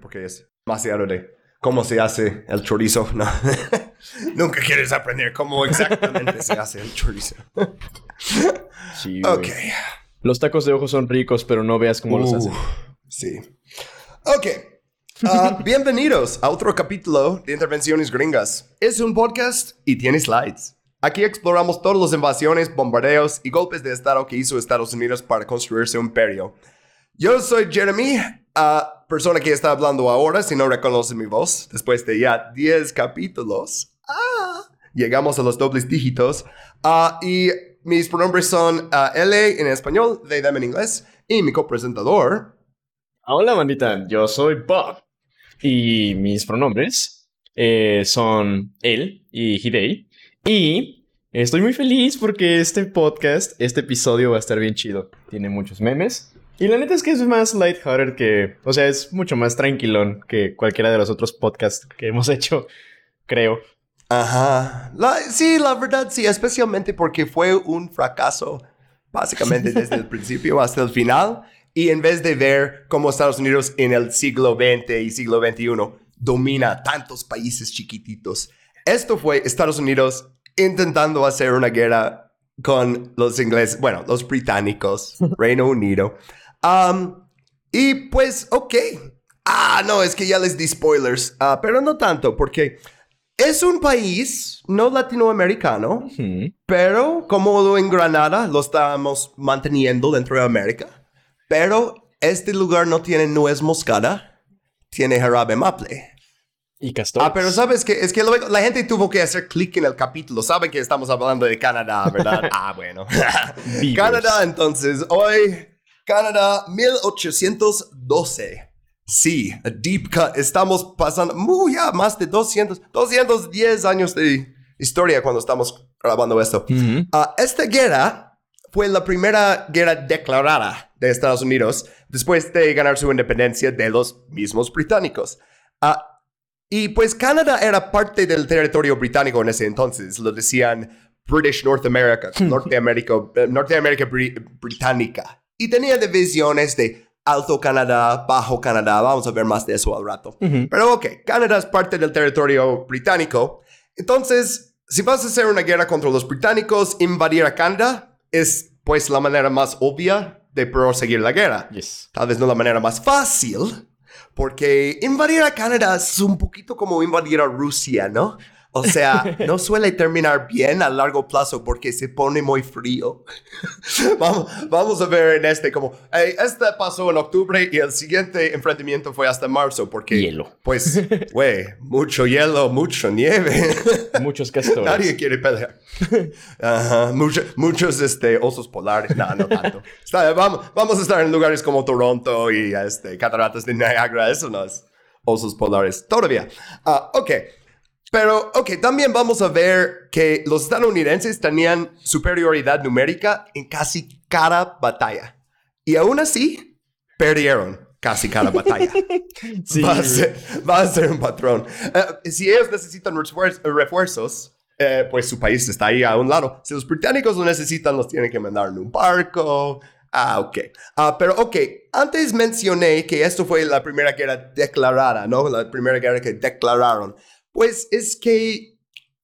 porque es demasiado de cómo se hace el chorizo. No. Nunca quieres aprender cómo exactamente se hace el chorizo. Sí. Ok. Los tacos de ojo son ricos, pero no veas cómo los Uh, hacen. Sí. Ok. Ah, bienvenidos a otro capítulo de Intervenciones Gringas. Es un podcast y tiene slides. Aquí exploramos todas las invasiones, bombardeos y golpes de Estado que hizo Estados Unidos para construirse un imperio. Yo soy Jeremy, ah, persona que está hablando ahora, si no reconoce mi voz, después de ya 10 capítulos. Ah, llegamos a los dobles dígitos. Ah, y mis pronombres son ah, L en español, they, them en inglés, y mi copresentador. Hola, bandita. Yo soy Bob. Y mis pronombres eh, son él y Hidei. Y estoy muy feliz porque este podcast, este episodio va a estar bien chido. Tiene muchos memes. Y la neta es que es más lighthearted que... O sea, es mucho más tranquilón que cualquiera de los otros podcasts que hemos hecho, creo. Ajá. La- sí, la verdad, sí, especialmente porque fue un fracaso, básicamente desde el principio hasta el final. Y en vez de ver cómo Estados Unidos en el siglo XX y siglo XXI domina tantos países chiquititos, esto fue Estados Unidos intentando hacer una guerra con los ingleses, bueno, los británicos, Reino Unido. Um, y pues, ok. Ah, no, es que ya les di spoilers, Ah, pero no tanto, porque es un país no latinoamericano, pero como en Granada lo estamos manteniendo dentro de América. Pero este lugar no tiene nuez moscada, tiene jarabe maple. Y Castor. Ah, pero sabes que es que luego la gente tuvo que hacer clic en el capítulo. Saben que estamos hablando de Canadá, ¿verdad? ah, bueno. Canadá, entonces, hoy, Canadá, 1812. Sí, a deep cut. Estamos pasando muy ya más de 200, 210 años de historia cuando estamos grabando esto. Ah, esta guerra fue la primera guerra declarada de Estados Unidos después de ganar su independencia de los mismos británicos. Ah, y pues Canadá era parte del territorio británico en ese entonces. Lo decían British North America, Norteamérica, eh, Norteamérica Bri- Británica. Y tenía divisiones de Alto Canadá, Bajo Canadá. Vamos a ver más de eso al rato. Pero ok, Canadá es parte del territorio británico. Entonces, si vas a hacer una guerra contra los británicos, invadir a Canadá es pues la manera más obvia de proseguir la guerra. Yes. Tal vez no la manera más fácil, porque invadir a Canadá es un poquito como invadir a Rusia, ¿no? O sea, no suele terminar bien a largo plazo porque se pone muy frío. vamos, vamos a ver en este como, eh, este pasó en octubre y el siguiente enfrentamiento fue hasta marzo porque... Hielo. Pues, güey, mucho hielo, mucho nieve. Muchos castores. Nadie quiere pelear. Ajá, mucho- muchos este, osos polares. No, no tanto. Está- vamos, vamos a estar en lugares como Toronto y este, Cataratas de Niagara. Eso no es osos polares. Todavía. Ah, ok. Pero, ok, también vamos a ver que los estadounidenses tenían superioridad numérica en casi cada batalla. Y aún así, perdieron casi cada batalla. Sí, va, a ser, va a ser un patrón. Eh, si ellos necesitan refuer- refuerzos, eh, pues su país está ahí a un lado. Si los británicos lo necesitan, los tienen que mandar en un barco. Ah, ok. Ah, pero ok, antes mencioné que esto fue la primera guerra declarada, ¿no? La primera guerra que declararon. Pues es que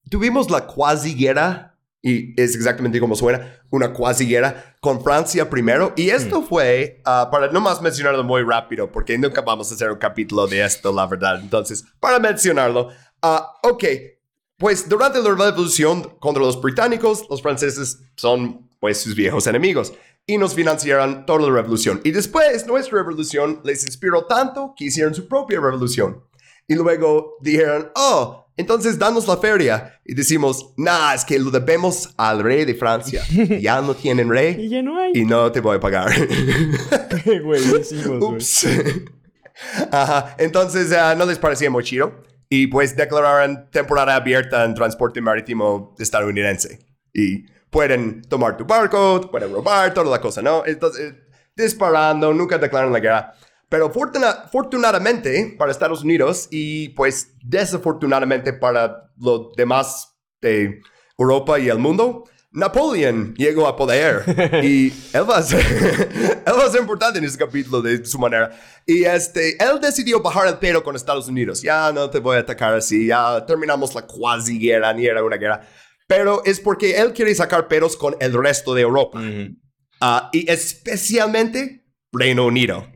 tuvimos la cuasi guerra, y es exactamente como suena, una cuasi guerra con Francia primero. Y esto fue, ah, para no más mencionarlo muy rápido, porque nunca vamos a hacer un capítulo de esto, la verdad. Entonces, para mencionarlo, ah, ok, pues durante la revolución contra los británicos, los franceses son pues sus viejos enemigos y nos financiaron toda la revolución. Y después nuestra revolución les inspiró tanto que hicieron su propia revolución. Y luego dijeron, oh, entonces danos la feria. Y decimos, nah, es que lo debemos al rey de Francia. Ya no tienen Y rey ya no hay. y no te voy a pagar. Güey, decimos, güey. Ups. Ajá. Entonces ah, no les parecía muy chido. Y pues declararon temporada abierta en transporte marítimo estadounidense. Y pueden tomar tu barco, pueden robar, toda la cosa, ¿no? Entonces, disparando, nunca declararon la guerra. Pero fortuna- afortunadamente para Estados Unidos y pues desafortunadamente para los demás de Europa y el mundo, Napoleón llegó a poder y él va a ser, él va a ser importante en este capítulo de su manera. Y este, él decidió bajar el pelo con Estados Unidos. Ya no te voy a atacar así, ya terminamos la cuasi guerra, ni era una guerra. Pero es porque él quiere sacar peros con el resto de Europa. Ah, y especialmente Reino Unido.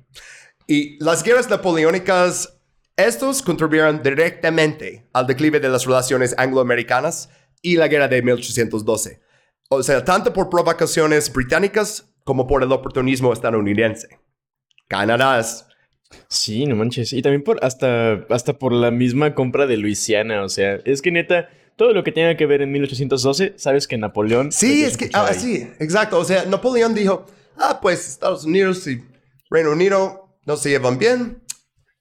Y las guerras napoleónicas, estos contribuyeron directamente al declive de las relaciones angloamericanas y la guerra de 1812. O sea, tanto por provocaciones británicas como por el oportunismo estadounidense. Canadá es... Sí, no manches. Y también por hasta, hasta por la misma compra de Luisiana. O sea, es que neta, todo lo que tenga que ver en 1812, sabes que Napoleón... Sí, es que... Ah, sí, exacto. O sea, Napoleón dijo, ah, pues Estados Unidos y Reino Unido no se llevan bien.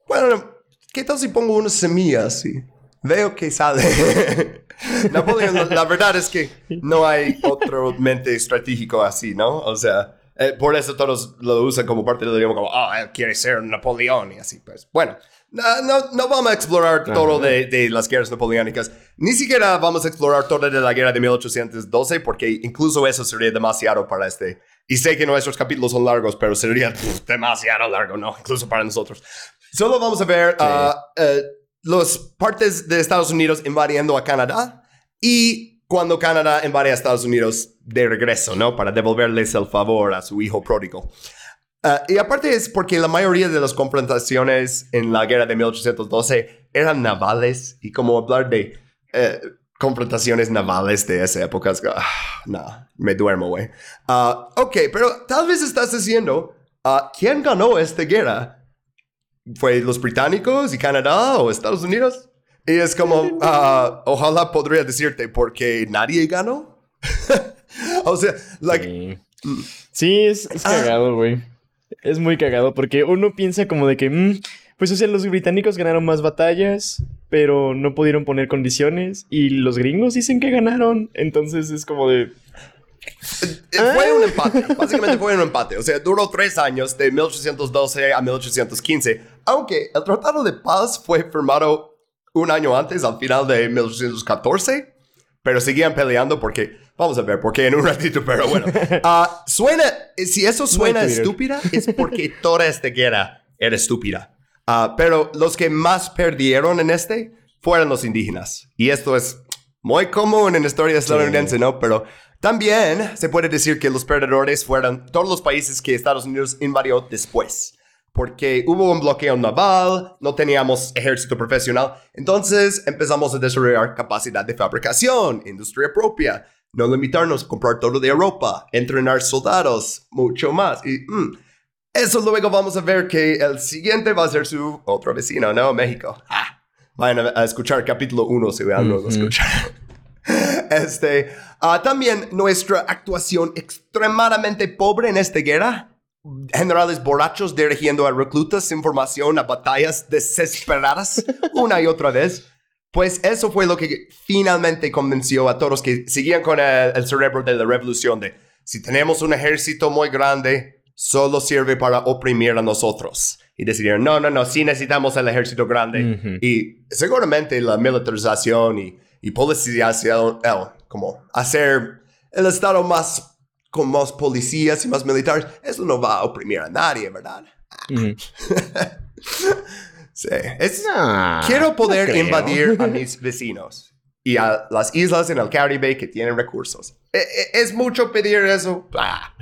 Bueno, ¿qué tal si pongo unas semillas y veo que sale? Napoleón, la verdad es que no hay otro mente estratégico así, ¿no? O sea, eh, por eso todos lo usan como parte del idioma, como, ah, él quiere ser Napoleón y así, pues. Bueno, no, no, no vamos a explorar todo de, de, las guerras napoleónicas. Ni siquiera vamos a explorar toda de la guerra de 1812, porque incluso eso sería demasiado para este. Y sé que nuestros capítulos son largos, pero sería demasiado largo, ¿no? Incluso para nosotros. Solo vamos a ver sí. uh, las partes de Estados Unidos invadiendo a Canadá y cuando Canadá invade a Estados Unidos de regreso, ¿no? Para devolverles el favor a su hijo pródigo. Uh, y aparte es porque la mayoría de las confrontaciones en la guerra de 1812 eran navales y como hablar de uh, confrontaciones navales de esa época, es, uh, no, me duermo, güey. ok, pero tal vez estás diciendo, ¿quién ganó esta guerra? ¿Fue los británicos y Canadá o Estados Unidos? Y es como, uh, ojalá podría decirte, porque nadie ganó. o sea, like. Sí, sí es, es cagado, güey. Es muy cagado porque uno piensa como de que, mmm, pues o sea, los británicos ganaron más batallas, pero no pudieron poner condiciones y los gringos dicen que ganaron. Entonces es como de. Fue un empate, básicamente fue un empate. O sea, duró tres años, de 1812 a 1815, aunque el Tratado de Paz fue firmado un año antes, al final de 1814, pero seguían peleando porque, vamos a ver, porque en un ratito, pero bueno. Uh, suena, si eso suena estúpida, es porque toda esta guerra era estúpida. Uh, pero los que más perdieron en este fueron los indígenas. Y esto es muy común en la historia estadounidense, sí. ¿no? Pero también se puede decir que los perdedores fueron todos los países que Estados Unidos invadió después porque hubo un bloqueo naval, no teníamos ejército profesional, entonces empezamos a desarrollar capacidad de fabricación, industria propia, no limitarnos a comprar todo de Europa, entrenar soldados, mucho más. Y mm, eso luego vamos a ver que el siguiente va a ser su otro vecino, ¿no? México. Ah, vayan a, escuchar capítulo 1 si vean, mm -hmm. escuchar. Este, uh, también nuestra actuación extremadamente pobre en esta guerra generales borrachos dirigiendo a reclutas sin formación a batallas desesperadas una y otra vez. Pues eso fue lo que finalmente convenció a todos que seguían con el, el, cerebro de la revolución de si tenemos un ejército muy grande, solo sirve para oprimir a nosotros. Y decidieron, no, no, no, sí necesitamos el ejército grande. Uh -huh. Y seguramente la militarización y, y policización, el, como hacer el Estado más con más policías y más militares, eso no va a oprimir a nadie, ¿verdad? Sí, es, no, quiero poder no invadir a mis vecinos y a las islas en el Caribe que tienen recursos. ¿Es, es mucho pedir eso? Ah.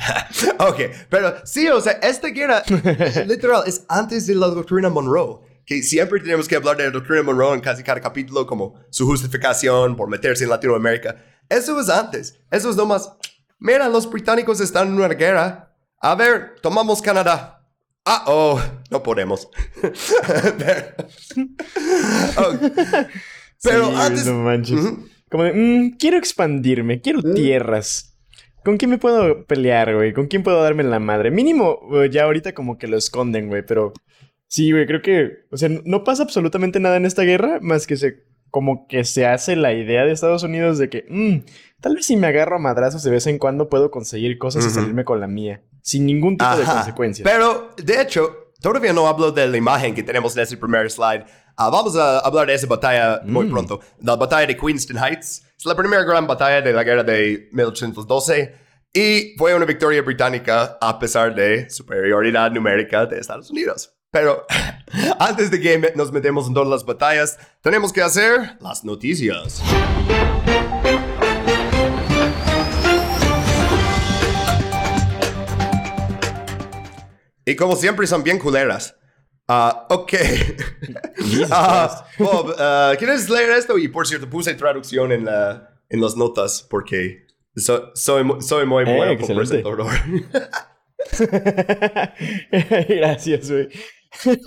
ok, pero sí, o sea, esta guerra literal es antes de la doctrina Monroe. Que siempre tenemos que hablar de la doctrina Monroe en casi cada capítulo como su justificación por meterse en Latinoamérica. Eso es antes. Eso es nomás Mira, los británicos están en una guerra. A ver, tomamos Canadá. Ah, oh, no podemos. Pero sí, antes. No manches. Uh -huh. Como de, mmm, quiero expandirme, quiero tierras. ¿Con quién me puedo pelear, güey? ¿Con quién puedo darme la madre? Mínimo, ya ahorita como que lo esconden, güey, pero. Sí, güey, creo que. O sea, no pasa absolutamente nada en esta guerra más que se. Como que se hace la idea de Estados Unidos de que. Mmm, Tal vez si me agarro a madrazos de vez en cuando puedo conseguir cosas uh -huh. y salirme con la mía. Sin ningún tipo Ajá. de consecuencias. Pero, de hecho, todavía no hablo de la imagen que tenemos en ese primer slide. Uh, vamos a hablar de esa batalla muy mm. pronto. La batalla de Queenston Heights. Es la primera gran batalla de la guerra de 1812 y fue una victoria británica a pesar de superioridad numérica de Estados Unidos. Pero antes de que nos metemos en todas las batallas, tenemos que hacer las noticias. Y como siempre son bien culeras. Ah, ok. Ah, Bob, ah, ¿quieres leer esto? Y por cierto, puse traducción en, la, en las notas porque so- soy, soy muy Eh, bueno como presentador. Gracias, güey.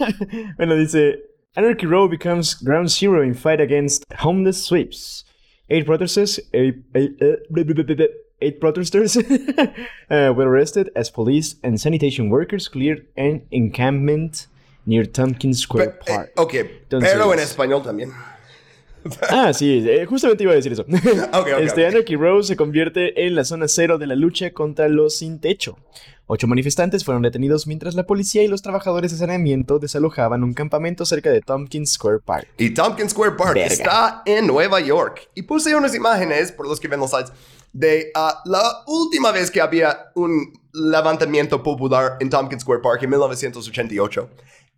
bueno, dice: Anarchy Row becomes ground zero in fight against homeless sweeps. Eight protesters, eight, eight, uh, eight protesters uh, were arrested as police and sanitation workers cleared an encampment near Tompkins Square Pe- eh, Park. ok, Entonces- pero en español también. Ah, sí, eh, justamente iba a decir eso. ok, este ok. Anarchy Row se convierte en la zona cero de la lucha contra los sin techo. Ocho manifestantes fueron detenidos mientras la policía y los trabajadores de saneamiento desalojaban un campamento cerca de Tompkins Square Park. Y Tompkins Square Park Verga. está en Nueva York. Y puse unas imágenes, por los que ven los sites, de ah, la última vez que había un levantamiento popular en Tompkins Square Park en 1988.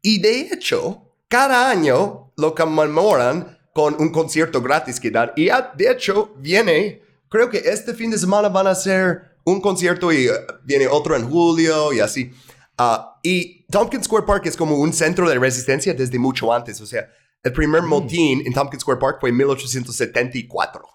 Y de hecho, cada año lo conmemoran con un concierto gratis que dan. Y ah, de hecho, viene, creo que este fin de semana van a hacer un concierto y ah, viene otro en julio y así. Y Tompkins Square Park es como un centro de resistencia desde mucho antes. O sea, el primer motín en Tompkins Square Park fue en 1874.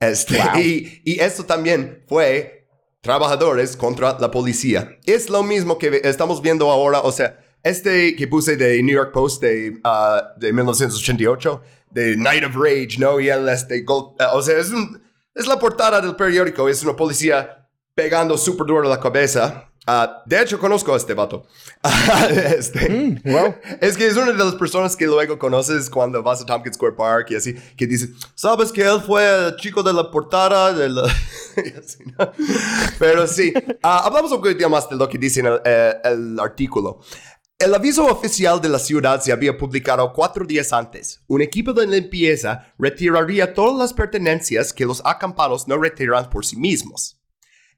Este, Wow. y, y esto también fue trabajadores contra la policía. Es lo mismo que estamos viendo ahora. O sea, este que puse de New York Post de, ah, de 1988, de Night of Rage, ¿no? Y el este, ah, o sea, es, un, es la portada del periódico. Es una policía pegando súper duro la cabeza. Ah, de hecho, conozco a este vato. este, Mm, wow. es que es una de las personas que luego conoces cuando vas a Tompkins Square Park y así, que dice, ¿sabes que él fue el chico de la portada? De la... así, ¿no? Pero sí, ah, hablamos un poquito más de lo que dice en el, eh, el artículo. El aviso oficial de la ciudad se había publicado cuatro días antes. Un equipo de limpieza retiraría todas las pertenencias que los acampados no retiran por sí mismos.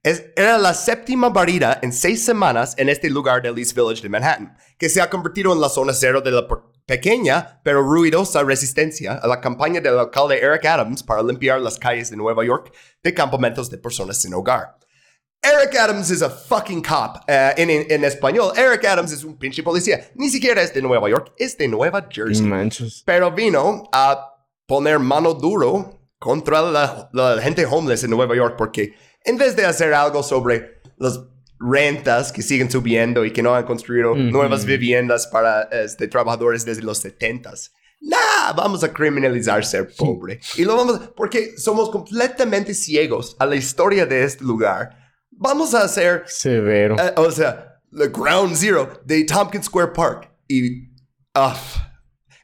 Es- era la séptima barrida en seis semanas en este lugar del East Village de Manhattan, que se ha convertido en la zona cero de la pequeña pero ruidosa resistencia a la campaña del alcalde Eric Adams para limpiar las calles de Nueva York de campamentos de personas sin hogar. Eric Adams is a fucking cop. Eh, en, en- en español, Eric Adams es un pinche policía. Ni siquiera es de Nueva York, es de Nueva Jersey Manchos. pero vino a poner mano duro contra la, la gente homeless en Nueva York porque en vez de hacer algo sobre las rentas que siguen subiendo y que no han construido nuevas viviendas para este, trabajadores desde los 70s. Nah, vamos a criminalizar ser pobre. Y lo vamos, porque somos completamente ciegos a la historia de este lugar. Vamos a hacer Severo. eh, o sea, the ground zero de Tompkins Square Park. Y. ah,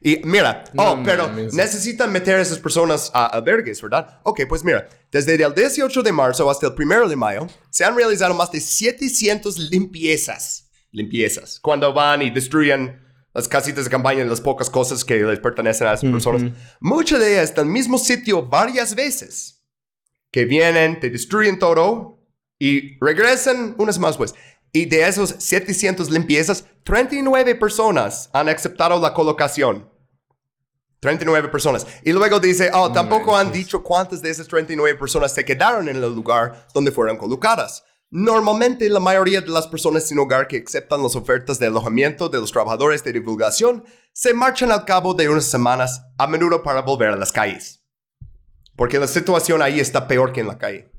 y mira, No oh, pero necesitan meter a esas personas a albergues, ¿verdad? Ok, pues mira, desde el 18 de marzo hasta el 1 de mayo se han realizado más de 700 limpiezas. Limpiezas. Cuando van y destruyen las casitas de campaña y las pocas cosas que les pertenecen a esas personas. Ujú. Muchas de ellas del mismo sitio varias veces. Que vienen, te destruyen todo y regresan unas semanas después. Y de esos 700 limpiezas, 39 personas han aceptado la colocación. 39 personas. Y luego dice, oh, tampoco han dicho cuántas de esas 39 personas se quedaron en el lugar donde fueron colocadas. Normalmente la mayoría de las personas sin hogar que aceptan las ofertas de alojamiento de los trabajadores de divulgación se marchan al cabo de unas semanas, a menudo para volver a las calles. Porque la situación ahí está peor que en la calle.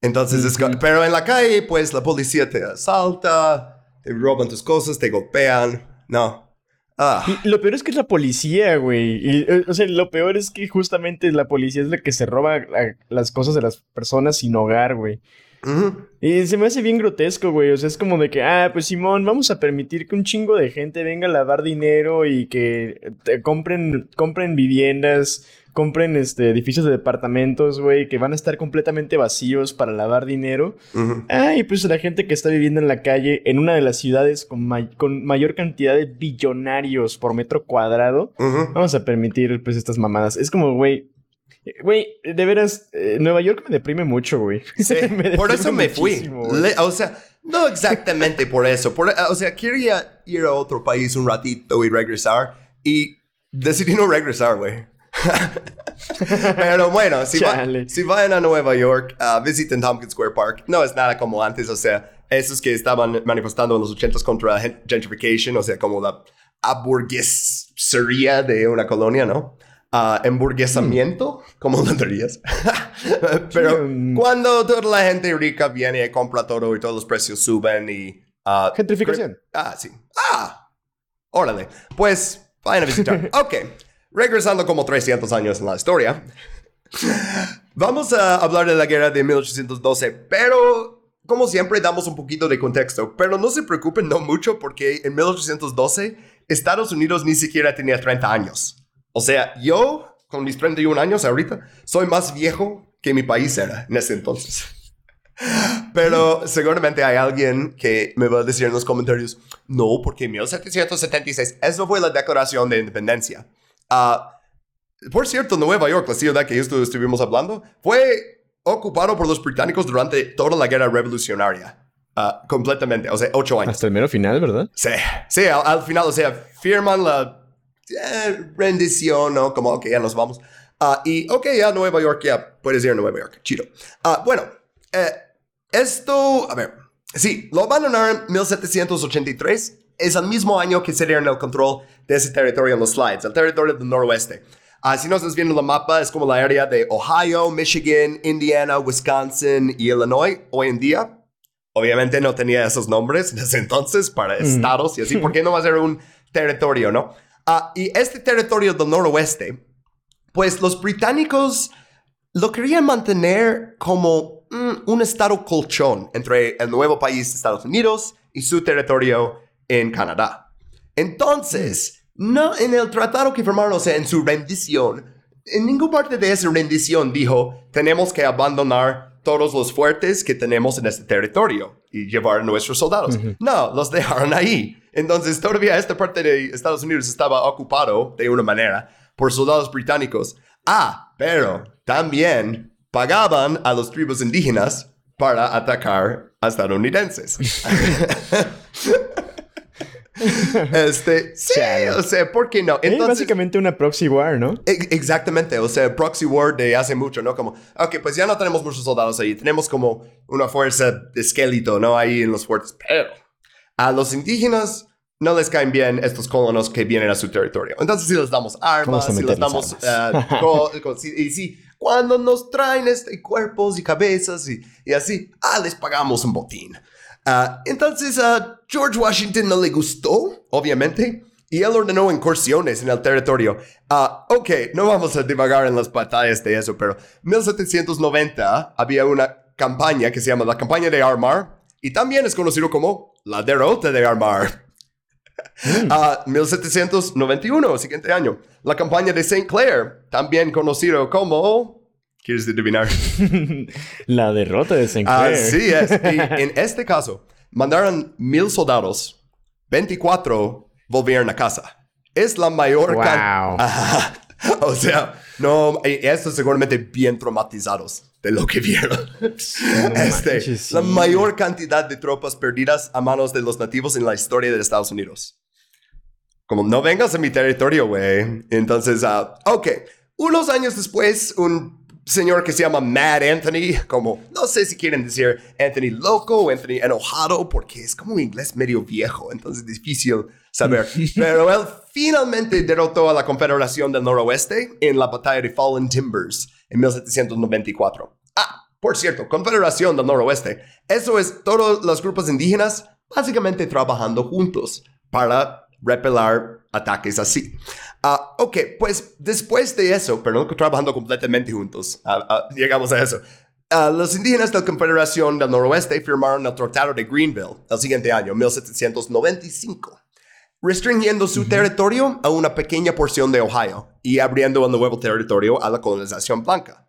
Entonces, es pero en la calle, pues la policía te asalta, te roban tus cosas, te golpean. No. Ah. Y lo peor es que es la policía, güey. Eh, o sea, lo peor es que justamente la policía es la que se roba la- las cosas de las personas sin hogar, güey. Ujú. Y se me hace bien grotesco, güey. O sea, es como de que, ah, pues Simón, vamos a permitir que un chingo de gente venga a lavar dinero y que te compren, compren viviendas, compren este, edificios de departamentos, güey, que van a estar completamente vacíos para lavar dinero. Ujú. Ah, y pues la gente que está viviendo en la calle en una de las ciudades con, may- con mayor cantidad de billonarios por metro cuadrado, Ujú. vamos a permitir pues estas mamadas. Es como, güey, Güey, de veras, eh, Nueva York me deprime mucho, güey. Sí, por eso me fui. Le- o sea, no exactamente por eso. Por- o sea, quería ir a otro país un ratito y regresar. Y decidí no regresar, güey. Pero bueno, si, va- si vayan a Nueva York, ah, visiten Tompkins Square Park. No es nada como antes, o sea, esos que estaban manifestando en los 80s contra la gentrification, o sea, como la aburguesería de una colonia, ¿no? Ah, emburguesamiento, como lo dirías. Pero Mm. cuando toda la gente rica viene y compra todo y todos los precios suben y... ah, Gentrificación. Ah, sí. Ah, órale. Pues vayan a visitar. ok. Regresando como 300 años en la historia. Vamos a hablar de la guerra de 1812, pero como siempre damos un poquito de contexto. Pero no se preocupen, no mucho, porque en 1812 Estados Unidos ni siquiera tenía 30 años. O sea, yo, con mis 31 años ahorita, soy más viejo que mi país era en ese entonces. Pero seguramente hay alguien que me va a decir en los comentarios, no, porque 1776, eso fue la declaración de independencia. Ah, por cierto, Nueva York, la ciudad que esto estuvimos hablando, fue ocupado por los británicos durante toda la guerra revolucionaria. Ah, completamente, o sea, ocho años. Hasta el mero final, ¿verdad? Sí, sí, al, al final, o sea, firman la eh, rendición, ¿no? Como, ok, ya nos vamos. Ah, y, ok, ya Nueva York, ya puedes ir a Nueva York, chido. Bueno, eh, esto, a ver, sí, lo abandonaron en 1783, es el mismo año que se dieron el control de ese territorio en los slides, el territorio del noroeste. Ah, si no estás viendo el mapa, es como la área de Ohio, Michigan, Indiana, Wisconsin y Illinois hoy en día. Obviamente no tenía esos nombres en ese entonces para estados y así, porque no va a ser un territorio, ¿no? Ah, y este territorio del noroeste, pues los británicos lo querían mantener como mm, un estado colchón entre el nuevo país de Estados Unidos y su territorio en Canadá. Entonces, no en el tratado que firmaron, o sea, en su rendición, en ninguna parte de esa rendición dijo, tenemos que abandonar todos los fuertes que tenemos en este territorio y llevar a nuestros soldados. No, los dejaron ahí. Entonces, todavía esta parte de Estados Unidos estaba ocupado de una manera por soldados británicos. Ah, pero también pagaban a los tribus indígenas para atacar a estadounidenses. este, sí, Chale. o sea, ¿por qué no? Es Entonces, básicamente una proxy war, ¿no? e- Exactamente, o sea, proxy war de hace mucho, ¿no? Como, ok, pues ya no tenemos muchos soldados ahí, tenemos como una fuerza de esqueleto, ¿no? Ahí en los fuertes, pero a los indígenas no les caen bien estos colonos que vienen a su territorio. Entonces, si les damos armas, si les damos... sí, y sí, cuando nos traen este, cuerpos y cabezas y, y así, ah, les pagamos un botín. Ah, entonces, a George Washington no le gustó, obviamente, y él ordenó incursiones en el territorio. Ah, ok, no vamos a divagar en las batallas de eso, pero 1790 había una campaña que se llama la campaña de Armar, y también es conocido como la derrota de Armar. Ah, 1791, siguiente año, la campaña de St. Clair, también conocido como... ¿Quieres adivinar? La derrota de St. Clair. Así es. Y en este caso, mandaron mil soldados, 24 volvieron a casa. Es la mayor Wow. can- Ajá. O sea, no, estos seguramente bien traumatizados de lo que vieron. este, la mayor cantidad de tropas perdidas a manos de los nativos en la historia de Estados Unidos. Como no vengas a mi territorio, güey. Entonces, ah, ok. Unos años después, un señor que se llama Mad Anthony, como no sé si quieren decir Anthony loco o Anthony enojado, porque es como un inglés medio viejo, entonces es difícil saber. Pero él finalmente derrotó a la Confederación del Noroeste en la batalla de Fallen Timbers en 1794. Ah, por cierto, Confederación del Noroeste. Eso es todos los grupos indígenas básicamente trabajando juntos para repelar ataques así. Ah, ok, pues después de eso, pero no trabajando completamente juntos, ah, ah, llegamos a eso. Los indígenas de la Confederación del Noroeste firmaron el Tratado de Greenville el siguiente año, 1795, restringiendo su territorio a una pequeña porción de Ohio y abriendo el nuevo territorio a la colonización blanca.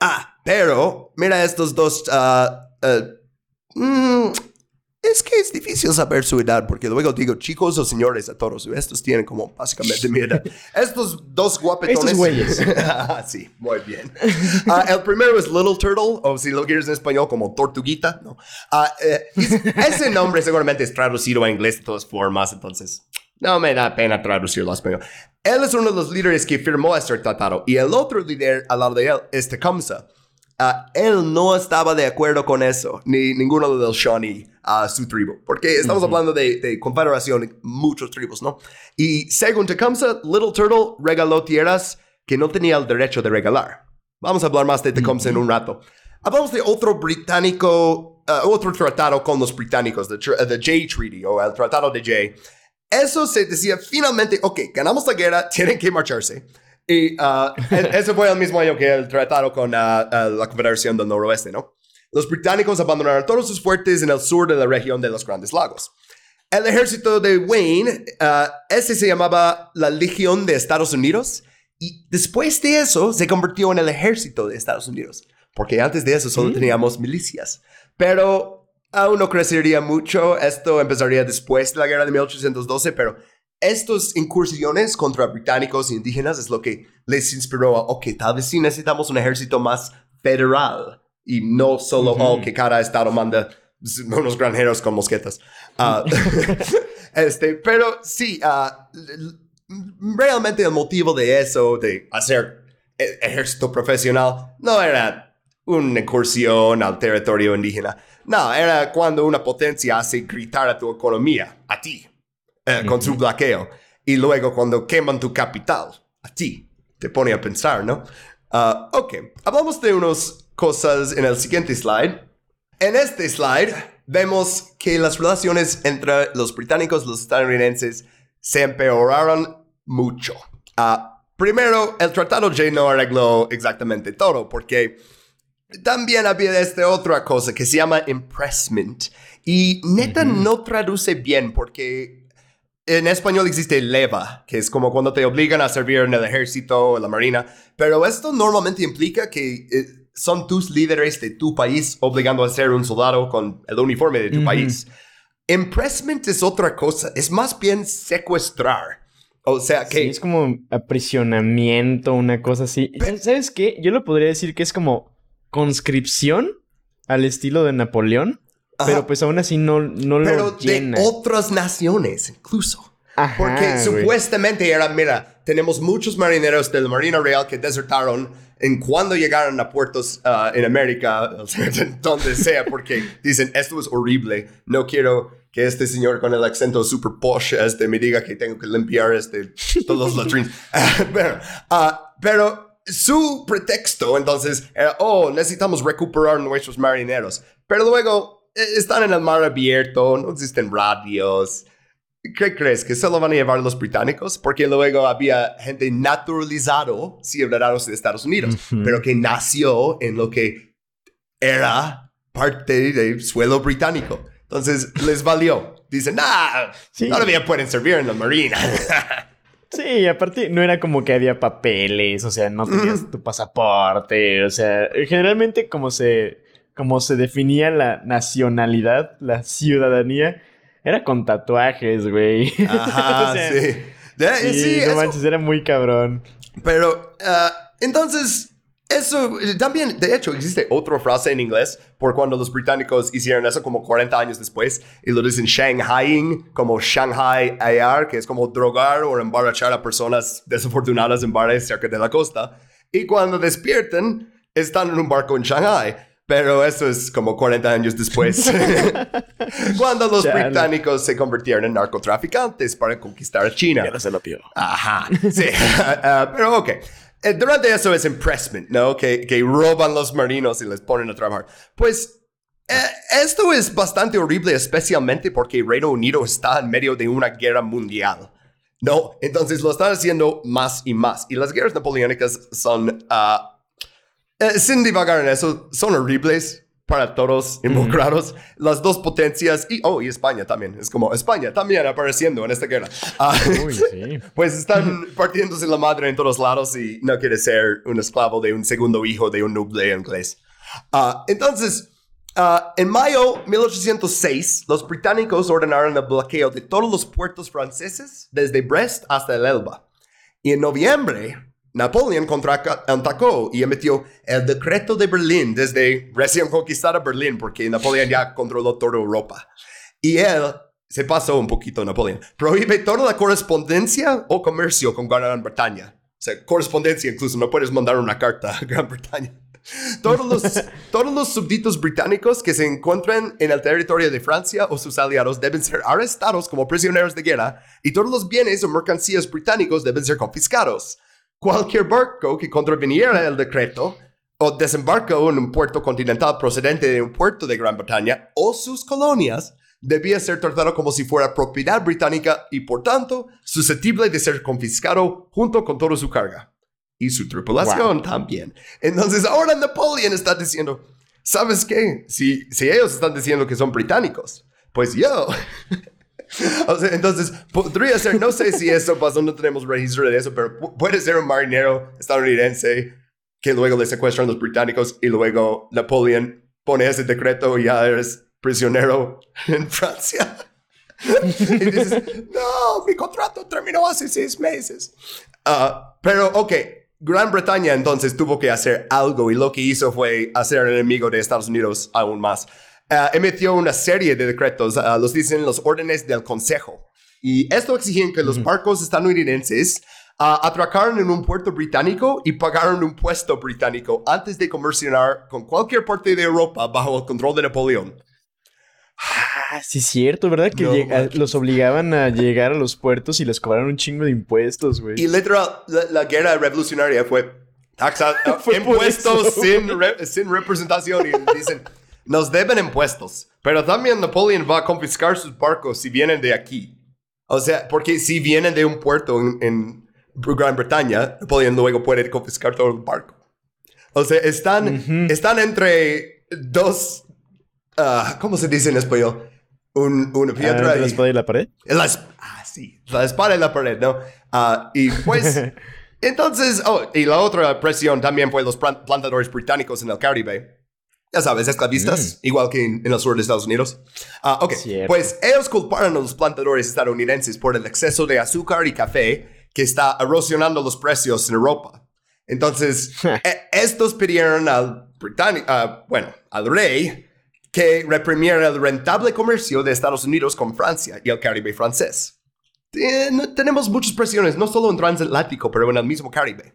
Ah, pero mira estos dos... mm, es que es difícil saber su edad, porque luego digo chicos o señores a todos. Estos tienen como básicamente mi edad. Estos dos guapetones. Estos güeyes. sí, muy bien. Ah, el primero es Little Turtle, o si lo quieres en español, como Tortuguita. ¿no? Ah, eh, ese nombre seguramente es traducido a inglés de todas formas, entonces no me da pena traducirlo a español. Él es uno de los líderes que firmó este tratado, y el otro líder al lado de él es Tecumseh. Ah, él no estaba de acuerdo con eso, ni ninguno de los Shawnee, a su tribu, porque estamos hablando de, de confederación, muchos tribus, ¿no? Y según Tecumseh, Little Turtle regaló tierras que no tenía el derecho de regalar. Vamos a hablar más de Tecumseh en un rato. Hablamos de otro británico, uh, otro tratado con los británicos, the, the Jay Treaty o el Tratado de Jay. Eso se decía finalmente, ok, ganamos la guerra, tienen que marcharse. Y uh, ese fue el mismo año que el tratado con uh, uh, la Confederación del Noroeste, ¿no? Los británicos abandonaron todos sus fuertes en el sur de la región de los Grandes Lagos. El ejército de Wayne, ese se llamaba la Legión de Estados Unidos, y después de eso se convirtió en el ejército de Estados Unidos, porque antes de eso solo Mm. teníamos milicias. Pero aún no crecería mucho, esto empezaría después de la guerra de 1812, pero estas incursiones contra británicos e indígenas es lo que les inspiró a, ok, tal vez sí necesitamos un ejército más federal y no solo, Ujú. oh, que cada estado manda unos granjeros con mosquetas. Ah, este, pero sí, l- realmente el motivo de eso, de hacer e- ejército profesional, no era una incursión al territorio indígena. No, era cuando una potencia hace gritar a tu economía, a ti, eh, con su bloqueo. Y luego cuando queman tu capital, a ti, te pone a pensar, ¿no? Ah, ok, hablamos de unas cosas en el siguiente slide. En este slide vemos que las relaciones entre los británicos y los estadounidenses se empeoraron mucho. Ah, primero, el Tratado J no arregló exactamente todo, porque también había esta otra cosa que se llama impressment. Y neta Ujú. no traduce bien porque en español existe leva, que es como cuando te obligan a servir en el ejército o la marina. Pero esto normalmente implica que eh, son tus líderes de tu país obligando a ser un soldado con el uniforme de tu Ujú. país. Impressment es otra cosa, es más bien secuestrar. O sea que... Sí, es como aprisionamiento, una cosa así. ¿Sabes qué? Yo lo podría decir que es como conscripción al estilo de Napoleón, Ajá. pero pues aún así no, no pero lo de llena. otras naciones incluso. Ajá, Porque güey. supuestamente era, mira, tenemos muchos marineros de la Marina Real que desertaron en cuando llegaron a puertos ah, en América, donde sea, porque dicen, esto es horrible, no quiero que este señor con el acento super posh este, me diga que tengo que limpiar este, todos los latrines. pero, ah, pero su pretexto entonces era, oh, necesitamos recuperar nuestros marineros. Pero luego eh, están en el mar abierto, no existen radios. ¿Qué crees? ¿Que solo van a llevar los británicos? Porque luego había gente naturalizado, ciudadanos de Estados Unidos, Ujú. pero que nació en lo que era parte del suelo británico. Entonces les valió. Dicen, nah, Sí. todavía pueden servir en la marina. Sí, aparte no era como que había papeles, o sea, no tenías tu pasaporte, o sea, generalmente como se, como se definía la nacionalidad, la ciudadanía, era con tatuajes, güey. Ajá, O sea, sí. De- Sí, sí, no eso- manches, era muy cabrón. Pero, ah, entonces, eso también, de hecho, existe otra frase en inglés por cuando los británicos hicieron eso como 40 años después y lo dicen Shanghaiing, como Shanghai AR, que es como drogar o emborrachar a personas desafortunadas en bares cerca de la costa. Y cuando despiertan, están en un barco en Shanghai. Pero eso es como 40 años después. cuando los Chale. británicos se convirtieron en narcotraficantes para conquistar a China. se lo pido. Ajá, sí. Ah, pero ok. Eh, durante eso es impressment, ¿no? Que, que roban los marinos y les ponen a trabajar. Pues eh, esto es bastante horrible, especialmente porque Reino Unido está en medio de una guerra mundial. No, entonces lo están haciendo más y más. Y las guerras napoleónicas son, ah, eh, sin divagar en eso, son horribles para todos involucrados. Las dos potencias, y, oh, y España también. Es como España también apareciendo en esta guerra. Ah, Uy, sí. pues están partiéndose la madre en todos lados y no quiere ser un esclavo de un segundo hijo de un noble inglés. Ah, entonces, Ah, en mayo 1806, los británicos ordenaron el bloqueo de todos los puertos franceses desde Brest hasta el Elba. Y en noviembre, Napoleón contraatacó y emitió el decreto de Berlín desde recién conquistada Berlín, porque Napoleón ya controló toda Europa. Y él se pasó un poquito, Napoleón. Prohíbe toda la correspondencia o comercio con Gran Bretaña. O sea, correspondencia incluso, no puedes mandar una carta a Gran Bretaña. Todos los, todos los súbditos británicos que se encuentren en el territorio de Francia o sus aliados deben ser arrestados como prisioneros de guerra y todos los bienes o mercancías británicos deben ser confiscados. Cualquier barco que contraviniera el decreto o desembarco en un puerto continental procedente de un puerto de Gran Bretaña o sus colonias debía ser tratado como si fuera propiedad británica y por tanto susceptible de ser confiscado junto con toda su carga y su tripulación también. Entonces ahora Napoleón está diciendo, ¿sabes qué? Si, si ellos están diciendo que son británicos, pues yo. o sea, entonces podría ser, no sé si eso pasó, no tenemos registro de eso, pero puede ser un marinero estadounidense que luego le secuestran los británicos y luego Napoleón pone ese decreto y ya eres prisionero en Francia. y dices, no, mi contrato terminó hace seis meses. Ah, pero, ok, Gran Bretaña entonces tuvo que hacer algo y lo que hizo fue hacer enemigo de Estados Unidos aún más. Uh, emitió una serie de decretos, uh, los dicen los órdenes del Consejo. Y esto exigía que los barcos estadounidenses uh, atracaran en un puerto británico y pagaran un puesto británico antes de comerciar con cualquier parte de Europa bajo el control de Napoleón. Ah, sí es cierto, ¿verdad? Que los obligaban a llegar a los puertos y les cobraron un chingo de impuestos, güey. Y literal, la, guerra revolucionaria fue taxa, impuestos sin, sin representación. Y dicen, nos deben impuestos. Pero también Napoleón va a confiscar sus barcos si vienen de aquí. O sea, porque si vienen de un puerto en, Gran Bretaña, Napoleón luego puede confiscar todo el barco. O sea, están, están entre dos Ah, ¿Cómo se dice en español? Un, una ah, piedra. ¿La espada y la pared? ah, sí. La espada y la pared, ¿no? Ah, y pues. entonces, oh, y la otra presión también fue los plantadores británicos en el Caribe. Ya sabes, esclavistas, mm. igual que en, el sur de Estados Unidos. Ah, ok, pues ellos culparon a los plantadores estadounidenses por el exceso de azúcar y café que está erosionando los precios en Europa. Entonces, e, estos pidieron al británico, bueno, al rey que reprimiera el rentable comercio de Estados Unidos con Francia y el Caribe francés. tenemos muchas presiones, no solo en transatlántico, pero en el mismo Caribe.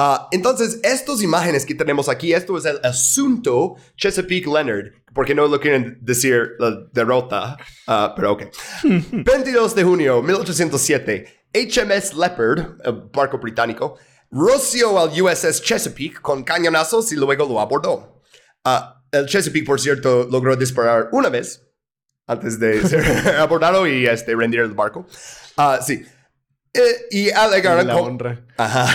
Ah, entonces, estas imágenes que tenemos aquí, esto es el asunto Chesapeake Leonard, porque no lo quieren decir la derrota, uh, pero ok. 22 de junio 1807, HMS Leopard, el barco británico, roció al USS Chesapeake con cañonazos y luego lo abordó. Uh, el Chesapeake, por cierto, logró disparar una vez antes de ser abordado y este, rendir el barco. Ah, sí. Eh, y alegaron, la honra. Ajá.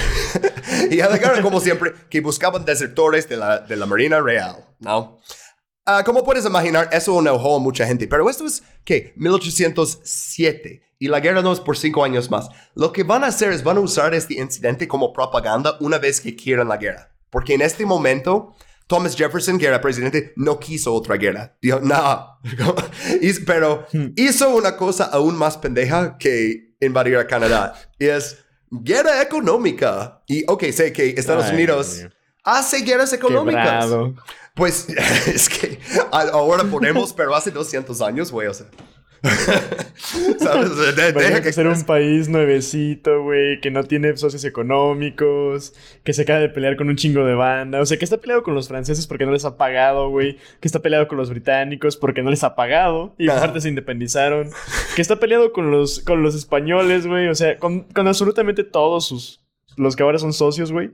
y alegaron, como siempre, que buscaban desertores de la, de la Marina Real, ¿no? Uh, como puedes imaginar, eso enojó a mucha gente. Pero esto es, ¿qué? 1807. Y la guerra no es por cinco años más. Lo que van a hacer es van a usar este incidente como propaganda una vez que quieran la guerra. Porque en este momento Thomas Jefferson, que era presidente, no quiso otra guerra. Dijo, no. Pero hmm. hizo una cosa aún más pendeja que invadir a Canadá. Y es guerra económica. Y, ok, sé que Estados Unidos hace guerras económicas. Pues es que ahora ponemos, pero hace 200 años, güey, o sea. ¿Sabes? deja que ser un país nuevecito, güey, que no tiene socios económicos, que se acaba de pelear con un chingo de banda, o sea, que está peleado con los franceses porque no les ha pagado, güey, que está peleado con los británicos porque no les ha pagado y aparte se independizaron, que está peleado con los, con los españoles, güey, o sea, con, absolutamente todos sus, los que ahora son socios, güey.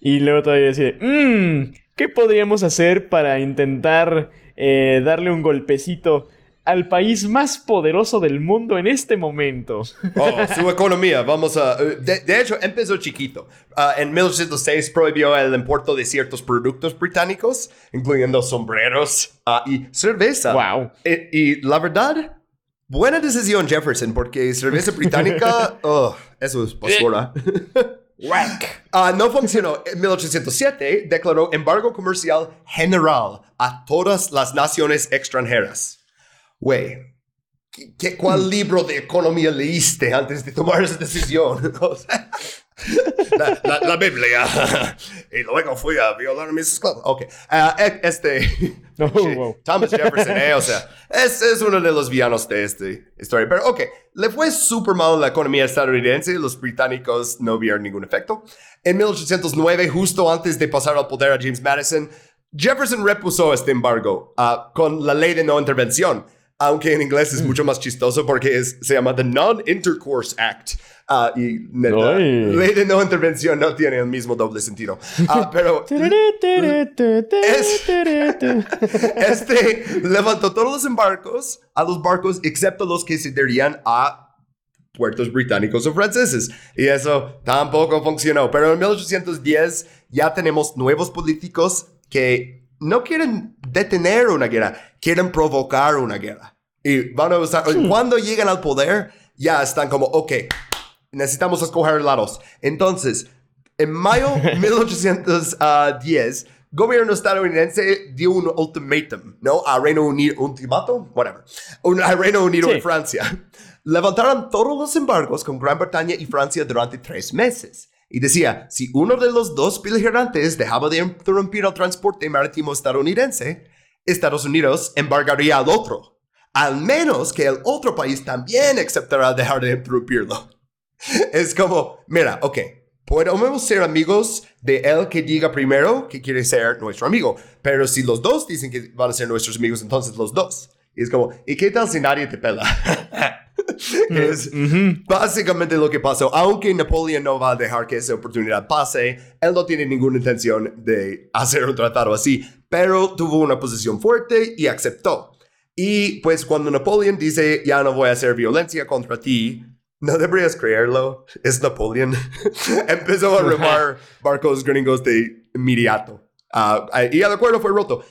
Y luego todavía decide, mmm, ¿qué podríamos hacer para intentar eh, darle un golpecito? Al país más poderoso del mundo en este momento. Oh, su economía, vamos a... Eh, de, hecho, empezó chiquito. Ah, en 1806 prohibió el importe de ciertos productos británicos, incluyendo sombreros ah, y cerveza. Wow. Y, la verdad, buena decisión Jefferson, porque cerveza británica, oh, eso es basura. Whack. Ah, no funcionó. En 1807 declaró embargo comercial general a todas las naciones extranjeras. Güey, ¿qué- ¿cuál libro de economía leíste antes de tomar esa decisión? O sea, la, la- la Biblia. y luego fui a violar a mis esclavos. Ok. E- este. Oh, wow. Thomas Jefferson, eh, o sea, es, es uno de los villanos de esta historia. Pero, ok, le fue súper mal la economía estadounidense. Los británicos no vieron ningún efecto. En 1809, justo antes de pasar al poder a James Madison, Jefferson repuso este embargo ah, con la ley de no intervención. Aunque en inglés es mucho más chistoso porque es, se llama the Non-Intercourse Act. Ah, y Ay. ley de no intervención no tiene el mismo doble sentido. Ah, pero este levantó todos los embarcos a los barcos excepto los que se dirigirían a puertos británicos o franceses. Y eso tampoco funcionó. Pero en 1810 ya tenemos nuevos políticos que no quieren detener una guerra, quieren provocar una guerra. Y van a usar, cuando llegan al poder, ya están como, ok, necesitamos escoger lados. Entonces, en mayo de 1810, gobierno estadounidense dio un ultimátum, ¿no? A Reino Unido, ultimato, whatever, un, a Reino Unido Sí. y Francia. Levantaron todos los embargos con Gran Bretaña y Francia durante tres meses. Y decía, si uno de los dos beligerantes dejaba de interrumpir el transporte marítimo estadounidense, Estados Unidos embargaría al otro. Al menos que el otro país también aceptará dejar de interrumpirlo. Es como, mira, ok, podemos ser amigos de él que diga primero que quiere ser nuestro amigo, pero si los dos dicen que van a ser nuestros amigos, entonces los dos. Y es como, ¿y qué tal si nadie te pela? es básicamente lo que pasó. Aunque Napoleón no va a dejar que esa oportunidad pase, él no tiene ninguna intención de hacer un tratado así, pero tuvo una posición fuerte y aceptó. Y pues cuando Napoleón dice, ya no voy a hacer violencia contra ti, no deberías creerlo, es Napoleón. Empezó a remar barcos gringos de inmediato. Ah, y el acuerdo fue roto.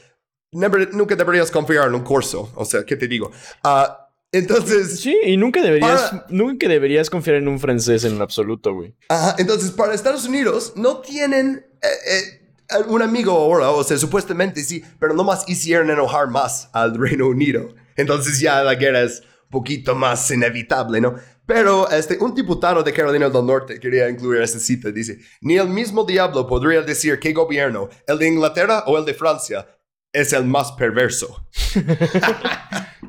Never- nunca deberías confiar en un corso, o sea, ¿qué te digo? Ah, entonces, Sí, y nunca deberías, Para- nunca deberías confiar en un francés en absoluto, güey. Ajá, entonces, para Estados Unidos no tienen eh, eh, un amigo ahora, o sea, supuestamente sí, pero nomás hicieron enojar más al Reino Unido. Entonces ya la guerra es un poquito más inevitable, ¿no? Pero este, un diputado de Carolina del Norte quería incluir esta cita. Dice, ni el mismo diablo podría decir qué gobierno, el de Inglaterra o el de Francia, es el más perverso.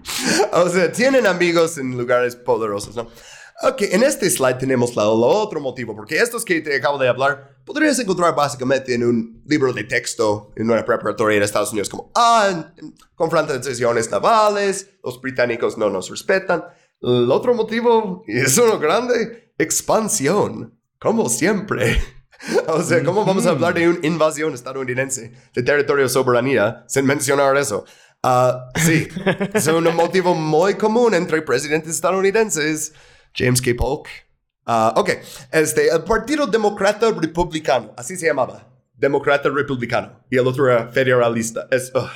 o sea, tienen amigos en lugares poderosos, ¿no? Ok, en este slide tenemos la- el otro motivo, porque estos que te acabo de hablar podrías encontrar básicamente en un libro de texto en una preparatoria de Estados Unidos, como, ah, confrontaciones navales, los británicos no nos respetan. El otro motivo, es uno grande, expansión, como siempre. O sea, ¿cómo vamos a hablar de una invasión estadounidense de territorio soberanía sin mencionar eso? Ah, sí, es un motivo muy común entre presidentes estadounidenses. James K. Polk. Ah, ok, este, el Partido Demócrata Republicano, así se llamaba. Demócrata Republicano. Y el otro era federalista. Es, ugh,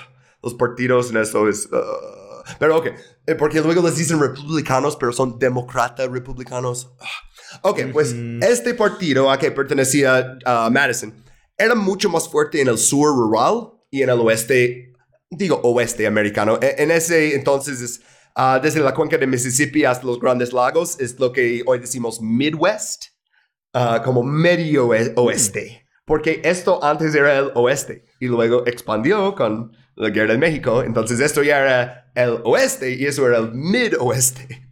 los partidos en eso es... pero ok, eh, porque luego les dicen republicanos, pero son demócrata republicanos. Ok, pues este partido a que pertenecía a Madison era mucho más fuerte en el sur rural y en el oeste, digo oeste americano. E- En ese entonces es ah, desde la cuenca de Mississippi hasta los grandes lagos, es lo que hoy decimos Midwest, ah, como medio oe- oeste. Porque esto antes era el oeste y luego expandió con la guerra de México. Entonces esto ya era el oeste y eso era el mid-oeste.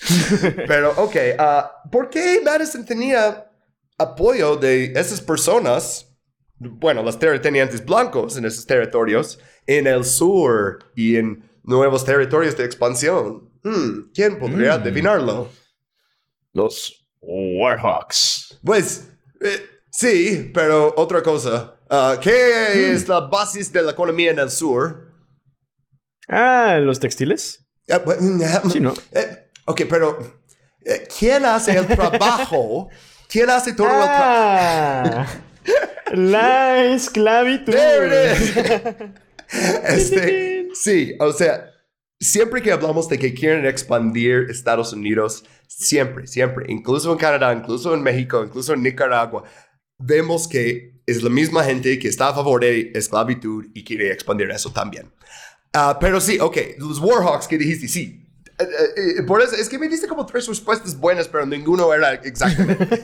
Pero, ok, ah, ¿por qué Madison tenía apoyo de esas personas, bueno, los terratenientes blancos en esos territorios, en el sur y en nuevos territorios de expansión? Hmm, ¿Quién podría Mm. adivinarlo? Los Warhawks. Pues, eh, sí, pero otra cosa. Ah, ¿Qué es la base de la economía en el sur? Ah, los textiles. Ah, bu- Sí, ¿no? Eh, ok, pero eh, ¿quién hace el trabajo? ¿Quién hace todo el trabajo? Ah, la esclavitud. Este, sí, o sea, siempre que hablamos de que quieren expandir Estados Unidos, siempre, siempre, incluso en Canadá, incluso en México, incluso en Nicaragua, vemos que es la misma gente que está a favor de esclavitud y quiere expandir eso también. Ah, pero sí, ok, los Warhawks que dijiste, sí. Eh, eh, eh, por eso, es que me diste como tres respuestas buenas, pero ninguno era exactamente.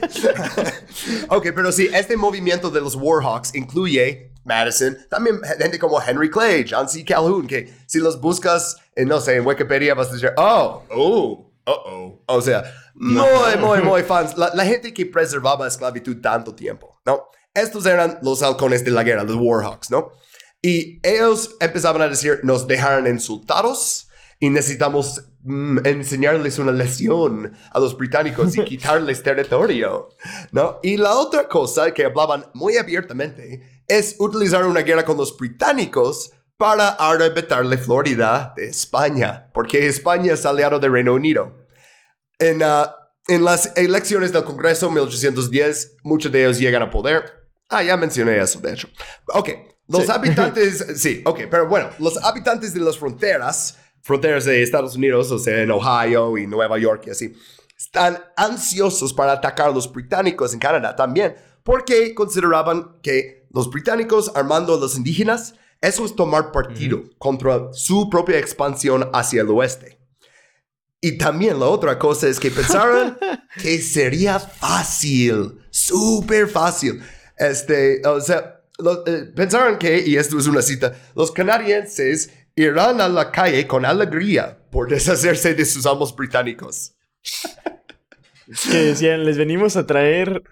ok, pero sí, este movimiento de los Warhawks incluye Madison, también gente como Henry Clay, John C. Calhoun, que si los buscas, no sé, en Wikipedia vas a decir, oh, oh, oh, oh. O sea, muy, muy, muy fans. La, la gente que preservaba esclavitud tanto tiempo, ¿no? Estos eran los halcones de la guerra, los Warhawks, ¿no? Y ellos empezaban a decir, nos dejaron insultados y necesitamos mm, enseñarles una lección a los británicos y quitarles territorio, ¿no? Y la otra cosa que hablaban muy abiertamente es utilizar una guerra con los británicos para arrebatarle Florida de España, porque España es aliado del Reino Unido. En, uh, en las elecciones del Congreso 1810, muchos de ellos llegan a poder. Ah, ya mencioné eso, de hecho. Ok, los habitantes, sí, ok, pero bueno, los habitantes de las fronteras, fronteras de Estados Unidos, o sea, en Ohio y Nueva York y así, están ansiosos para atacar a los británicos en Canadá también, porque consideraban que los británicos armando a los indígenas, eso es tomar partido contra su propia expansión hacia el oeste. Y también la otra cosa es que pensaron que sería fácil, súper fácil. Este, o sea, eh, pensaron que, y esto es una cita, los canadienses irán a la calle con alegría por deshacerse de sus amos británicos. que decían, les venimos a traer...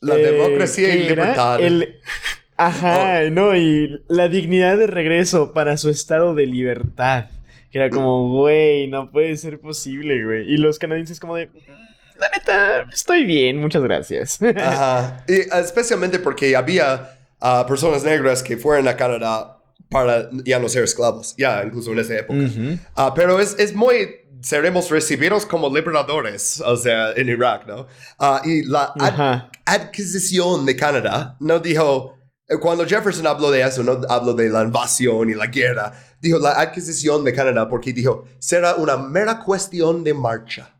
La eh, democracia y libertad. El... Ajá, oh. no, y la dignidad de regreso para su estado de libertad. Que era como, güey, no puede ser posible, güey. Y los canadienses como de, la neta, estoy bien, muchas gracias. Ajá, y especialmente porque había a personas negras que fueron a Canadá para ya no ser esclavos, ya incluso en esa época. Ah, pero es, es, muy, seremos recibidos como liberadores, o sea, en Irak, ¿no? Uh, y la adquisición de Canadá no dijo, eh, cuando Jefferson habló de eso, no habló de la invasión y la guerra, dijo la adquisición de Canadá porque dijo, será una mera cuestión de marcha.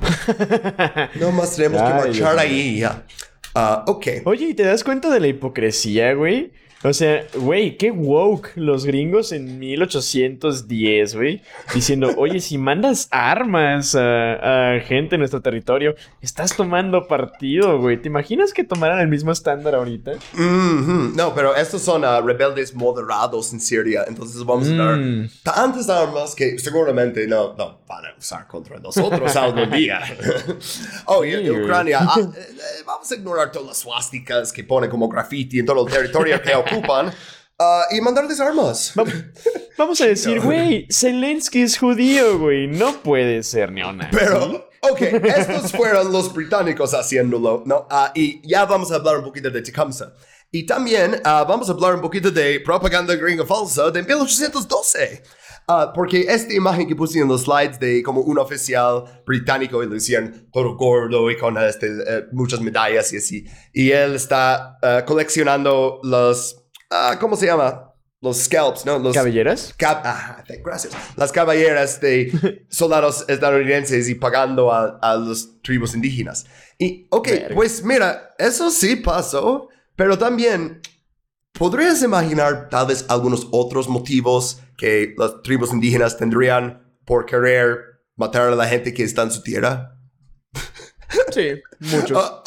no más tenemos que marchar ahí. Ah, ok. Oye, ¿y te das cuenta de la hipocresía, güey? O sea, güey, qué woke los gringos en 1810, güey. Diciendo, oye, si mandas armas a, gente en nuestro territorio, estás tomando partido, güey. ¿Te imaginas que tomaran el mismo estándar ahorita? No, pero estos son uh, rebeldes moderados en Siria. Entonces vamos a dar mm. tantas armas que seguramente no, no van a usar contra nosotros algún día. oh, y, Ucrania. Ah, eh, eh, vamos a ignorar todas las suásticas que ponen como graffiti en todo el territorio que ocupan uh, y mandarles armas. Vamos a decir, güey, Zelensky es judío, güey. No puede ser ni una. Pero, ok, estos fueron los británicos haciéndolo, ¿no? Uh, y ya vamos a hablar un poquito de Tecumseh. Y también uh, vamos a hablar un poquito de propaganda gringa falsa de 1812. Uh, porque esta imagen que puse en los slides de como un oficial británico y lo decían todo gordo y con este, uh, muchas medallas y así. Y él está uh, coleccionando los Ah, ¿cómo se llama? Los scalps, ¿no? Los ¿Caballeras? ah, gracias. Las caballeras de soldados estadounidenses y pagando a, a los tribus indígenas. Y, ok, pues mira, eso sí pasó, pero también podrías imaginar tal vez algunos otros motivos que las tribus indígenas tendrían por querer matar a la gente que está en su tierra. Sí, muchos.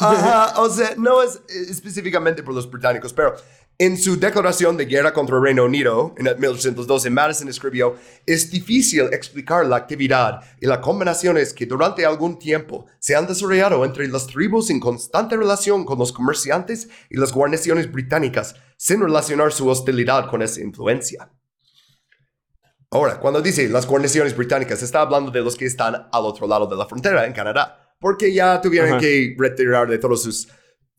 o sea, no es específicamente por los británicos, pero en su declaración de guerra contra el Reino Unido en 1812, Madison escribió, es difícil explicar la actividad y las combinaciones que durante algún tiempo se han desarrollado entre las tribus en constante relación con los comerciantes y las guarniciones británicas, sin relacionar su hostilidad con esa influencia. Ahora, cuando dice las guarniciones británicas, está hablando de los que están al otro lado de la frontera, en Canadá, porque ya tuvieron que retirar de todos sus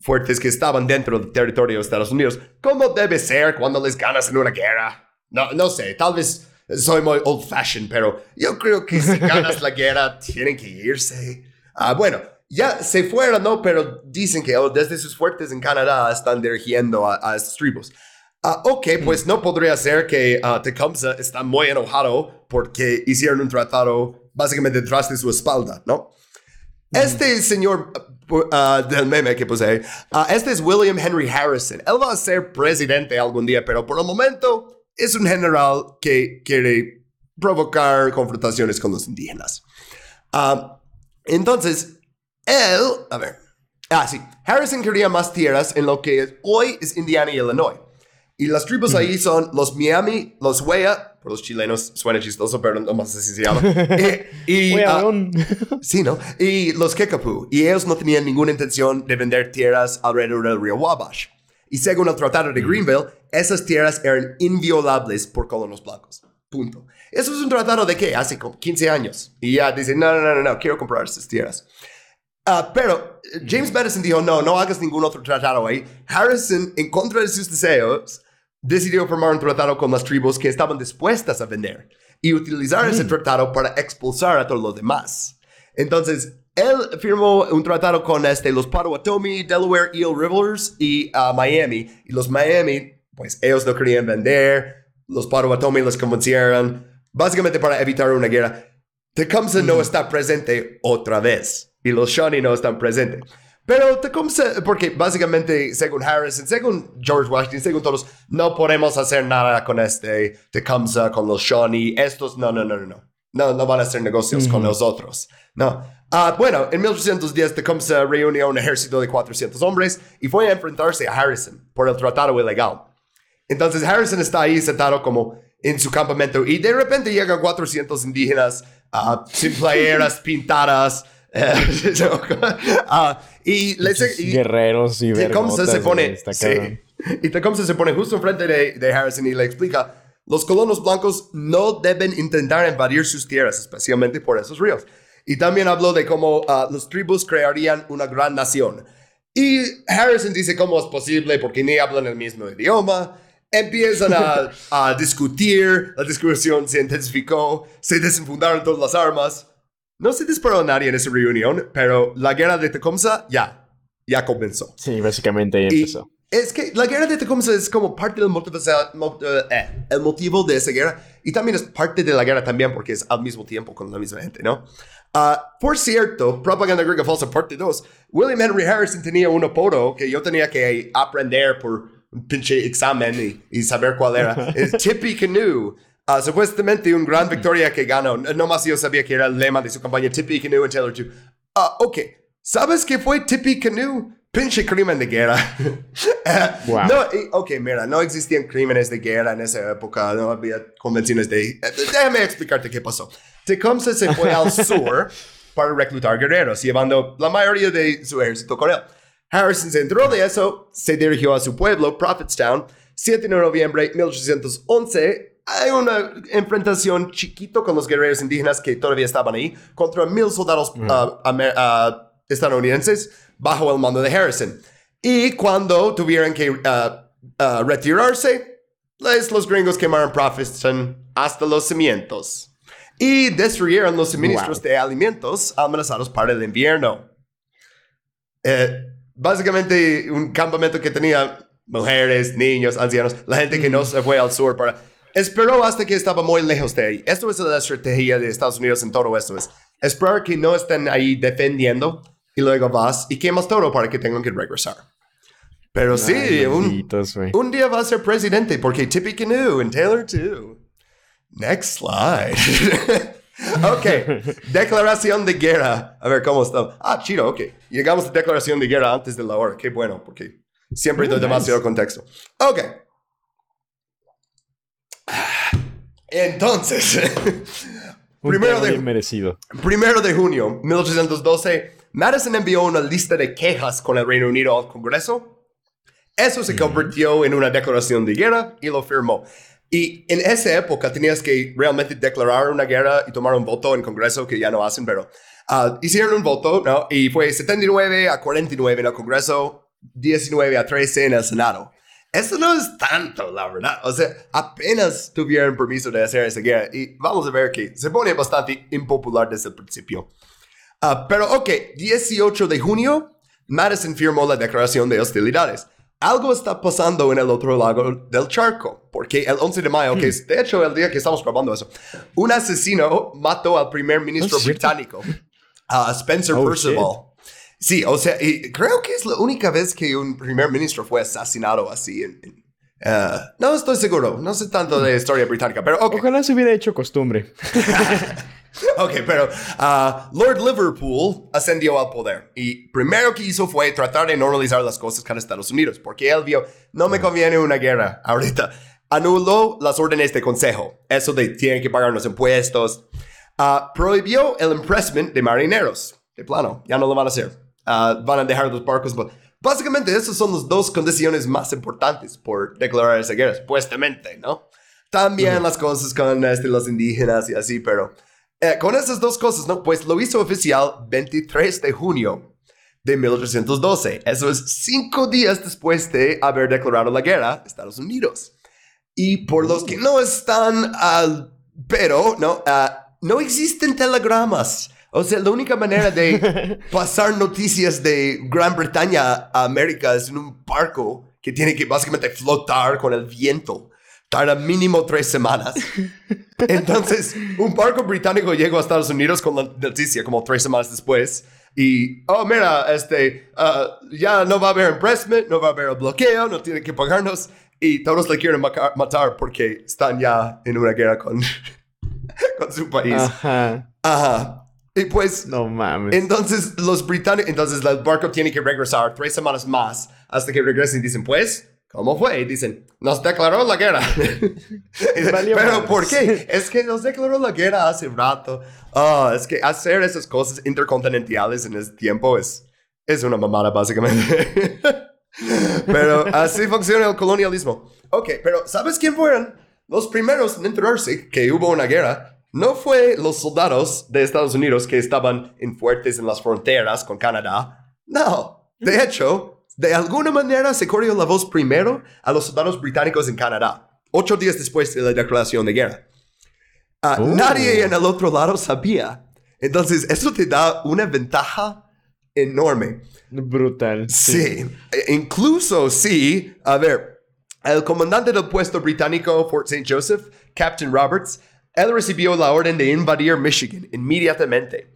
fuertes que estaban dentro del territorio de Estados Unidos, como debe ser cuando les ganas en una guerra. No, no sé, tal vez soy muy old fashioned, pero yo creo que si ganas la guerra tienen que irse. Ah, bueno, ya se fueron, ¿no? Pero dicen que oh, desde sus fuertes en Canadá están dirigiendo a, a estos tribus. Ah, ok, pues no podría ser que ah, Tecumseh está muy enojado porque hicieron un tratado básicamente detrás de su espalda, ¿no? Este señor ah, del meme que puse, ah, este es William Henry Harrison. Él va a ser presidente algún día, pero por el momento es un general que quiere provocar confrontaciones con los indígenas. Ah, entonces, él, a ver, ah, sí, Harrison quería más tierras en lo que hoy es Indiana y Illinois. Y las tribus ahí son los Miami, los Wea, por los chilenos suena chistoso, pero no más así se llama. y, y, ah, Weón. sí, ¿no? Y los Kickapoo. Y ellos no tenían ninguna intención de vender tierras alrededor del río Wabash. Y según el Tratado de Greenville, esas tierras eran inviolables por colonos blancos. Punto. Eso es un tratado de qué? Hace como 15 años. Y ya dicen, no, no, no, no, no, quiero comprar esas tierras. Ah, pero eh, James Madison dijo, no, no hagas ningún otro tratado ahí. Harrison, en contra de sus deseos, decidió formar un tratado con las tribus que estaban dispuestas a vender y utilizar ese tratado para expulsar a todos los demás. Entonces, él firmó un tratado con este, los Potawatomi, Delaware Eel Rivers y ah, Miami. Y los Miami, pues ellos no querían vender. Los Potawatomi los convencieron, básicamente para evitar una guerra. Tecumseh no está presente otra vez. Y los Shawnee no están presentes. Pero Tecumseh, porque básicamente, según Harrison, según George Washington, según todos, no podemos hacer nada con este Tecumseh, con los Shawnee. Estos, no, no, no, no, no. No, no van a hacer negocios con nosotros. No. Ah, bueno, en 1810 Tecumseh reunió un ejército de 400 hombres y fue a enfrentarse a Harrison por el tratado ilegal. Entonces Harrison está ahí sentado como en su campamento y de repente llegan 400 indígenas ah, sin playeras pintadas. ah, y, les, y Guerreros y Tecumseh se pone sí. y Tecumseh se pone justo enfrente de, de Harrison y le explica los colonos blancos no deben intentar invadir sus tierras especialmente por esos ríos y también habló de cómo ah, los tribus crearían una gran nación. Y Harrison dice cómo es posible porque ni hablan el mismo idioma. Empiezan a, a discutir la discusión se intensificó se desenfundaron todas las armas no se disparó a nadie en esa reunión pero la guerra de Tecumseh ya ya comenzó Sí, básicamente ahí y empezó. es que la guerra de Tecumseh es como parte del motivo, mo- eh, el motivo de esa guerra y también es parte de la guerra también porque es al mismo tiempo con la misma gente, ¿no? Ah, por cierto, Propaganda Griega Falsa parte 2, William Henry Harrison tenía un apodo que yo tenía que aprender por un pinche examen y, y saber cuál era. Es Tippy Canoe. Ah, supuestamente una gran victoria que ganó. No más yo sabía que era el lema de su campaña Tippy Canoe en Taylor 2. Ah, ok. ¿Sabes qué fue Tippy Canoe? Pinche crimen de guerra. Wow. No, ok, mira, no existían crímenes de guerra en esa época, no había convenciones de... eh, Déjame explicarte qué pasó. Tecumseh se fue al sur para reclutar guerreros, llevando la mayoría de su ejército con él. Harrison se enteró de eso, se dirigió a su pueblo, Prophetstown, 7 de noviembre de 1811. Hay una enfrentación chiquito con los guerreros indígenas que todavía estaban ahí contra mil soldados ah, amer- ah, estadounidenses bajo el mando de Harrison. Y cuando tuvieron que ah, retirarse, pues, los gringos quemaron Prophetstown hasta los cimientos y destruyeron los suministros Wow. de alimentos amenazados para el invierno. Eh, básicamente un campamento que tenía mujeres, niños, ancianos, la gente que no se fue al sur para... Esperó hasta que estaba muy lejos de ahí. Esto es la estrategia de Estados Unidos en todo esto. Es esperar que no estén ahí defendiendo y luego vas y quemas todo para que tengan que regresar. Pero sí, Ay, un, malditos, güey. un día va a ser presidente porque Tippy Canoe en Taylor 2. Next slide. ok, declaración de guerra. A ver cómo está. Ah, chido, ok. Llegamos a declaración de guerra antes de la hora. Qué bueno, porque siempre doy nice. demasiado contexto. Ok. Entonces, primero de, merecido. Primero de junio 1812, Madison envió una lista de quejas con el Reino Unido al Congreso. Eso se convirtió en una declaración de guerra y lo firmó. Y en esa época tenías que realmente declarar una guerra y tomar un voto en Congreso, que ya no hacen, pero ah, hicieron un voto, ¿no? Y fue 79 a 49 en el Congreso, 19 a 13 en el Senado. Eso no es tanto, la verdad. O sea, apenas tuvieron permiso de hacer esa guerra. Y vamos a ver que se pone bastante impopular desde el principio. Ah, pero ok, 18 de junio, Madison firmó la declaración de hostilidades. algo está pasando en el otro lado del charco, porque el 11 de mayo, que es de hecho el día que estamos grabando eso, un asesino mató al primer ministro Oh, británico, a Spencer Oh, Percival. Sí, o sea, y creo que es la única vez que un primer ministro fue asesinado así. En, en- eh, no estoy seguro, no sé tanto de historia británica, pero ok. Ojalá se hubiera hecho costumbre. Ok, pero ah, Lord Liverpool ascendió al poder y primero que hizo fue tratar de normalizar las cosas con Estados Unidos, porque él vio, no me conviene una guerra ahorita. Anuló las órdenes de consejo, eso de tienen que pagar los impuestos. Ah, prohibió el impressment de marineros, de plano, ya no lo van a hacer. Ah, van a dejar los barcos. but- Básicamente, esas son las dos condiciones más importantes por declarar esa guerra, supuestamente, ¿no? También las cosas con este, los indígenas y así, pero eh, con esas dos cosas, ¿no? Pues lo hizo oficial 23 de junio de 1812. Eso es cinco días después de haber declarado la guerra a Estados Unidos. Y por los que no están al... Pero, ¿no? Ah, no existen telegramas. O sea, la única manera de pasar noticias de Gran Bretaña a América es en un barco que tiene que básicamente flotar con el viento. Tarda mínimo tres semanas. Entonces, un barco británico llegó a Estados Unidos con la noticia como tres semanas después. Y, oh, mira, este, ah, ya no va a haber impressment, no va a haber bloqueo, no tienen que pagarnos. Y todos le quieren matar porque están ya en una guerra con, con su país. Ajá. Ajá. Y pues, No mames. entonces los británicos, entonces el barco tiene que regresar tres semanas más hasta que regresen y dicen, pues, ¿cómo fue? Y dicen, nos declaró la guerra. Pero. ¿por qué? Es que nos declaró la guerra hace rato. Ah, es que hacer esas cosas intercontinentales en ese tiempo es, es una mamada, básicamente. pero así funciona el colonialismo. Ok, pero ¿sabes quién fueron los primeros en enterarse que hubo una guerra? No fue los soldados de Estados Unidos que estaban en fuertes en las fronteras con Canadá. No, de hecho, de alguna manera se corrió la voz primero a los soldados británicos en Canadá, ocho días después de la declaración de guerra. Ah, Oh. Nadie en el otro lado sabía. Entonces, eso te da una ventaja enorme. Brutal. Sí, E- incluso sí, a ver, el comandante del puesto británico Fort St. Joseph, Captain Roberts, él recibió la orden de invadir Michigan inmediatamente.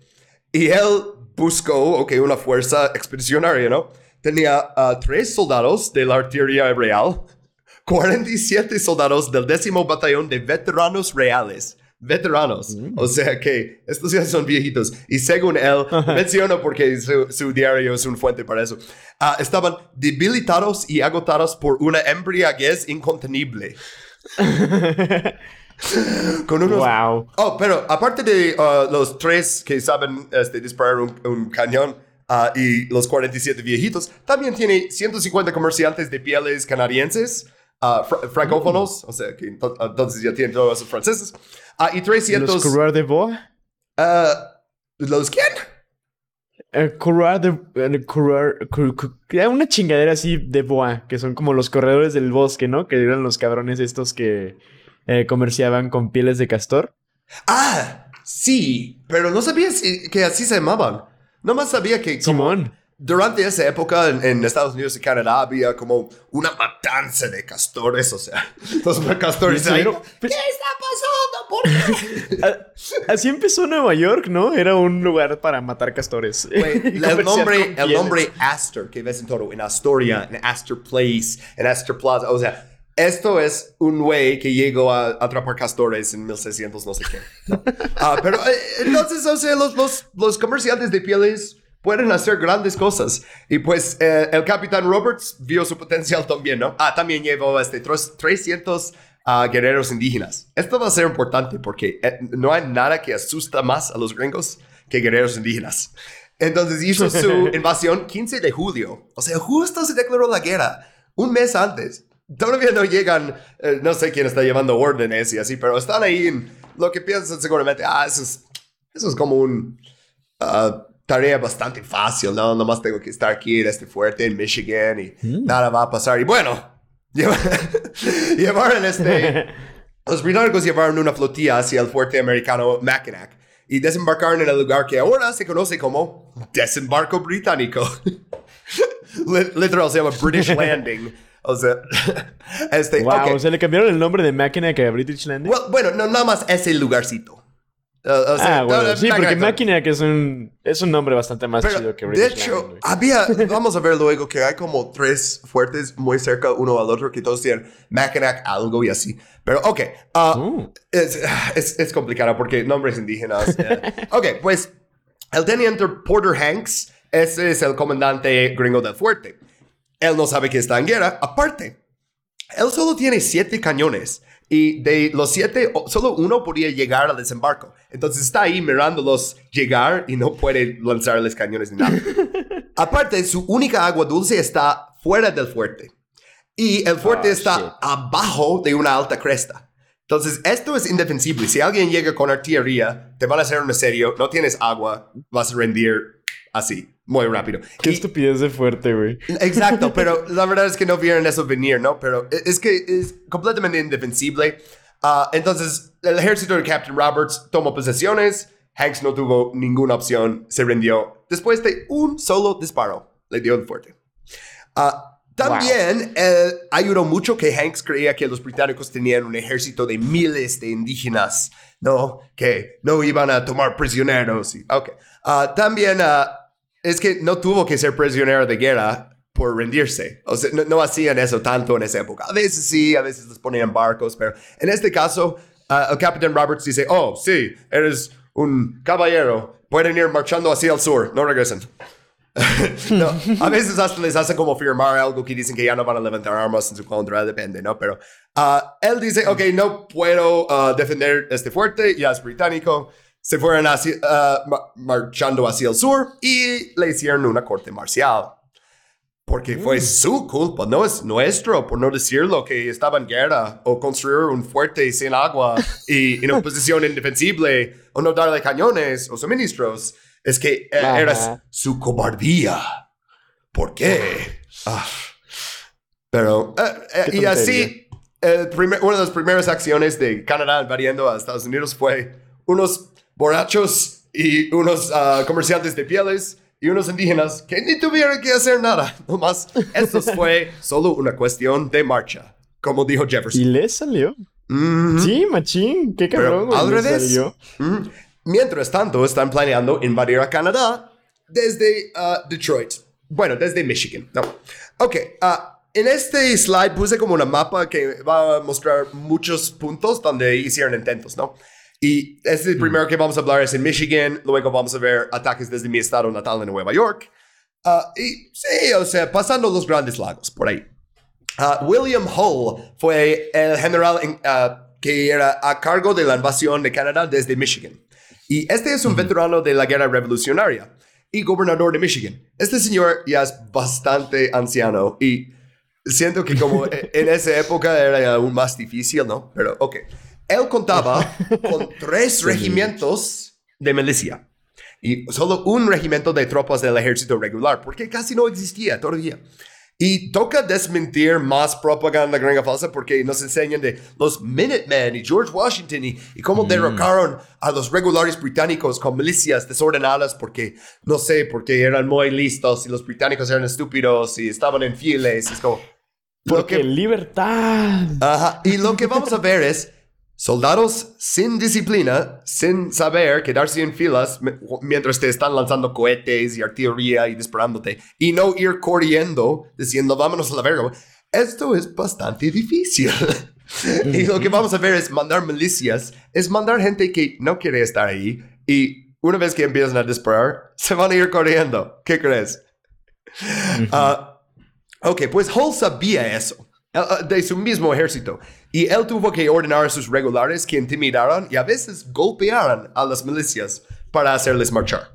Y él buscó, ok, una fuerza expedicionaria, ¿no? Tenía ah, tres soldados de la artillería real, 47 soldados del décimo batallón de veteranos reales. Veteranos. O sea que estos ya son viejitos. Y según él, menciono porque su, su diario es una fuente para eso, ah, estaban debilitados y agotados por una embriaguez incontenible. Con unos Wow. Oh, pero aparte de uh, los tres que saben este, disparar un, un cañón uh, y los 47 viejitos, también tiene 150 comerciantes de pieles canadienses, uh, fr- francófonos, o sea que ento- entonces ya tienen todos esos franceses, Ah, y 300... ¿Los de bois? ah, ¿Los quién? Eh, coureur de... cou- era una chingadera así de bois, que son como los corredores del bosque, ¿no? Que eran los cabrones estos que eh, comerciaban con pieles de castor. Ah, sí, pero no sabía si- que así se llamaban. Nomás sabía que... como- Simón. Durante esa época en, en Estados Unidos y Canadá había como una matanza de castores, o sea, los castores ahí. ¿Qué está pasando? ¿Por qué? Así empezó Nueva York, ¿no? Era un lugar para matar castores. El nombre, el nombre Astor que ves en todo, en Astoria, en Astor Place, en Astor Plaza, o sea, esto es un güey que llegó a atrapar castores en 1600 no sé qué. Ah, pero eh, entonces, o sea, los, los, los comerciantes de pieles pueden hacer grandes cosas. Y pues eh, el capitán Roberts vio su potencial también, ¿no? Ah, también llevó este, tres- 300 ah, guerreros indígenas. Esto va a ser importante porque eh, no hay nada que asusta más a los gringos que guerreros indígenas. Entonces hizo su invasión 15 de julio. O sea, justo se declaró la guerra. Un mes antes. Todavía no llegan, eh, no sé quién está llevando órdenes y así, pero están ahí en lo que piensan seguramente, ah, eso es, eso es como un ah, tarea bastante fácil, ¿no? Nomás tengo que estar aquí en este fuerte en Michigan y nada va a pasar. Y bueno, lleva- llevaron este... Los británicos llevaron una flotilla hacia el fuerte americano Mackinac y desembarcaron en el lugar que ahora se conoce como Desembarco Británico. Li- Literal se llama British Landing. O sea, este, Wow, ok. o sea, le cambiaron el nombre de máquina que a British Landing. Well, bueno, no, nada más ese lugarcito. Uh, o sea, ah, bueno, no, no, sí, porque máquina que es un, es un nombre bastante más Pero, chido que de British hecho, Landing. había, vamos a ver luego que hay como tres fuertes muy cerca uno al otro que todos tienen Mackinac algo y así. Pero, ok, ah, Uh, es, es, es complicado porque nombres indígenas. eh. ok, pues el teniente Porter Hanks, ese es el comandante gringo del fuerte. Él no sabe que está en guerra. Aparte, él solo tiene siete cañones. Y de los siete, solo uno podía llegar al desembarco. Entonces está ahí mirándolos llegar y no puede lanzarles cañones ni nada. Aparte, su única agua dulce está fuera del fuerte. Y el fuerte Ah, está shit. abajo de una alta cresta. Entonces, esto es indefensible. Si alguien llega con artillería, te van a hacer un asedio, no tienes agua, vas a rendir así, muy rápido. qué Y- estupidez de fuerte, güey. Exacto, pero la verdad es que no vieron eso venir, ¿no? Pero e- es que es completamente indefensible. Ah, entonces, el ejército de Captain Roberts tomó posesiones. Hanks no tuvo ninguna opción, se rindió después de un solo disparo. Le dio el fuerte. Ah, también eh, ayudó mucho que Hanks creía que los británicos tenían un ejército de miles de indígenas, ¿no? Que no iban a tomar prisioneros. Y, ok. Ah, también es que no tuvo que ser prisionero de guerra por rendirse. O sea, no, no hacían eso tanto en esa época. A veces sí, a veces los ponían barcos, pero en este caso, ah, el capitán Roberts dice, oh, sí, eres un caballero, pueden ir marchando hacia el sur, no regresen. no, a veces hasta les hace como firmar algo que dicen que ya no van a levantar armas en su contra, depende, ¿no? Pero ah, él dice, ok, no puedo ah, defender este fuerte, ya es británico. Se fueron hacia, ah, ma- marchando hacia el sur y le hicieron una corte marcial. Porque fue su culpa, no es nuestro, por no decirlo, que estaba en guerra o construir un fuerte sin agua y en una posición indefensible o no darle cañones o suministros. Es que eh, era su cobardía. ¿Por qué? Ah. Pero, eh, eh, y así, primer- una de las primeras acciones de Canadá invadiendo a Estados Unidos fue unos borrachos y unos ah, comerciantes de pieles y unos indígenas que ni tuvieron que hacer nada. Nomás, eso fue solo una cuestión de marcha, como dijo ¿Y Jefferson. le salió? Mhm. Sí, machín. Qué cabrón, güey. al revés. salió. Mm. Mientras tanto, están planeando invadir a Canadá desde ah, Detroit. Bueno, desde Michigan. No. Ok. ah, en este slide puse como una mapa que va a mostrar muchos puntos donde hicieron intentos, ¿no? Y este el primero que vamos a hablar es en Michigan. Luego vamos a ver ataques desde mi estado natal en Nueva York. Ah, y sí, o sea, pasando los grandes lagos por ahí. Ah, William Hull fue el general en- ah, que era a cargo de la invasión de Canadá desde Michigan. Y este es un veterano de la guerra revolucionaria y gobernador de Michigan. Este señor ya es bastante anciano y siento que como en esa época era aún más difícil, ¿no? Pero ok. Él contaba con tres regimientos de milicia y solo un regimiento de tropas del ejército regular, porque casi no existía todavía. Y toca desmentir más propaganda gringa falsa porque nos enseñan de los Minutemen y George Washington y, y cómo derrocaron a los regulares británicos con milicias desordenadas porque, no sé, porque eran muy listos y los británicos eran estúpidos y estaban infieles. Es como... Porque que- libertad. Ajá. Y lo que vamos a ver es soldados sin disciplina, sin saber quedarse en filas mientras te están lanzando cohetes y artillería y disparándote y no ir corriendo diciendo vámonos a la verga. Esto es bastante difícil. y lo que vamos a ver es mandar milicias, es mandar gente que no quiere estar ahí y una vez que empiezan a disparar, se van a ir corriendo. ¿Qué crees? Ah, ok, pues Hull sabía eso de su mismo ejército y él tuvo que ordenar a sus regulares que intimidaran y a veces golpearan a las milicias para hacerles marchar.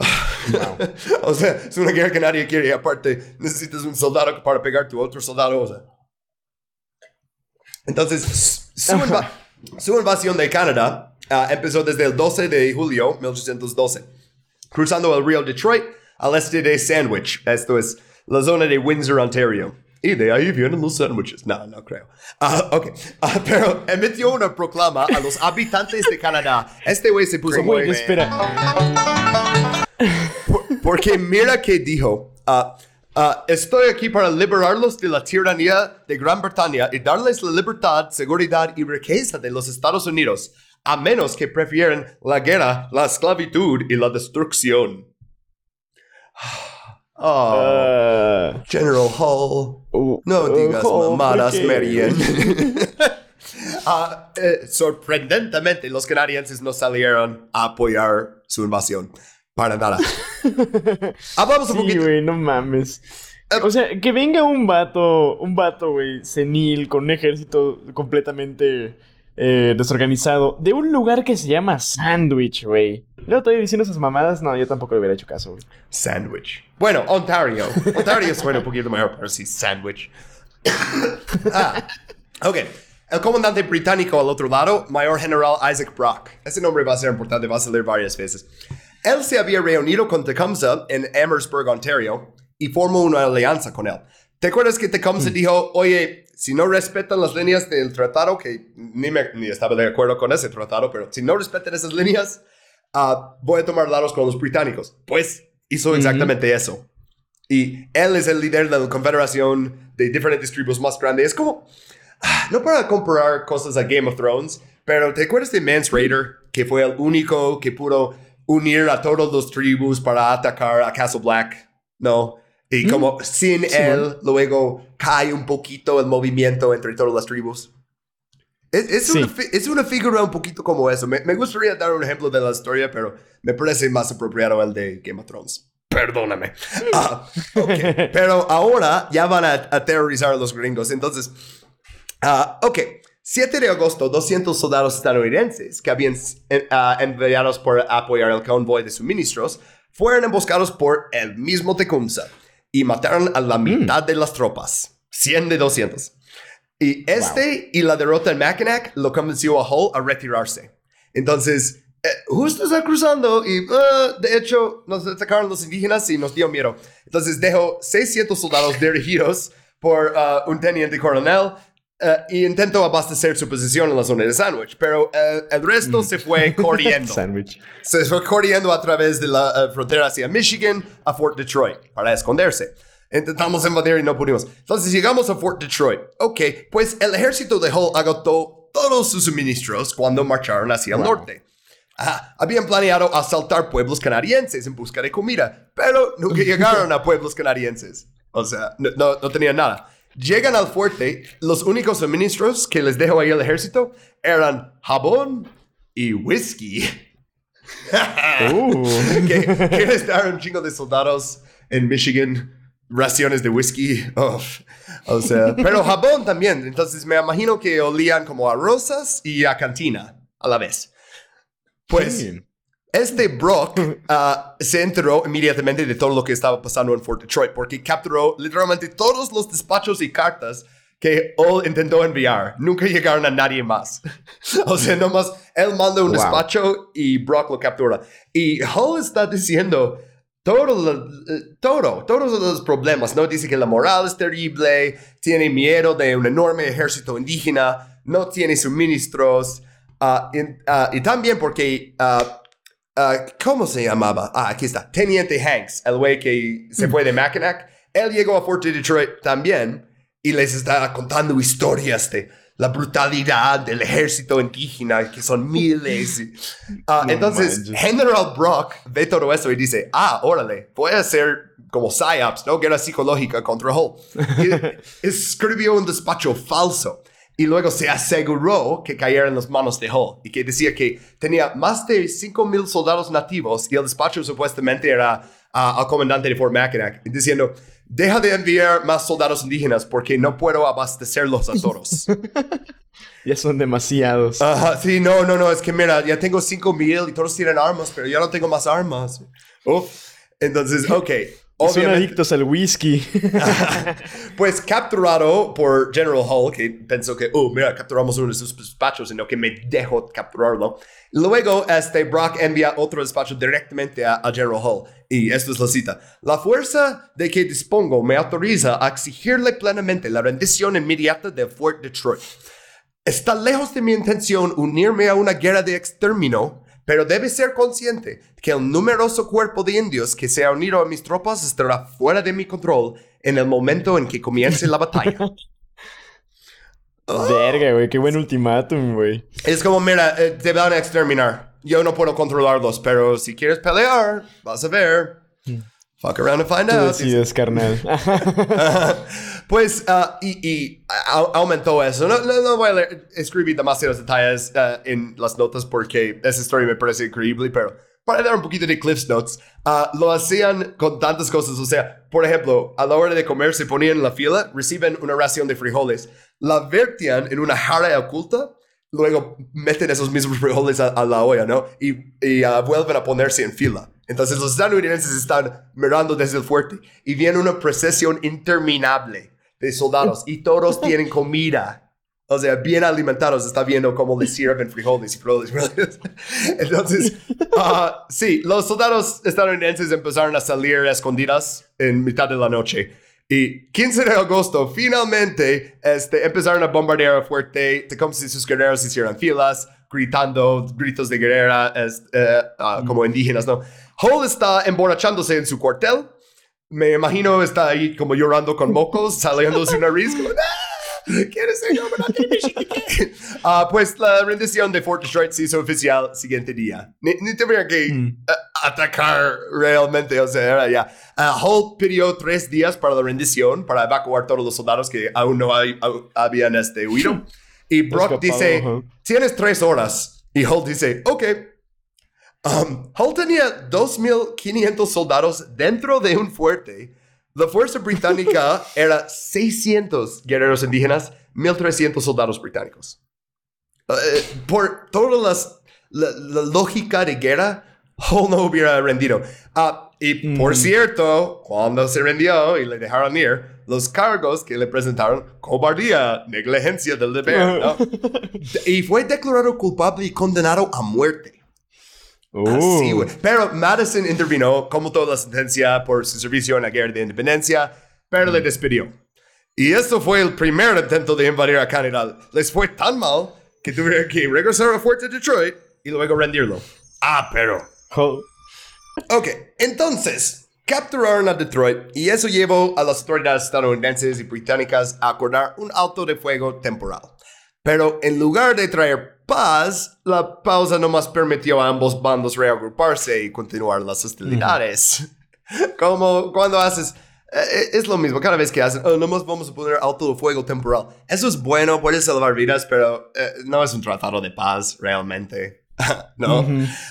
o sea, es una guerra que nadie quiere y aparte necesitas un soldado para pegar tu otro soldado. O sea. Entonces, su, inva- su invasión de Canadá ah, empezó desde el 12 de julio de 1812, cruzando el río Detroit al este de Sandwich. Esto es la zona de Windsor, Ontario. Y de ahí vienen los sándwiches. No, no creo. Ah, ok. Ah, pero emitió una proclama a los habitantes de Canadá. Este güey se puso muy... Güey, espera. Por- porque mira que dijo, ah, Ah, estoy aquí para liberarlos de la tiranía de Gran Bretaña y darles la libertad, seguridad y riqueza de los Estados Unidos, a menos que prefieren la guerra, la esclavitud y la destrucción. Oh, Ah, General Hall. Uh, No uh, digas oh, mamadas. Marian. Ah, eh, sorprendentemente, los canadienses no salieron a apoyar su invasión. Para nada. Hablamos un Sí, poquito. güey, no mames. O sea, que venga un vato, un vato, güey, senil, con un ejército completamente eh, desorganizado, de un lugar que se llama Sandwich, güey. Luego estoy diciendo esas mamadas, no, yo tampoco le hubiera hecho caso, güey. Sandwich. Bueno, Ontario. Ontario suena un poquito mejor, pero sí, sandwich. ah, ok. El comandante británico al otro lado, Mayor General Isaac Brock. Ese nombre va a ser importante, va a salir varias veces. Él se había reunido con Tecumseh en Amherstburg, Ontario, y formó una alianza con él. ¿Te acuerdas que Tecumseh dijo, oye, si no respetan las líneas del tratado, que ni, me- ni estaba de acuerdo con ese tratado, pero si no respetan esas líneas, ah, voy a tomar lados con los británicos? Pues hizo exactamente eso. Y él es el líder de la confederación de diferentes tribus más grandes. Es como, ah, no para comparar cosas a Game of Thrones, pero ¿te acuerdas de Mance Raider? Que fue el único que pudo unir a todos los tribus para atacar a Castle Black. No. Y como sin Sí, él, luego cae un poquito el movimiento entre todas las tribus. Es, es Sí. una, es una figura un poquito como eso. Me, me gustaría dar un ejemplo de la historia, pero me parece más apropiado el de Game of Thrones. Perdóname. Ah, ok. Pero ahora ya van a, a aterrorizar a los gringos. Entonces, ah, ok. 7 de agosto, 200 soldados estadounidenses que habían ah, enviados por apoyar el convoy de suministros fueron emboscados por el mismo Tecumseh y mataron a la mitad de las tropas. 100 de 200. Y este y la derrota en Mackinac lo convenció a Hull a retirarse. Entonces, eh, justo está cruzando y, ah, de hecho, nos atacaron los indígenas y nos dio miedo. Entonces, dejó 600 soldados dirigidos por ah, un teniente coronel eh, y intentó abastecer su posición en la zona de Sandwich. Pero eh, el resto se fue corriendo. Sandwich. Se fue corriendo a través de la eh, frontera hacia Michigan a Fort Detroit para esconderse. Intentamos invadir y no pudimos. Entonces llegamos a Fort Detroit. Ok, pues el ejército de Hull agotó todos sus suministros cuando marcharon hacia el Wow. norte. Habían planeado asaltar pueblos canadienses en busca de comida, pero nunca llegaron a pueblos canadienses. O sea, no, no, no tenían nada. Llegan al fuerte, los únicos suministros que les dejó ahí el ejército eran jabón y whisky. Uh. que, que les daron un chingo de soldados en Michigan raciones de whisky. Uf. O sea, pero jabón también. Entonces me imagino que olían como a rosas y a cantina a la vez. Pues Sí. Este Brock ah, se enteró inmediatamente de todo lo que estaba pasando en Fort Detroit porque capturó literalmente todos los despachos y cartas que Hull intentó enviar. Nunca llegaron a nadie más. o sea, nomás él manda un Wow. despacho y Brock lo captura. Y Hull está diciendo todo, todo, todos los problemas, ¿no? Dice que la moral es terrible, tiene miedo de un enorme ejército indígena, no tiene suministros, ah, y, ah, y también porque, ah, ¿cómo se llamaba? Ah, aquí está, Teniente Hanks, el güey que se fue de Mackinac, él llegó a Fort Detroit también y les está contando historias de la brutalidad del ejército indígena, que son miles. No entonces, manches. General Brock ve todo eso y dice, ah, órale, voy a hacer como PSYOPs, ¿no? Guerra psicológica contra Hull. Y escribió un despacho falso. Y luego se aseguró que cayera en las manos de Hull. Y que decía que tenía más de 5 mil soldados nativos y el despacho supuestamente era ah, al comandante de Fort Mackinac diciendo, deja de enviar más soldados indígenas porque no puedo abastecerlos a todos. Ya son demasiados. Ajá, sí, no, no, no, es que mira, ya tengo 5 mil y todos tienen armas, pero ya no tengo más armas. Uf. Entonces, ok. Son Obviamente, adictos al whisky. pues capturado por General Hull, que pensó que, oh, mira, capturamos uno de sus despachos, sino que me dejó capturarlo. Luego, este Brock envía otro despacho directamente a, a General Hull. Y esto es la cita. La fuerza de que dispongo me autoriza a exigirle plenamente la rendición inmediata de Fort Detroit. Está lejos de mi intención unirme a una guerra de exterminio, pero debe ser consciente que el numeroso cuerpo de indios que se ha unido a mis tropas estará fuera de mi control en el momento en que comience la batalla. Verga, güey, qué buen ultimátum, güey. Es como, mira, eh, te van a exterminar. Yo no puedo controlarlos, pero si quieres pelear, vas a ver. Fuck around and find Tú out. decides, carnal. pues, ah, y, y a- aumentó eso. No, no, no voy a leer- escribir demasiados detalles ah, en las notas porque esa historia me parece increíble, pero para dar un poquito de Cliff's Notes, ah, lo hacían con tantas cosas. O sea, por ejemplo, a la hora de comer se ponían en la fila, reciben una ración de frijoles, la vertían en una jarra oculta. Luego meten esos mismos frijoles a, a la olla, ¿no? Y, y, vuelven a ponerse en fila. Entonces los estadounidenses están mirando desde el fuerte y viene una procesión interminable de soldados y todos tienen comida. O sea, bien alimentados, está viendo cómo les sirven frijoles y frijoles. Entonces, ah, sí, los soldados estadounidenses empezaron a salir a escondidas en mitad de la noche. Y 15 de agosto, finalmente, este, empezaron a bombardear fuerte, como si sus guerreros hicieran filas, gritando gritos de guerrera, eh, ah, como indígenas, ¿no? Hall está emborrachándose en su cuartel. Me imagino está ahí como llorando con mocos, saliendo de su nariz. Como, "Ah, ¿Quieres ser gobernador de Michigan?" Ah, pues la rendición de Fort Detroit se hizo oficial siguiente día. Ni, ni tuvieron que Mm. eh, atacar realmente, o sea, era ya. Ah, pidió tres días para la rendición, para evacuar todos los soldados que aún no hay- au- habían este, huido. Y Brock Escapado, dice, tienes tres horas. Y Hull dice, ok. Um, Hull tenía 2.500 soldados dentro de un fuerte. La fuerza británica era 600 guerreros indígenas, 1.300 soldados británicos. Eh, por toda las, la, la lógica de guerra, Hull no hubiera rendido. Ah, y por Mm. cierto, cuando se rendió y le dejaron ir, los cargos que le presentaron, cobardía, negligencia del deber, ¿no? y fue declarado culpable y condenado a muerte. Así, güey. Pero Madison intervino, como toda la sentencia, por su servicio en la guerra de independencia, pero le despidió. Y esto fue el primer intento de invadir a Canadá. Les fue tan mal que tuvieron que regresar al fuerte de Detroit y luego rendirlo. Ah, pero. Hull- Ok, entonces, capturaron a Detroit y eso llevó a las autoridades estadounidenses y británicas a acordar un alto de fuego temporal. Pero en lugar de traer paz, la pausa nomás permitió a ambos bandos reagruparse y continuar las hostilidades. Como cuando haces... eh, Es lo mismo, cada vez que hacen, oh, nomás vamos a poner alto de fuego temporal. Eso es bueno, puede salvar vidas, pero eh, no es un tratado de paz realmente. ¿No?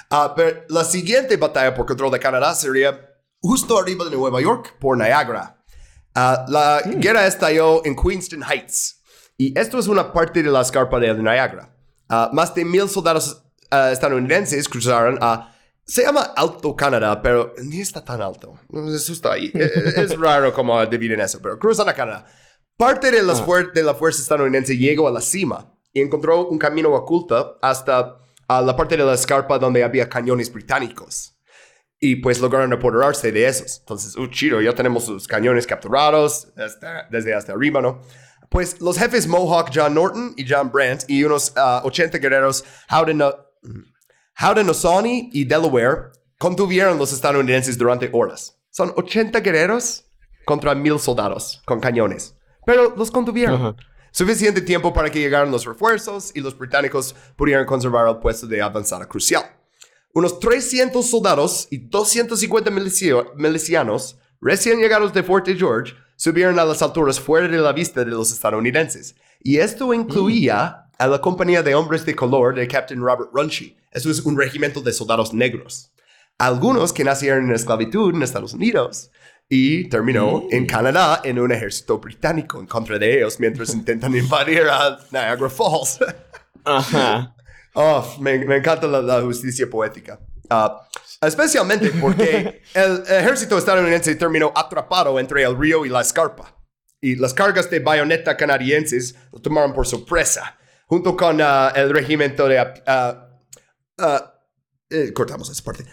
Ah, pero la siguiente batalla por control de Canadá sería justo arriba de Nueva York, por Niagara. Ah, la guerra estalló en Queenston Heights. Y esto es una parte de la escarpa de Niagara. Ah, más de mil soldados ah, estadounidenses cruzaron a... Se llama Alto Canadá, pero ni está tan alto. Eso está ahí. Eh, eh, es raro cómo dividen eso, pero cruzan a Canadá. Parte de, las fuer- de la fuerza estadounidense llegó a la cima y encontró un camino oculto hasta a la parte de la escarpa donde había cañones británicos. Y pues lograron apoderarse de esos. Entonces, uh, chido, ya tenemos sus cañones capturados hasta- desde hasta arriba, ¿no? Pues los jefes Mohawk, John Norton y John Brandt y unos ah, 80 guerreros Howden, Haudenosaunee y Delaware contuvieron los estadounidenses durante horas. Son 80 guerreros contra mil soldados con cañones. Pero los contuvieron. Suficiente tiempo para que llegaran los refuerzos y los británicos pudieran conservar el puesto de avanzada crucial. Unos 300 soldados y 250 milicio- milicianos recién llegados de Fort George subieron a las alturas fuera de la vista de los estadounidenses. Y esto incluía a la compañía de hombres de color de Captain Robert Runshie. Eso es un regimiento de soldados negros. Algunos que nacieron en esclavitud en Estados Unidos y terminó en Canadá en un ejército británico en contra de ellos mientras intentan invadir a Niagara Falls. Ajá. Oh, me, me encanta la, la justicia poética. Ah, especialmente porque el ejército estadounidense terminó atrapado entre el río y la escarpa. Y las cargas de bayoneta canadienses lo tomaron por sorpresa, junto con ah, el regimiento de... ah, ah, eh, cortamos esa parte.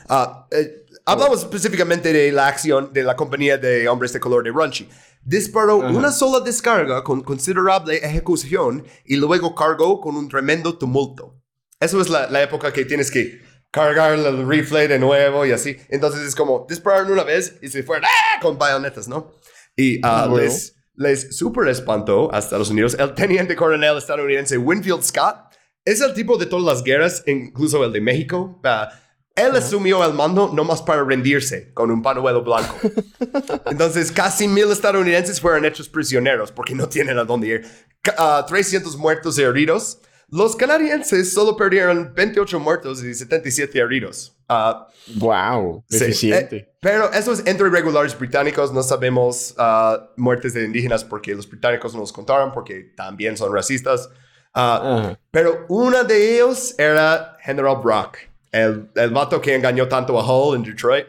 Eh, hablamos específicamente de la acción de la compañía de hombres de color de Runchi. Disparó una sola descarga con considerable ejecución y luego cargó con un tremendo tumulto. Eso es la, la época que tienes que cargar el rifle de nuevo y así. Entonces es como dispararon una vez y se fueron ¡ah! con bayonetas, ¿no? Y Bueno. les, les super espantó a Estados Unidos. El teniente coronel estadounidense Winfield Scott es el tipo de todas las guerras, incluso el de México. Ah, él asumió el mando nomás para rendirse con un panuelo blanco. Entonces, casi mil estadounidenses fueron hechos prisioneros porque no tienen a dónde ir. Ca- ah, 300 muertos y heridos. Los canadienses solo perdieron 28 muertos y 77 heridos. Ah, Wow, Sí. eficiente. Eh, pero eso es entre regulares británicos. No sabemos ah, muertes de indígenas porque los británicos no los contaron porque también son racistas. Ah, pero una de ellos era General Brock, el, el vato que engañó tanto a Hull en Detroit.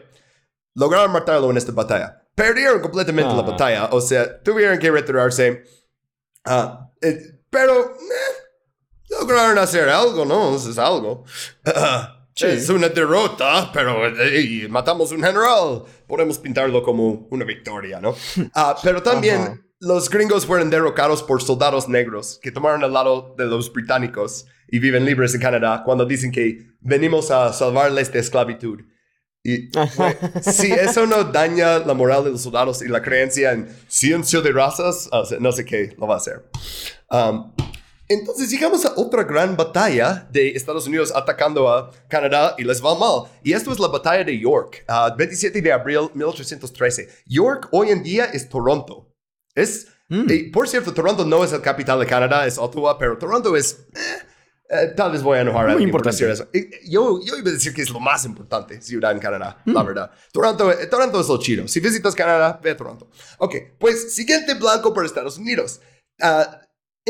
Lograron matarlo en esta batalla. Perdieron completamente la Ah. batalla. O sea, tuvieron que retirarse. Ah, eh, pero eh, lograron hacer algo, ¿no? Eso es algo. Ah, Sí. Es una derrota, pero eh, matamos un general. Podemos pintarlo como una victoria, ¿no? Ah, pero también Ajá. los gringos fueron derrocados por soldados negros que tomaron el lado de los británicos y viven libres en Canadá cuando dicen que venimos a salvarles de esclavitud. Y güey, si eso no daña la moral de los soldados y la creencia en ciencia de razas, o sea, no sé qué lo va a hacer. Um, entonces llegamos a otra gran batalla de Estados Unidos atacando a Canadá y les va mal. Y esto es la batalla de York, ah, 27 de abril 1813. York hoy en día es Toronto. Es, Mm. por cierto, Toronto no es el capital de Canadá, es Ottawa, pero Toronto es... eh, eh, tal vez voy a enojar a Muy alguien por importante. decir eso. Yo, yo iba a decir que es lo más importante ciudad en Canadá, Mm. la verdad. Toronto, eh, Toronto es lo chido. Si visitas Canadá, ve a Toronto. Ok, pues siguiente blanco para Estados Unidos. Ah,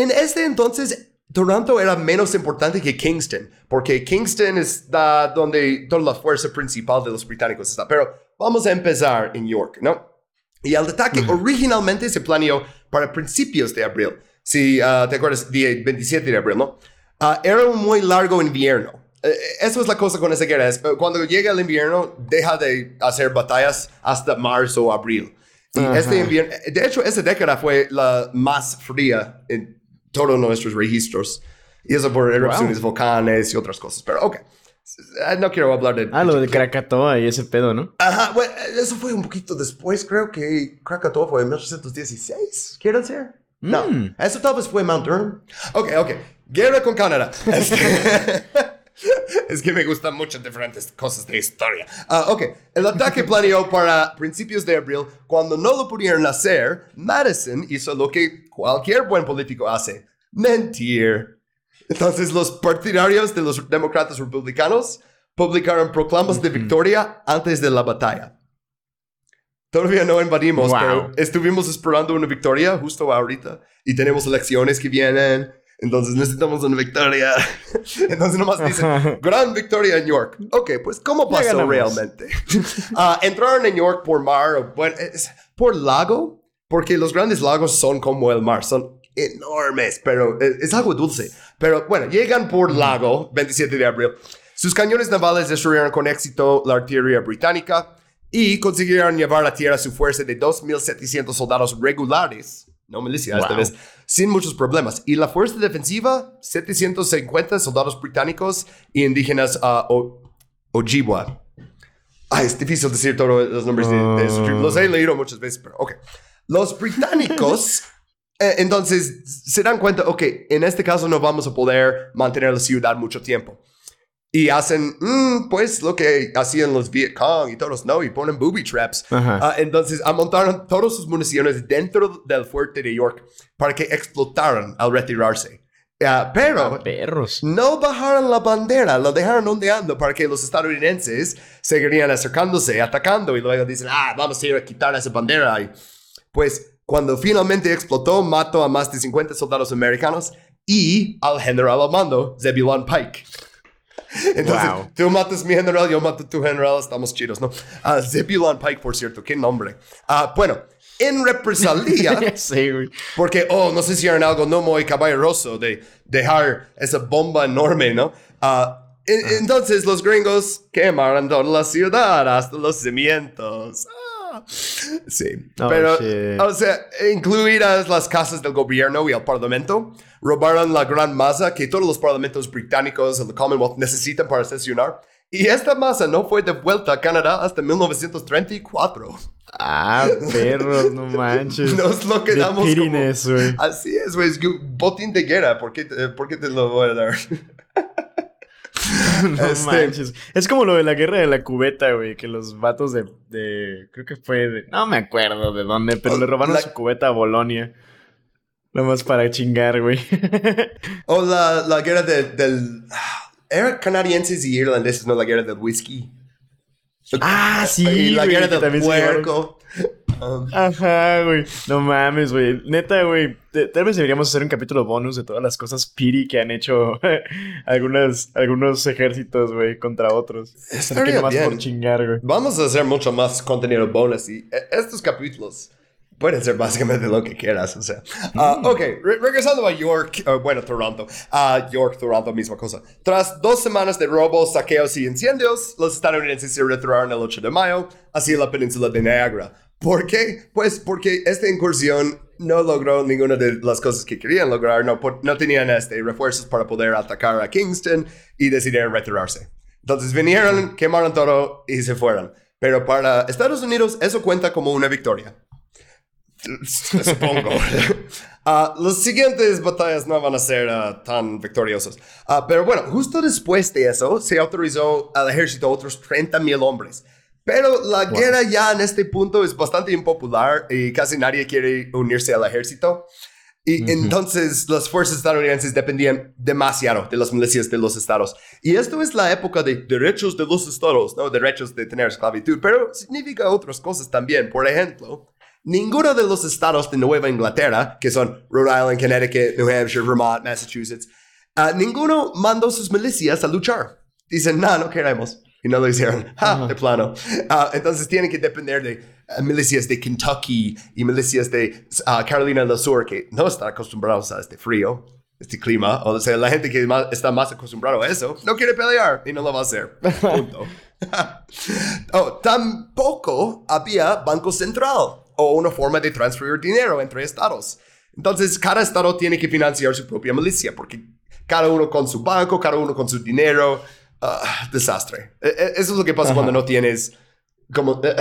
en este entonces, Toronto era menos importante que Kingston, porque Kingston es da- donde toda la fuerza principal de los británicos está. Pero vamos a empezar en York, ¿no? Y el ataque originalmente se planeó para principios de abril. Si ah, te acuerdas, día 27 de abril, ¿no? Ah, era un muy largo invierno. Eh, eso es la cosa con esa guerra. es, eh, cuando llega el invierno, deja de hacer batallas hasta marzo o abril. Y Ajá. este invierno, de hecho, esa década fue la más fría en todos nuestros registros. Y eso por erupciones de volcanes y otras cosas. Pero, ok. Eh, No quiero hablar de... Ah, lo de Krakatoa y ese pedo, ¿no? Ajá, bueno, eso fue un poquito después, creo que Krakatoa fue en 1816, ¿quieren ser? No, Mm. eso tal vez fue Mount Durnham. Ok, ok, guerra con Canadá. Este- es que me gustan muchas diferentes cosas de historia. Ah, ok, el ataque planeó para principios de abril. Cuando no lo pudieron hacer, Madison hizo lo que cualquier buen político hace, mentir. Entonces los partidarios de los demócratas republicanos publicaron proclamas de victoria antes de la batalla. Todavía no invadimos, Wow. pero estuvimos esperando una victoria justo ahorita y tenemos elecciones que vienen, entonces necesitamos una victoria. entonces nomás dicen, gran victoria en York. Ok, pues ¿cómo pasó realmente? Ah, entraron en York por mar, es por lago, porque los grandes lagos son como el mar, son enormes, pero es, es agua dulce. Pero bueno, llegan por lago, 27 de abril. Sus cañones navales destruyeron con éxito la artillería británica y consiguieron llevar a tierra su fuerza de 2.700 soldados regulares, no milicia esta Wow. vez, sin muchos problemas. Y la fuerza defensiva, 750 soldados británicos y indígenas O- Ojibwa. Ay, es difícil decir todos los nombres de. Los he leído muchas veces, pero ok. Los británicos, eh, entonces, se dan cuenta, ok, en este caso no vamos a poder mantener la ciudad mucho tiempo. Y hacen, mm, pues, lo que hacían los Viet Cong y todos, ¿no? Y ponen booby traps. Ah, entonces, amontaron todas sus municiones dentro del fuerte de York para que explotaran al retirarse. Ah, pero Perros. no bajaron la bandera, lo dejaron ondeando para que los estadounidenses seguirían acercándose, atacando y luego dicen, ah, vamos a ir a quitar esa bandera. Y pues cuando finalmente explotó, mató a más de 50 soldados americanos y al general al mando, Zebulon Pike. Entonces, Wow. tú matas mi general, yo mato tu general, estamos chidos, ¿no? Ah, Zebulon Pike, por cierto, qué nombre. Ah, bueno, en represalia, sí, porque, oh, no sé si eran algo no muy caballeroso de dejar esa bomba enorme, ¿no? En- entonces los gringos quemaron toda la ciudad hasta los cimientos. Sí, Oh, pero, shit. o sea, incluidas las casas del gobierno y el parlamento, robaron la gran masa que todos los parlamentos británicos, el Commonwealth, necesitan para sesionar Y esta masa no fue devuelta a Canadá hasta 1934. Ah, perros, no manches. Nos lo quedamos De como... pirines, güey. Así es, güey. Es que un botín de guerra. ¿Por qué, te- por qué te lo voy a dar? No Este- manches. Es como lo de la guerra de la cubeta, güey. Que los vatos de. de- creo que fue de. No me acuerdo de dónde, pero le robaron La- su cubeta a Bolonia. Nada más para chingar, güey. O la, la guerra de- del... Eran canadienses y irlandeses, no la guerra del whisky. ah, sí. y la guerra del puerco. Ajá, güey. No mames, güey. Neta, güey. Tal vez deberíamos hacer un capítulo bonus de todas las cosas piri que han hecho algunas, algunos ejércitos, güey, contra otros. Estaría nomás bien. por chingar, güey. Vamos a hacer mucho más contenido bonus y eh, estos capítulos pueden ser básicamente lo que quieras, o sea. Ah, ok, re- regresando a York, eh, bueno, Toronto. a York, Toronto, misma cosa. Tras dos semanas de robos, saqueos y incendios, los estadounidenses se retiraron el 8 de mayo hacia la península de Niagara. ¿Por qué? Pues porque esta incursión no logró ninguna de las cosas que querían lograr, no, no tenían este, refuerzos para poder atacar a Kingston y decidieron retirarse. Entonces vinieron, quemaron todo y se fueron. Pero para Estados Unidos eso cuenta como una victoria. Supongo. Ah, las siguientes batallas no van a ser ah, tan victoriosas. Ah, pero bueno, justo después de eso se autorizó al ejército otros 30 mil hombres. Pero la guerra ya en este punto es bastante impopular y casi nadie quiere unirse al ejército. Y entonces las fuerzas estadounidenses dependían demasiado de las milicias de los estados. Y esto es la época de derechos de los estados, ¿no? Derechos de tener esclavitud, pero significa otras cosas también. Por ejemplo, ninguno de los estados de Nueva Inglaterra, que son Rhode Island, Connecticut, New Hampshire, Vermont, Massachusetts, ah, ninguno mandó sus milicias a luchar. Dicen, no, no queremos. Y no lo hicieron. Ja, Ajá. de plano. Ah, entonces tienen que depender de ah, milicias de Kentucky y milicias de Carolina del Sur que no están acostumbrados a este frío, este clima. O sea, la gente que más- está más acostumbrado a eso no quiere pelear y no lo va a hacer. Punto. oh, tampoco había banco central o una forma de transferir dinero entre estados. Entonces, cada estado tiene que financiar su propia milicia porque cada uno con su banco, cada uno con su dinero. ah, desastre. E- e- Eso es lo que pasa Ajá. cuando no tienes como eh,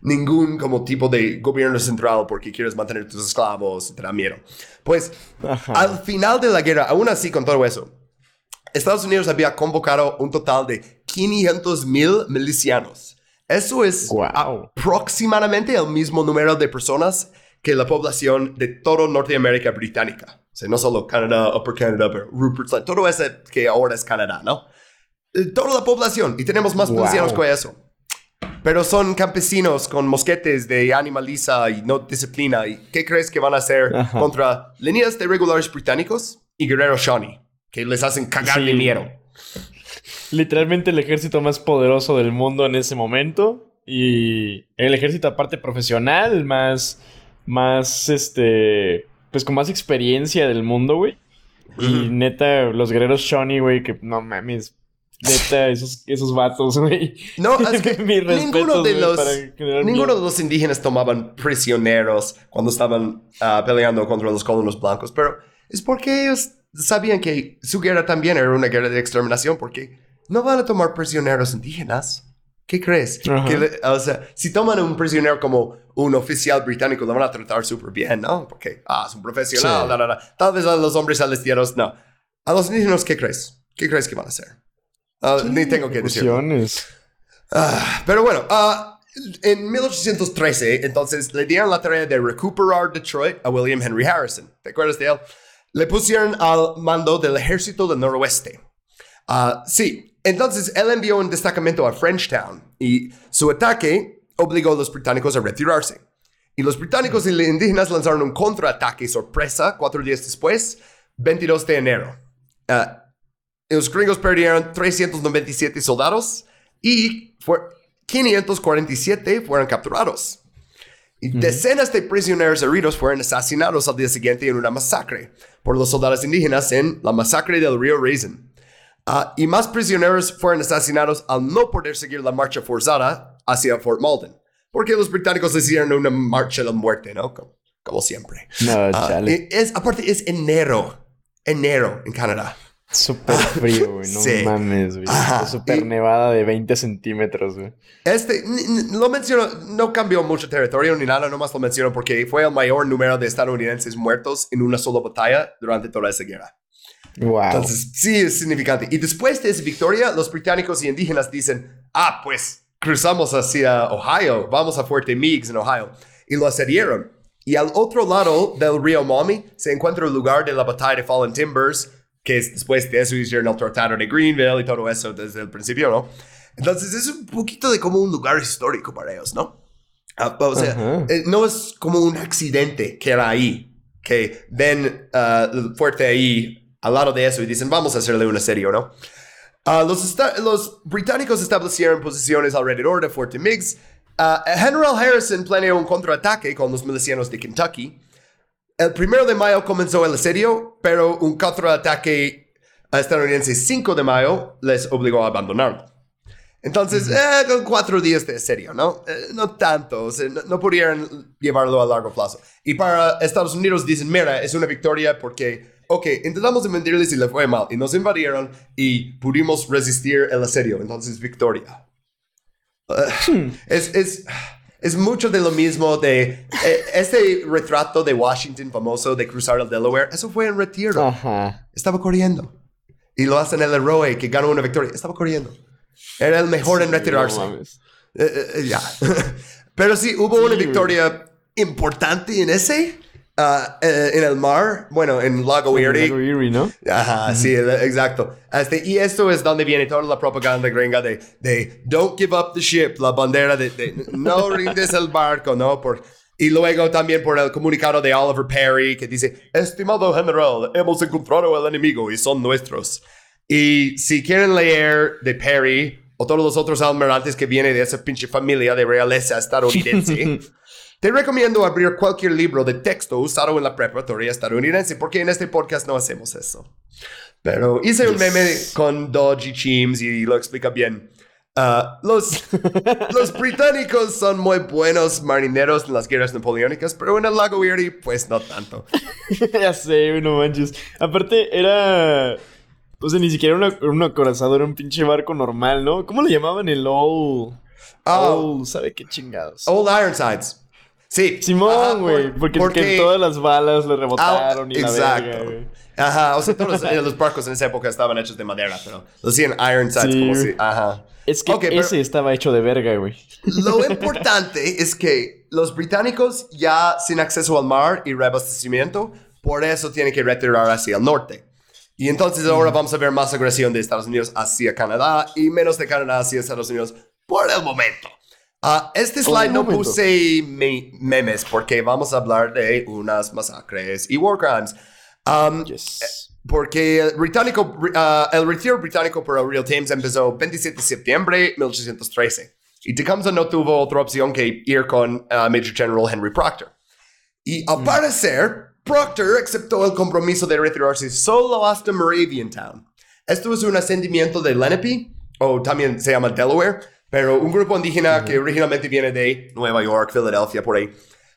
ningún como tipo de gobierno central porque quieres mantener tus esclavos te da miedo. Pues Ajá. al final de la guerra, aún así con todo eso, Estados Unidos había convocado un total de 500 mil milicianos. Eso es aproximadamente el mismo número de personas que la población de toda Norteamérica británica. O sea, no solo Canadá, Upper Canada, pero Rupert Island, todo ese que ahora es Canadá, ¿no? Eh, Toda la población. Y tenemos más Guau. milicianos que eso. Pero son campesinos con mosquetes de animaliza y no disciplina. ¿Y qué crees que van a hacer Ajá. contra líneas de regulares británicos y guerreros Shawnee? Que les hacen cagar de Sí. miedo. Literalmente el ejército más poderoso del mundo en ese momento. Y el ejército aparte profesional, más, más, este, pues con más experiencia del mundo, güey. Y neta, los guerreros Shawnee, güey, que no mames. Neta, esos, esos vatos, güey. No, es que ninguno de los... Ninguno de los indígenas tomaban prisioneros cuando estaban ah, peleando contra los colonos blancos, pero es porque ellos sabían que su guerra también era una guerra de exterminación, porque no van a tomar prisioneros indígenas. ¿Qué crees? Que o sea, si toman un prisionero como un oficial británico, lo van a tratar súper bien, ¿no? Porque, ah, es un profesional, Sí. da, da, da. Tal vez a los hombres celestianos, no. A los indígenas, ¿qué crees? ¿Qué crees que van a hacer? Ah, ni tengo que decirlo. Ah, pero bueno, ah, en 1813, entonces le dieron la tarea de recuperar Detroit a William Henry Harrison. ¿Te acuerdas de él? Le pusieron al mando del ejército del noroeste. Ah, sí, entonces él envió un destacamento a Frenchtown y su ataque obligó a los británicos a retirarse. Y los británicos y los indígenas lanzaron un contraataque sorpresa cuatro días después, 22 de enero. Ah, los gringos perdieron 397 soldados y fue- 547 fueron capturados. Y decenas de prisioneros heridos fueron asesinados al día siguiente en una masacre por los soldados indígenas en la masacre del río Raisin. Ah, y más prisioneros fueron asesinados al no poder seguir la marcha forzada hacia Fort Malden, porque los británicos hicieron una marcha de la muerte, ¿no? Como, como siempre. No, Ah, chale. y es, aparte, es enero. Enero en Canadá. Súper frío, güey. No Sí. mames, güey. Súper nevada de 20 centímetros, güey. Este, lo menciono, no cambió mucho territorio ni nada, nomás lo menciono porque fue el mayor número de estadounidenses muertos en una sola batalla durante toda esa guerra. Wow. Entonces, sí es significante. Y después de esa victoria, los británicos y indígenas dicen, ah, pues cruzamos hacia Ohio, vamos a Fuerte Meigs en Ohio. Y lo asediaron. Y al otro lado del río Maumee se encuentra el lugar de la batalla de Fallen Timbers, que es después de eso hicieron el tratado de Greenville y todo eso desde el principio, ¿no? Entonces es un poquito de como un lugar histórico para ellos, ¿no? Ah, o sea, Ajá. eh, no es como un accidente que era ahí, que ven el fuerte ahí al lado de eso y dicen, vamos a hacerle un asedio, ¿no? Ah, los, británicos establecieron posiciones alrededor de Fuerte Meigs. Ah, General Harrison planeó un contraataque con los milicianos de Kentucky. El primero de mayo comenzó el asedio, pero un contraataque estadounidense 5 de mayo les obligó a abandonarlo. Entonces, eh, con cuatro días de asedio, ¿no? Eh, no tanto, o sea, no, no pudieron llevarlo a largo plazo. Y para Estados Unidos dicen, mira, es una victoria porque, ok, intentamos invadirles y le fue mal, y nos invadieron y pudimos resistir el asedio, entonces victoria. Eh, es, es, es mucho de lo mismo de eh, este retrato de Washington famoso de cruzar el Delaware, eso fue en retiro. Ajá. Estaba corriendo. Y lo hacen el héroe que ganó una victoria. Estaba corriendo. Era el mejor en retirarse. No. Eh, eh, eh, ya. Pero sí, hubo una Sí, victoria importante en ese. Eh, en el mar. Bueno, en Lago Erie. Lago Erie, ¿no? Ajá, sí, exacto. Este, y esto es donde viene toda la propaganda gringa de, de don't give up the ship, la bandera de, de no rindes el barco, ¿no? Por, y luego también por el comunicado de Oliver Perry que dice, estimado general, hemos encontrado al enemigo y son nuestros. Y si quieren leer de Perry o todos los otros almirantes que vienen de esa pinche familia de realeza estadounidense, te recomiendo abrir cualquier libro de texto usado en la preparatoria estadounidense, porque en este podcast no hacemos eso. Pero hice un meme con Dodge y Chims y lo explica bien. Ah, los, los británicos son muy buenos marineros en las guerras napoleónicas, pero en el lago Erie, pues no tanto. ya sé, no manches. Aparte, era. O sea, ni siquiera una- un acorazado, era un pinche barco normal, ¿no? ¿Cómo le llamaban el Old? Oh. Old, ¿sabe qué chingados? Old Ironsides. Sí. Simón, güey, por- porque, que todas las balas le rebotaron Ah, y la exacto. verga, güey. Ajá, o sea, todos los, eh, los barcos en esa época estaban hechos de madera, pero los hacían Ironsides Sí. como si. Ajá. Es que Ok, pero- ese estaba hecho de verga, güey. Lo importante es que los británicos ya sin acceso al mar y reabastecimiento, por eso tienen que retirar hacia el norte. Y entonces ahora vamos a ver más agresión de Estados Unidos hacia Canadá y menos de Canadá hacia Estados Unidos por el momento. Ah, este slide no momento. puse me- memes porque vamos a hablar de unas masacres y war crimes. Um, Yes. porque el británico, ah, el retiro británico por el Real Times empezó 27 de septiembre de 1813. Y Tecumseh no tuvo otra opción que ir con ah, Major General Henry Proctor. Y al parecer, Proctor aceptó el compromiso de retirarse solo hasta Moraviantown. Esto es un asentamiento de Lenape, o también se llama Delaware, pero un grupo indígena que originalmente viene de Nueva York, Filadelfia, por ahí.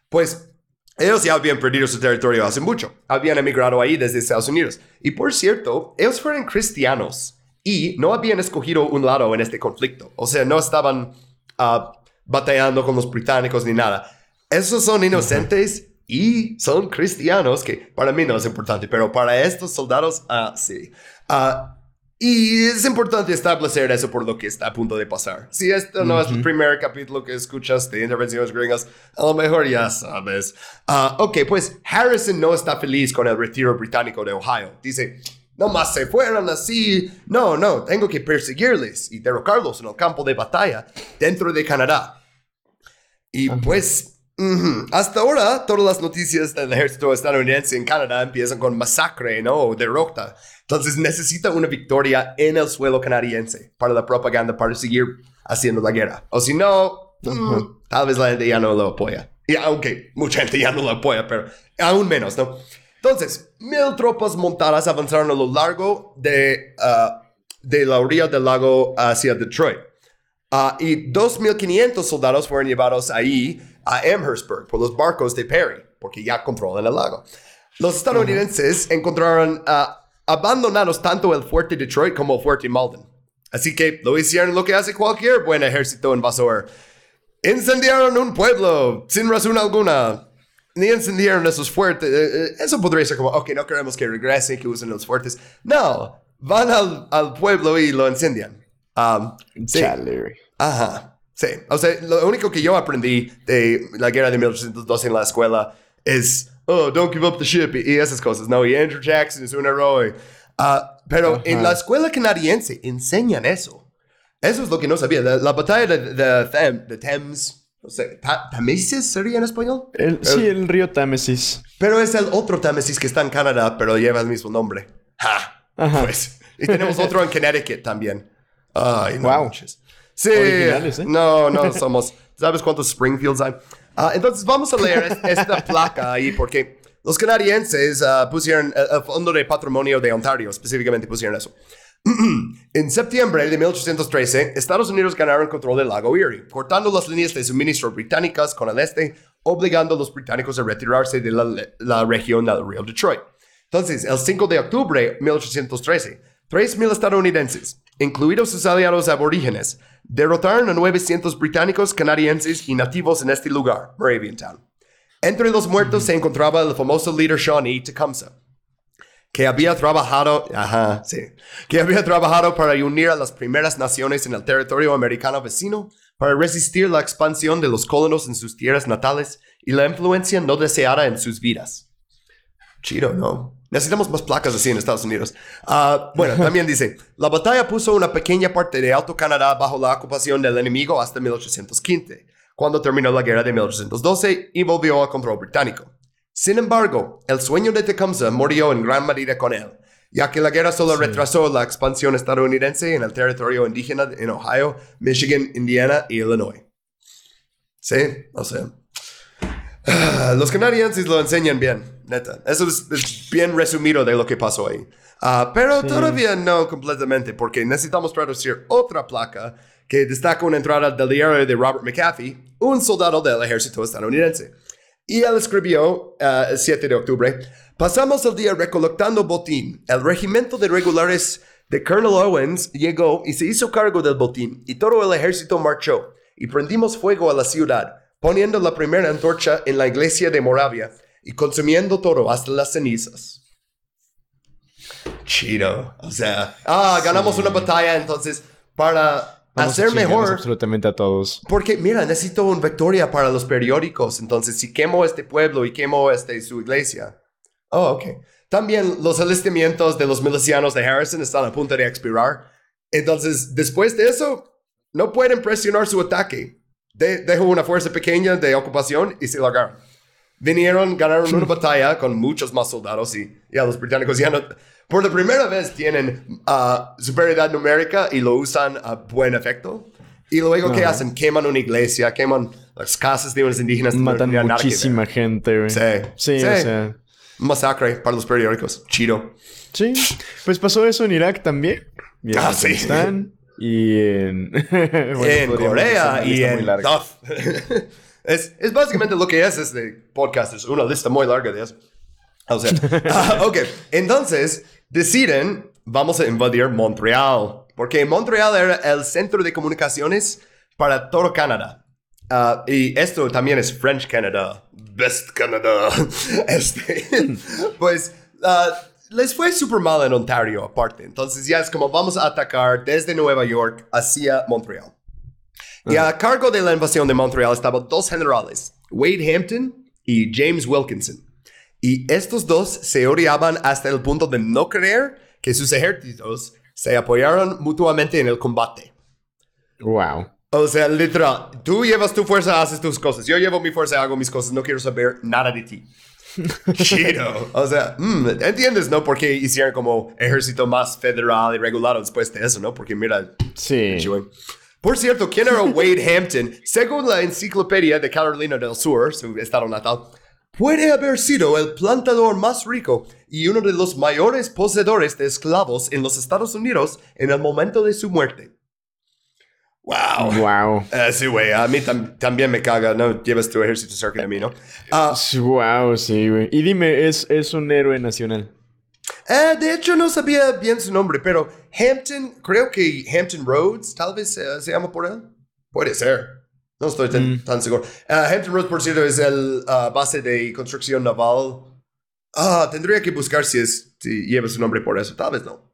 Pues ellos ya habían perdido su territorio hace mucho. Habían emigrado ahí desde Estados Unidos. Y por cierto, ellos fueron cristianos y no habían escogido un lado en este conflicto. O sea, no estaban ah, batallando con los británicos ni nada. Esos son inocentes y son cristianos, que para mí no es importante, pero para estos soldados, ah, sí. Ah, y es importante establecer eso por lo que está a punto de pasar. Si esto no es el primer capítulo que escuchas de Intervenciones Gringas, a lo mejor ya sabes. Ah, ok, pues Harrison no está feliz con el retiro británico de Ohio. Dice, no más se fueron así. No, no, tengo que perseguirles y derrocarlos en el campo de batalla dentro de Canadá. Y pues, hasta ahora, todas las noticias del ejército estadounidense en Canadá empiezan con masacre, ¿no? O derrota. Entonces necesita una victoria en el suelo canadiense para la propaganda, para seguir haciendo la guerra. O si no, mm, tal vez la gente ya no lo apoya. Y aunque mucha gente ya no lo apoya, pero aún menos, ¿no? Entonces, mil tropas montadas avanzaron a lo largo de, ah, de la orilla del lago hacia Detroit. Ah, y 2.500 soldados fueron llevados ahí a Amherstburg por los barcos de Perry, porque ya controlan el lago. Los estadounidenses encontraron ah, abandonaron tanto el fuerte Detroit como el fuerte Malden. Así que lo hicieron lo que hace cualquier buen ejército invasor. Incendiaron un pueblo sin razón alguna. Ni incendiaron esos fuertes. Eh, eh, Eso podría ser como, ok, no queremos que regresen, que usen los fuertes. No, van al, al pueblo y lo incendian. Um, sí. Chale. Ajá. Sí. O sea, lo único que yo aprendí de la guerra de 1812 en la escuela es, oh, don't give up the ship y, esas cosas. No, y Andrew Jackson es un héroe. Ah, pero en la escuela canadiense enseñan eso. Eso es lo que no sabía. La, la batalla de, de, de Thames, no sé, Ta- ¿Tamesis sería en español? El- sí, el río Támesis. Pero es el otro Támesis que está en Canadá, pero lleva el mismo nombre. ¡Ja! Ajá. Pues. Y tenemos otro en Connecticut también. Ay, no Wow. manches. Sí. Originales, ¿eh? No, no somos. ¿Sabes cuántos Springfields hay? Ah, entonces vamos a leer es- esta placa ahí porque los canadienses ah, pusieron el, el Fondo de Patrimonio de Ontario, específicamente pusieron eso. En septiembre de 1813, Estados Unidos ganaron control del lago Erie, cortando las líneas de suministro británicas con el este, obligando a los británicos a retirarse de la, la región del río Detroit. Entonces, el 5 de octubre de 1813, 3.000 estadounidenses, incluidos sus aliados aborígenes, derrotaron a 900 británicos, canadienses y nativos en este lugar, Moraviantown. Entre los muertos se encontraba el famoso líder Shawnee Tecumseh que había trabajado, ajá, sí, que había trabajado para unir a las primeras naciones en el territorio americano vecino para resistir la expansión de los colonos en sus tierras natales y la influencia no deseada en sus vidas. Chido, ¿no? Necesitamos más placas así en Estados Unidos. Ah, bueno, también dice, la batalla puso una pequeña parte de Alto Canadá bajo la ocupación del enemigo hasta 1815, cuando terminó la guerra de 1812 y volvió al control británico. Sin embargo, el sueño de Tecumseh murió en gran medida con él, ya que la guerra solo retrasó la expansión estadounidense en el territorio indígena en Ohio, Michigan, Indiana y Illinois. Sí, o sea. ah, Los canadienses lo enseñan bien, neta. Eso es, es bien resumido de lo que pasó ahí. Ah, pero todavía no completamente, porque necesitamos traducir otra placa que destaca una entrada del diario de Robert McAfee, un soldado del ejército estadounidense. Y él escribió ah, el 7 de octubre, pasamos el día recolectando botín. El regimiento de regulares de Colonel Owens llegó y se hizo cargo del botín, y todo el ejército marchó, y prendimos fuego a la ciudad, poniendo la primera antorcha en la iglesia de Moravia, y consumiendo todo hasta las cenizas. Chido. O sea, ah, ganamos una batalla, entonces, para Vamos a hacer chingarnos mejor... absolutamente a todos. Porque, mira, necesito una victoria para los periódicos. Entonces, si quemo este pueblo y quemo este, su iglesia. Oh, ok. También los alistamientos de los milicianos de Harrison están a punto de expirar. Entonces, después de eso, no pueden presionar su ataque. De- dejó una fuerza pequeña de ocupación y se largaron. Vinieron, ganaron una batalla con muchos más soldados y ya los británicos ya no... Por la primera vez tienen ah, superioridad numérica y lo usan a buen efecto. Y luego, ¿qué Ajá. hacen? Queman una iglesia, queman las casas de unos indígenas. Matan No muchísima gente, güey. Sí. Sí, Sí. o sea. Masacre para los periódicos. Chido. Sí. Pues pasó eso en Irak también. Y Ah, sí. Y en. Bueno, en Corea y en... es, es básicamente lo que es este podcast. Es una lista muy larga de eso. O sea, ah, ok. Entonces, deciden, vamos a invadir Montreal. Porque Montreal era el centro de comunicaciones para todo Canadá. Ah, y esto también es French Canada. Best Canada. Este, pues, ah, les fue súper mal en Ontario aparte. Entonces ya es como vamos a atacar desde Nueva York hacia Montreal. Y a cargo de la invasión de Montreal estaban dos generales, Wade Hampton y James Wilkinson. Y estos dos se odiaban hasta el punto de no creer que sus ejércitos se apoyaron mutuamente en el combate. Wow. O sea, literal, tú llevas tu fuerza, haces tus cosas. Yo llevo mi fuerza, hago mis cosas. No quiero saber nada de ti. Chido. O sea, mm, entiendes, ¿no? Porque hicieron como ejército más federal y regulado después de eso, ¿no? Porque mira, Sí. Chihuahua. Por cierto, ¿quién era Wade Hampton? Según la enciclopedia de Carolina del Sur, su estado natal, puede haber sido el plantador más rico y uno de los mayores poseedores de esclavos en los Estados Unidos en el momento de su muerte. ¡Wow! Wow. Eh, sí, güey, a mí tam- también me caga, ¿no? Llevas tu ejército cerca de mí, ¿no? Ah, Wow, sí, güey. Y dime, es, es un héroe nacional. Eh, de hecho, no sabía bien su nombre, pero Hampton, creo que Hampton Roads, tal vez eh, se llama por él. Puede ser. No estoy tan, Mm. tan seguro. Ah, Hampton Roads, por cierto, es el ah, base de construcción naval. Ah, tendría que buscar si, es, si lleva su nombre por eso. Tal vez no.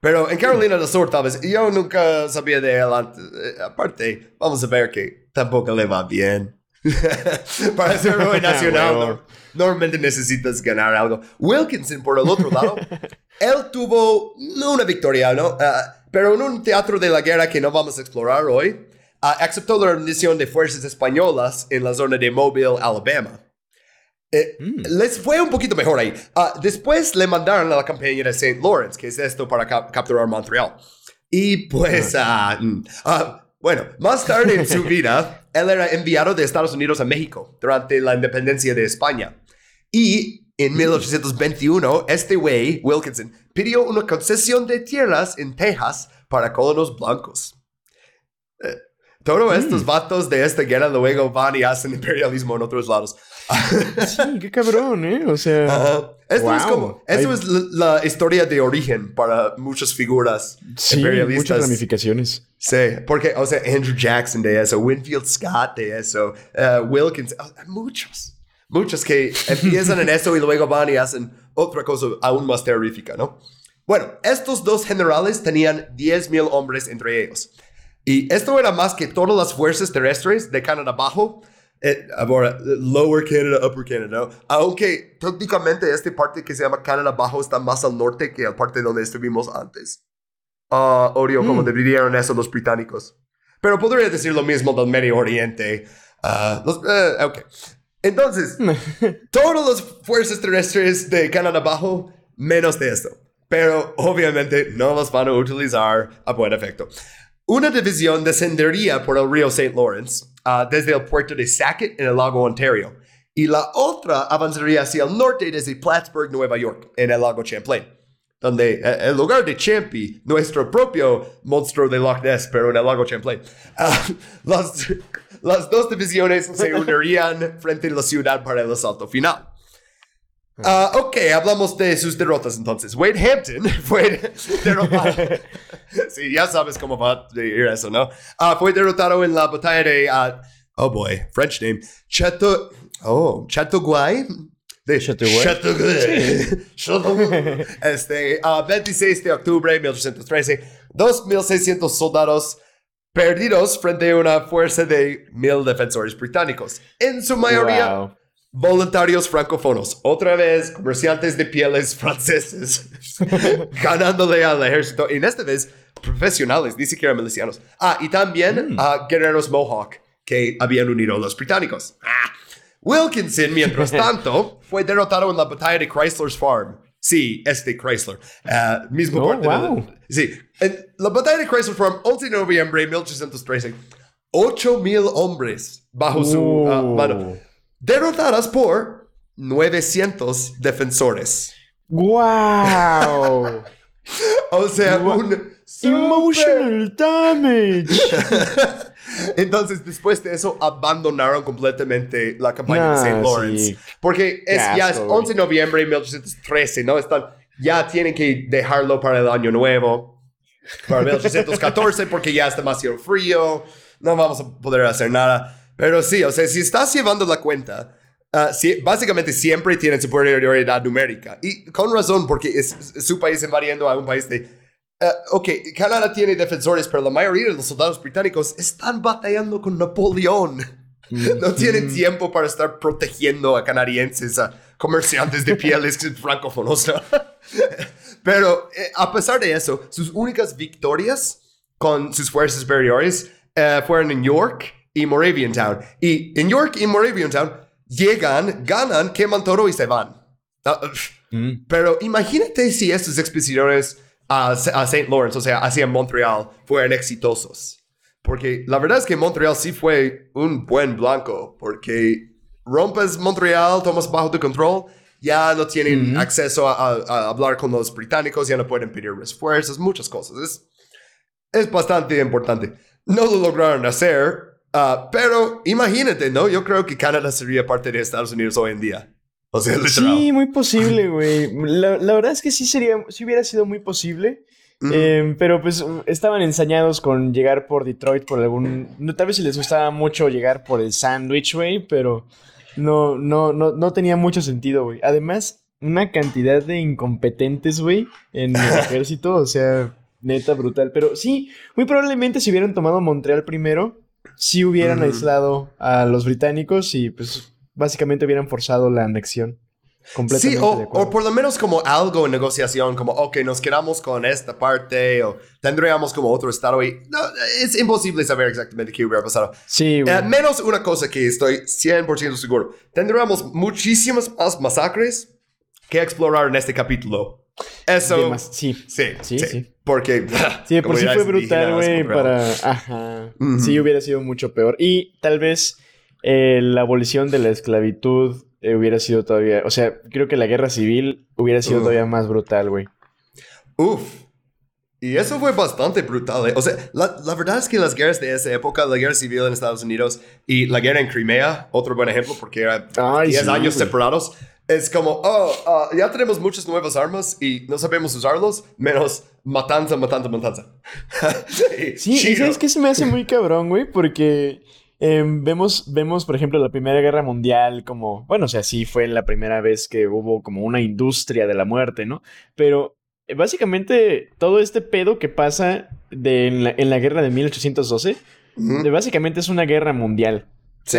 Pero en Carolina del Sur, tal vez. Yo nunca sabía de él antes. Eh, aparte, vamos a ver que tampoco le va bien. Para ser héroe nacional, Huevo. no- normalmente necesitas ganar algo. Wilkinson, por el otro lado, él tuvo no una victoria, ¿no? Ah, pero en un teatro de la guerra que no vamos a explorar hoy, ah, aceptó la rendición de fuerzas españolas en la zona de Mobile, Alabama. Eh, Les fue un poquito mejor ahí. Ah, después le mandaron a la campaña de St. Lawrence, que es esto para cap- capturar Montreal. Y pues, ah, mm, ah, bueno, más tarde en su vida, él era enviado de Estados Unidos a México durante la independencia de España. Y en 1821, este güey, Wilkinson, pidió una concesión de tierras en Texas para colonos blancos. Eh, todos estos vatos de esta guerra luego van y hacen imperialismo en otros lados. Sí, qué cabrón, ¿eh? O sea... Esto es como, esto Hay- es la, la historia de origen para muchas figuras Sí, muchas ramificaciones. Sí, porque, o sea, Andrew Jackson de eso, Winfield Scott de eso, eh, Wilkins, ah, muchos, muchos que empiezan en eso y luego van y hacen otra cosa aún más terrorífica, ¿no? Bueno, estos dos generales tenían 10.000 hombres entre ellos. Y esto era más que todas las fuerzas terrestres de Canadá Bajo, eh, ahora, Lower Canada, Upper Canada, ¿no? Aunque técnicamente esta parte que se llama Canadá Bajo está más al norte que la parte donde estuvimos antes. Ah, odio como Mm. dividieron eso los británicos. Pero podría decir lo mismo del Medio Oriente. Ah, los- eh, ok. Entonces, todas las fuerzas terrestres de Canadá Bajo, menos de esto. Pero obviamente no las van a utilizar a buen efecto. Una división descendería por el río St. Lawrence ah, desde el puerto de Sackett en el lago Ontario. Y la otra avanzaría hacia el norte desde Plattsburgh, Nueva York, en el lago Champlain. Donde, eh, en lugar de Champi, nuestro propio monstruo de Loch Ness, pero en el lago Champlain. Ah, las, las dos divisiones se unirían frente a la ciudad para el asalto final. Ah, ok, hablamos de sus derrotas entonces. Wade Hampton fue derrotado. sí, ya sabes cómo va a ir eso, ¿no? Ah, fue derrotado en la batalla de. ah, oh boy, French name. Chateau. Oh, Chateauguay. De Chateauguay. Chateauguay. Chateauguay. este, ah, 26 de octubre de 1813. 2.600 soldados perdidos frente a una fuerza de mil defensores británicos. En su mayoría Wow. Voluntarios francófonos, otra vez comerciantes de pieles franceses, ganándole al ejército, y en esta vez profesionales, ni siquiera milicianos. Ah, y también a guerreros Mohawk que habían unido a los británicos. Ah. Wilkinson, mientras tanto, fue derrotado en la batalla de Chrysler's Farm. Sí, este Chrysler. Ah, mismo Oh, parte de wow. Sí, en la batalla de Chrysler Farm, 11 de noviembre de 1813, 8 mil hombres bajo su ah, Oh. mano derrotadas por 900 defensores. ¡Wow! O sea, Gua- un... Emotional damage. Entonces, después de eso, abandonaron completamente la campaña de St. Lawrence. sí. Porque es, ya es asco, güey. 11 de noviembre de 1813, ¿no? Están, ya tienen que dejarlo para el año nuevo, para 1814, porque ya es demasiado frío, no vamos a poder hacer nada. Pero sí, o sea, si estás llevando la cuenta, ah, sí, básicamente siempre tienen superioridad numérica. Y con razón, porque es, su país invadiendo a un país de... ah, ok, Canadá tiene defensores, pero la mayoría de los soldados británicos están batallando con Napoleón. No tienen tiempo para estar protegiendo a canadienses, a comerciantes de pieles francófonos. ¿no? Pero eh, a pesar de eso, sus únicas victorias con sus fuerzas superiores eh, fueron en York y Moraviantown. Y en York y Moraviantown llegan, ganan, queman todo y se van. Ah, Mm. pero imagínate si estos expediciones a, a St. Lawrence, o sea, hacia Montreal, fueran exitosos. Porque la verdad es que Montreal sí fue un buen blanco, porque rompes Montreal, tomas bajo tu control, ya no tienen Ujú. acceso a, a- a hablar con los británicos, ya no pueden pedir refuerzos, muchas cosas. Es, es bastante importante. No lo lograron hacer, ah, pero imagínate, ¿no? Yo creo que Canadá sería parte de Estados Unidos hoy en día. O sea, literal. Sí, muy posible, güey. La, la verdad es que sí sería, sí hubiera sido muy posible. Eh, pero pues estaban ensañados con llegar por Detroit por algún... No, tal vez si les gustaba mucho llegar por el sándwich, güey, pero no, no, no, no tenía mucho sentido, güey. Además, una cantidad de incompetentes, güey, en el ejército, o sea, neta brutal. Pero sí, muy probablemente si hubieran tomado Montreal primero, sí hubieran Ujú. aislado a los británicos y pues básicamente hubieran forzado la anexión. Completamente Sí, o, de o por lo menos como algo en negociación, como, ok, nos quedamos con esta parte o tendríamos como otro estado y no, es imposible saber exactamente qué hubiera pasado. Sí, güey. Eh, menos una cosa que estoy 100% seguro. Tendríamos muchísimas más masacres que explorar en este capítulo. Eso... Sí. Sí, Sí, sí, sí. Porque... Sí, por sí fue brutal, güey, para... Ajá. Sí, hubiera sido mucho peor. Y tal vez eh, la abolición de la esclavitud eh, hubiera sido todavía... O sea, creo que la guerra civil hubiera sido todavía más brutal, güey. Uf. Y eso fue bastante brutal. eh. O sea, la, la verdad es que las guerras de esa época, la guerra civil en Estados Unidos y la guerra en Crimea, otro buen ejemplo porque era Ay, 10 sí, años separados, es como, oh, ah, ya tenemos muchas nuevas armas y no sabemos usarlos, menos matanza, matanza, matanza. Sí, y Chido. ¿sabes qué se me hace muy cabrón, güey? Porque em, vemos, vemos, por ejemplo, la Primera Guerra Mundial como... Bueno, o sea, sí fue la primera vez que hubo como una industria de la muerte, ¿no? Pero eh, básicamente todo este pedo que pasa de, en, la, en la guerra de 1812, Ujú. de- básicamente es una guerra mundial. Sí.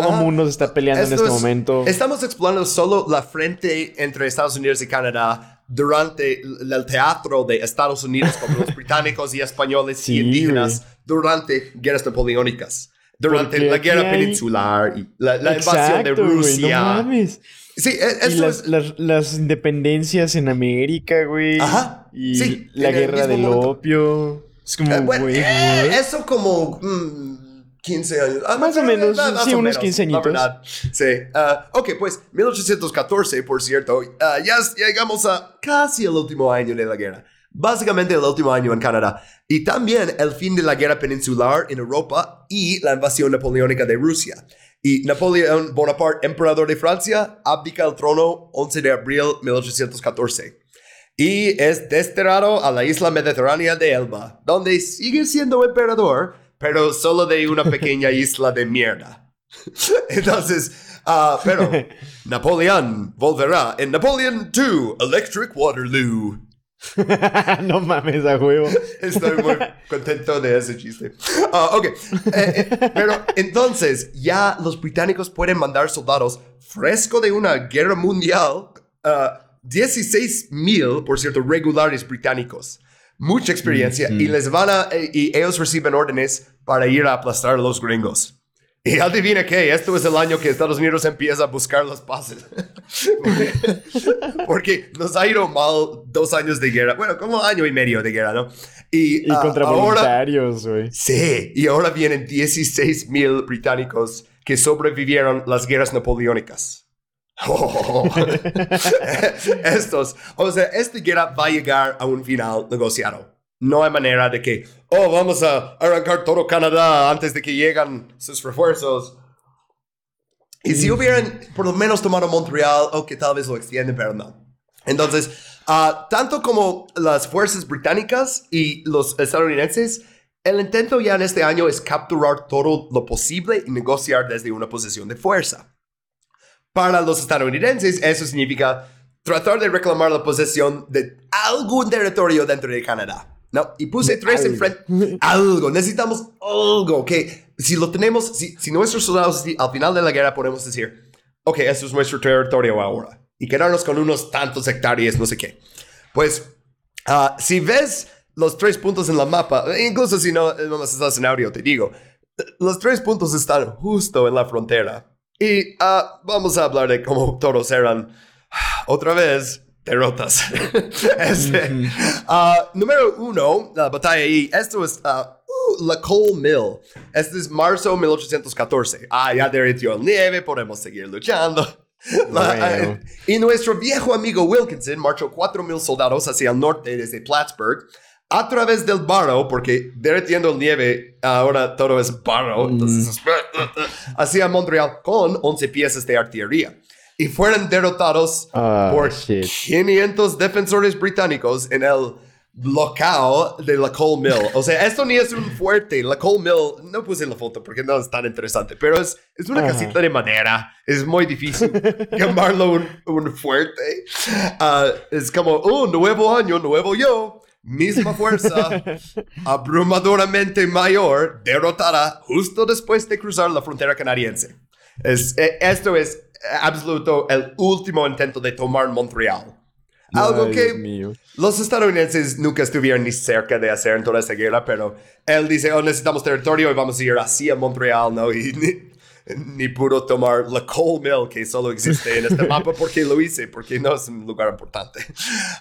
Todo el mundo se está peleando en Esto este es- momento. Estamos explorando solo la frente entre Estados Unidos y Canadá durante el el teatro de Estados Unidos con los británicos y españoles Sí, y indígenas durante guerras napoleónicas. Durante Porque la guerra hay- peninsular y la, la invasión de Exacto, Rusia. no mames. sí, e- eso las, es... las- las independencias en América, güey. Ajá, Y sí, la en guerra del momento. opio. Es como, Eh, bueno, eh, eso como mm, 15 años. Ah, Más o menos, más sí, o unos menos, 15 la añitos. verdad. Sí. ah, ok, pues 1814, por cierto, ah, ya llegamos a casi el último año de la guerra. Básicamente el último año en Canadá. Y también el fin de la guerra peninsular en Europa y la invasión napoleónica de Rusia. Y Napoleón Bonaparte, emperador de Francia, abdica el trono 11 de abril 1814 y es desterrado a la isla mediterránea de Elba, donde sigue siendo emperador, pero solo de una pequeña isla de mierda. Entonces, ah, pero Napoleón volverá en Napoleon II, Electric Waterloo. no mames, a huevo. Estoy muy contento de ese chiste. Ah, ok, Eh, eh, pero entonces ya los británicos pueden mandar soldados fresco de una guerra mundial. ah, 16 mil, por cierto, regulares británicos. Mucha experiencia y les van a, eh, y ellos reciben órdenes para ir a aplastar a los gringos. Y adivina qué, esto es el año que Estados Unidos empieza a buscar las paces. porque, nos ha ido mal dos años de guerra. Bueno, como año y medio de guerra, ¿no? Y, Y ah, contra ahora, voluntarios, güey. sí, y ahora vienen 16 mil británicos que sobrevivieron las guerras napoleónicas. Oh. Estos, o sea, esta guerra va a llegar a un final negociado. No hay manera de que, oh, vamos a arrancar todo Canadá antes de que lleguen sus refuerzos. Y si hubieran por lo menos tomado Montreal, o que tal vez lo extienden, pero no. Entonces, ah, tanto como las fuerzas británicas y los estadounidenses, el intento ya en este año es capturar todo lo posible y negociar desde una posición de fuerza. Para los estadounidenses, eso significa tratar de reclamar la posesión de algún territorio dentro de Canadá. ¿No? Y puse tres algo. enfrente. Algo, necesitamos algo que si lo tenemos, si, si nuestros soldados si al final de la guerra podemos decir, ok, esto es nuestro territorio ahora. Y quedarnos con unos tantos hectáreas, no sé qué. Pues, ah, si ves los tres puntos en la mapa, incluso si no, no más estás en audio, te digo, los tres puntos están justo en la frontera. Y ah, vamos a hablar de cómo todos eran, otra vez, derrotas. Este, ah, número uno, la batalla ahí, esto es ah, uh, la Coal Mill. Este es marzo 1814. Ah, ya derritió el nieve, podemos seguir luchando. La- y nuestro viejo amigo Wilkinson marchó 4.000 soldados hacia el norte desde Plattsburgh a través del barro, porque derritiendo el nieve ahora todo es barro, entonces hacia Montreal con 11 piezas de artillería. Y fueron derrotados Ah, por shit. 500 defensores británicos en el local de la Coal Mill. O sea, esto ni es un fuerte. La Coal Mill, no puse la foto porque no es tan interesante, pero es, es una Ajá. casita de madera. Es muy difícil llamarlo un, un fuerte. Ah, es como, oh, nuevo año, nuevo yo. Misma fuerza, abrumadoramente mayor, derrotada justo después de cruzar la frontera canadiense. Es, eh, esto es absoluto el último intento de tomar Montreal. Algo Ay, que los estadounidenses nunca estuvieron ni cerca de hacer en toda esta guerra, pero él dice, oh, necesitamos territorio y vamos a ir así a Montreal, ¿no? Y ni, ni pudo tomar la Coal Mill, que solo existe en este mapa porque lo hice, porque no es un lugar importante.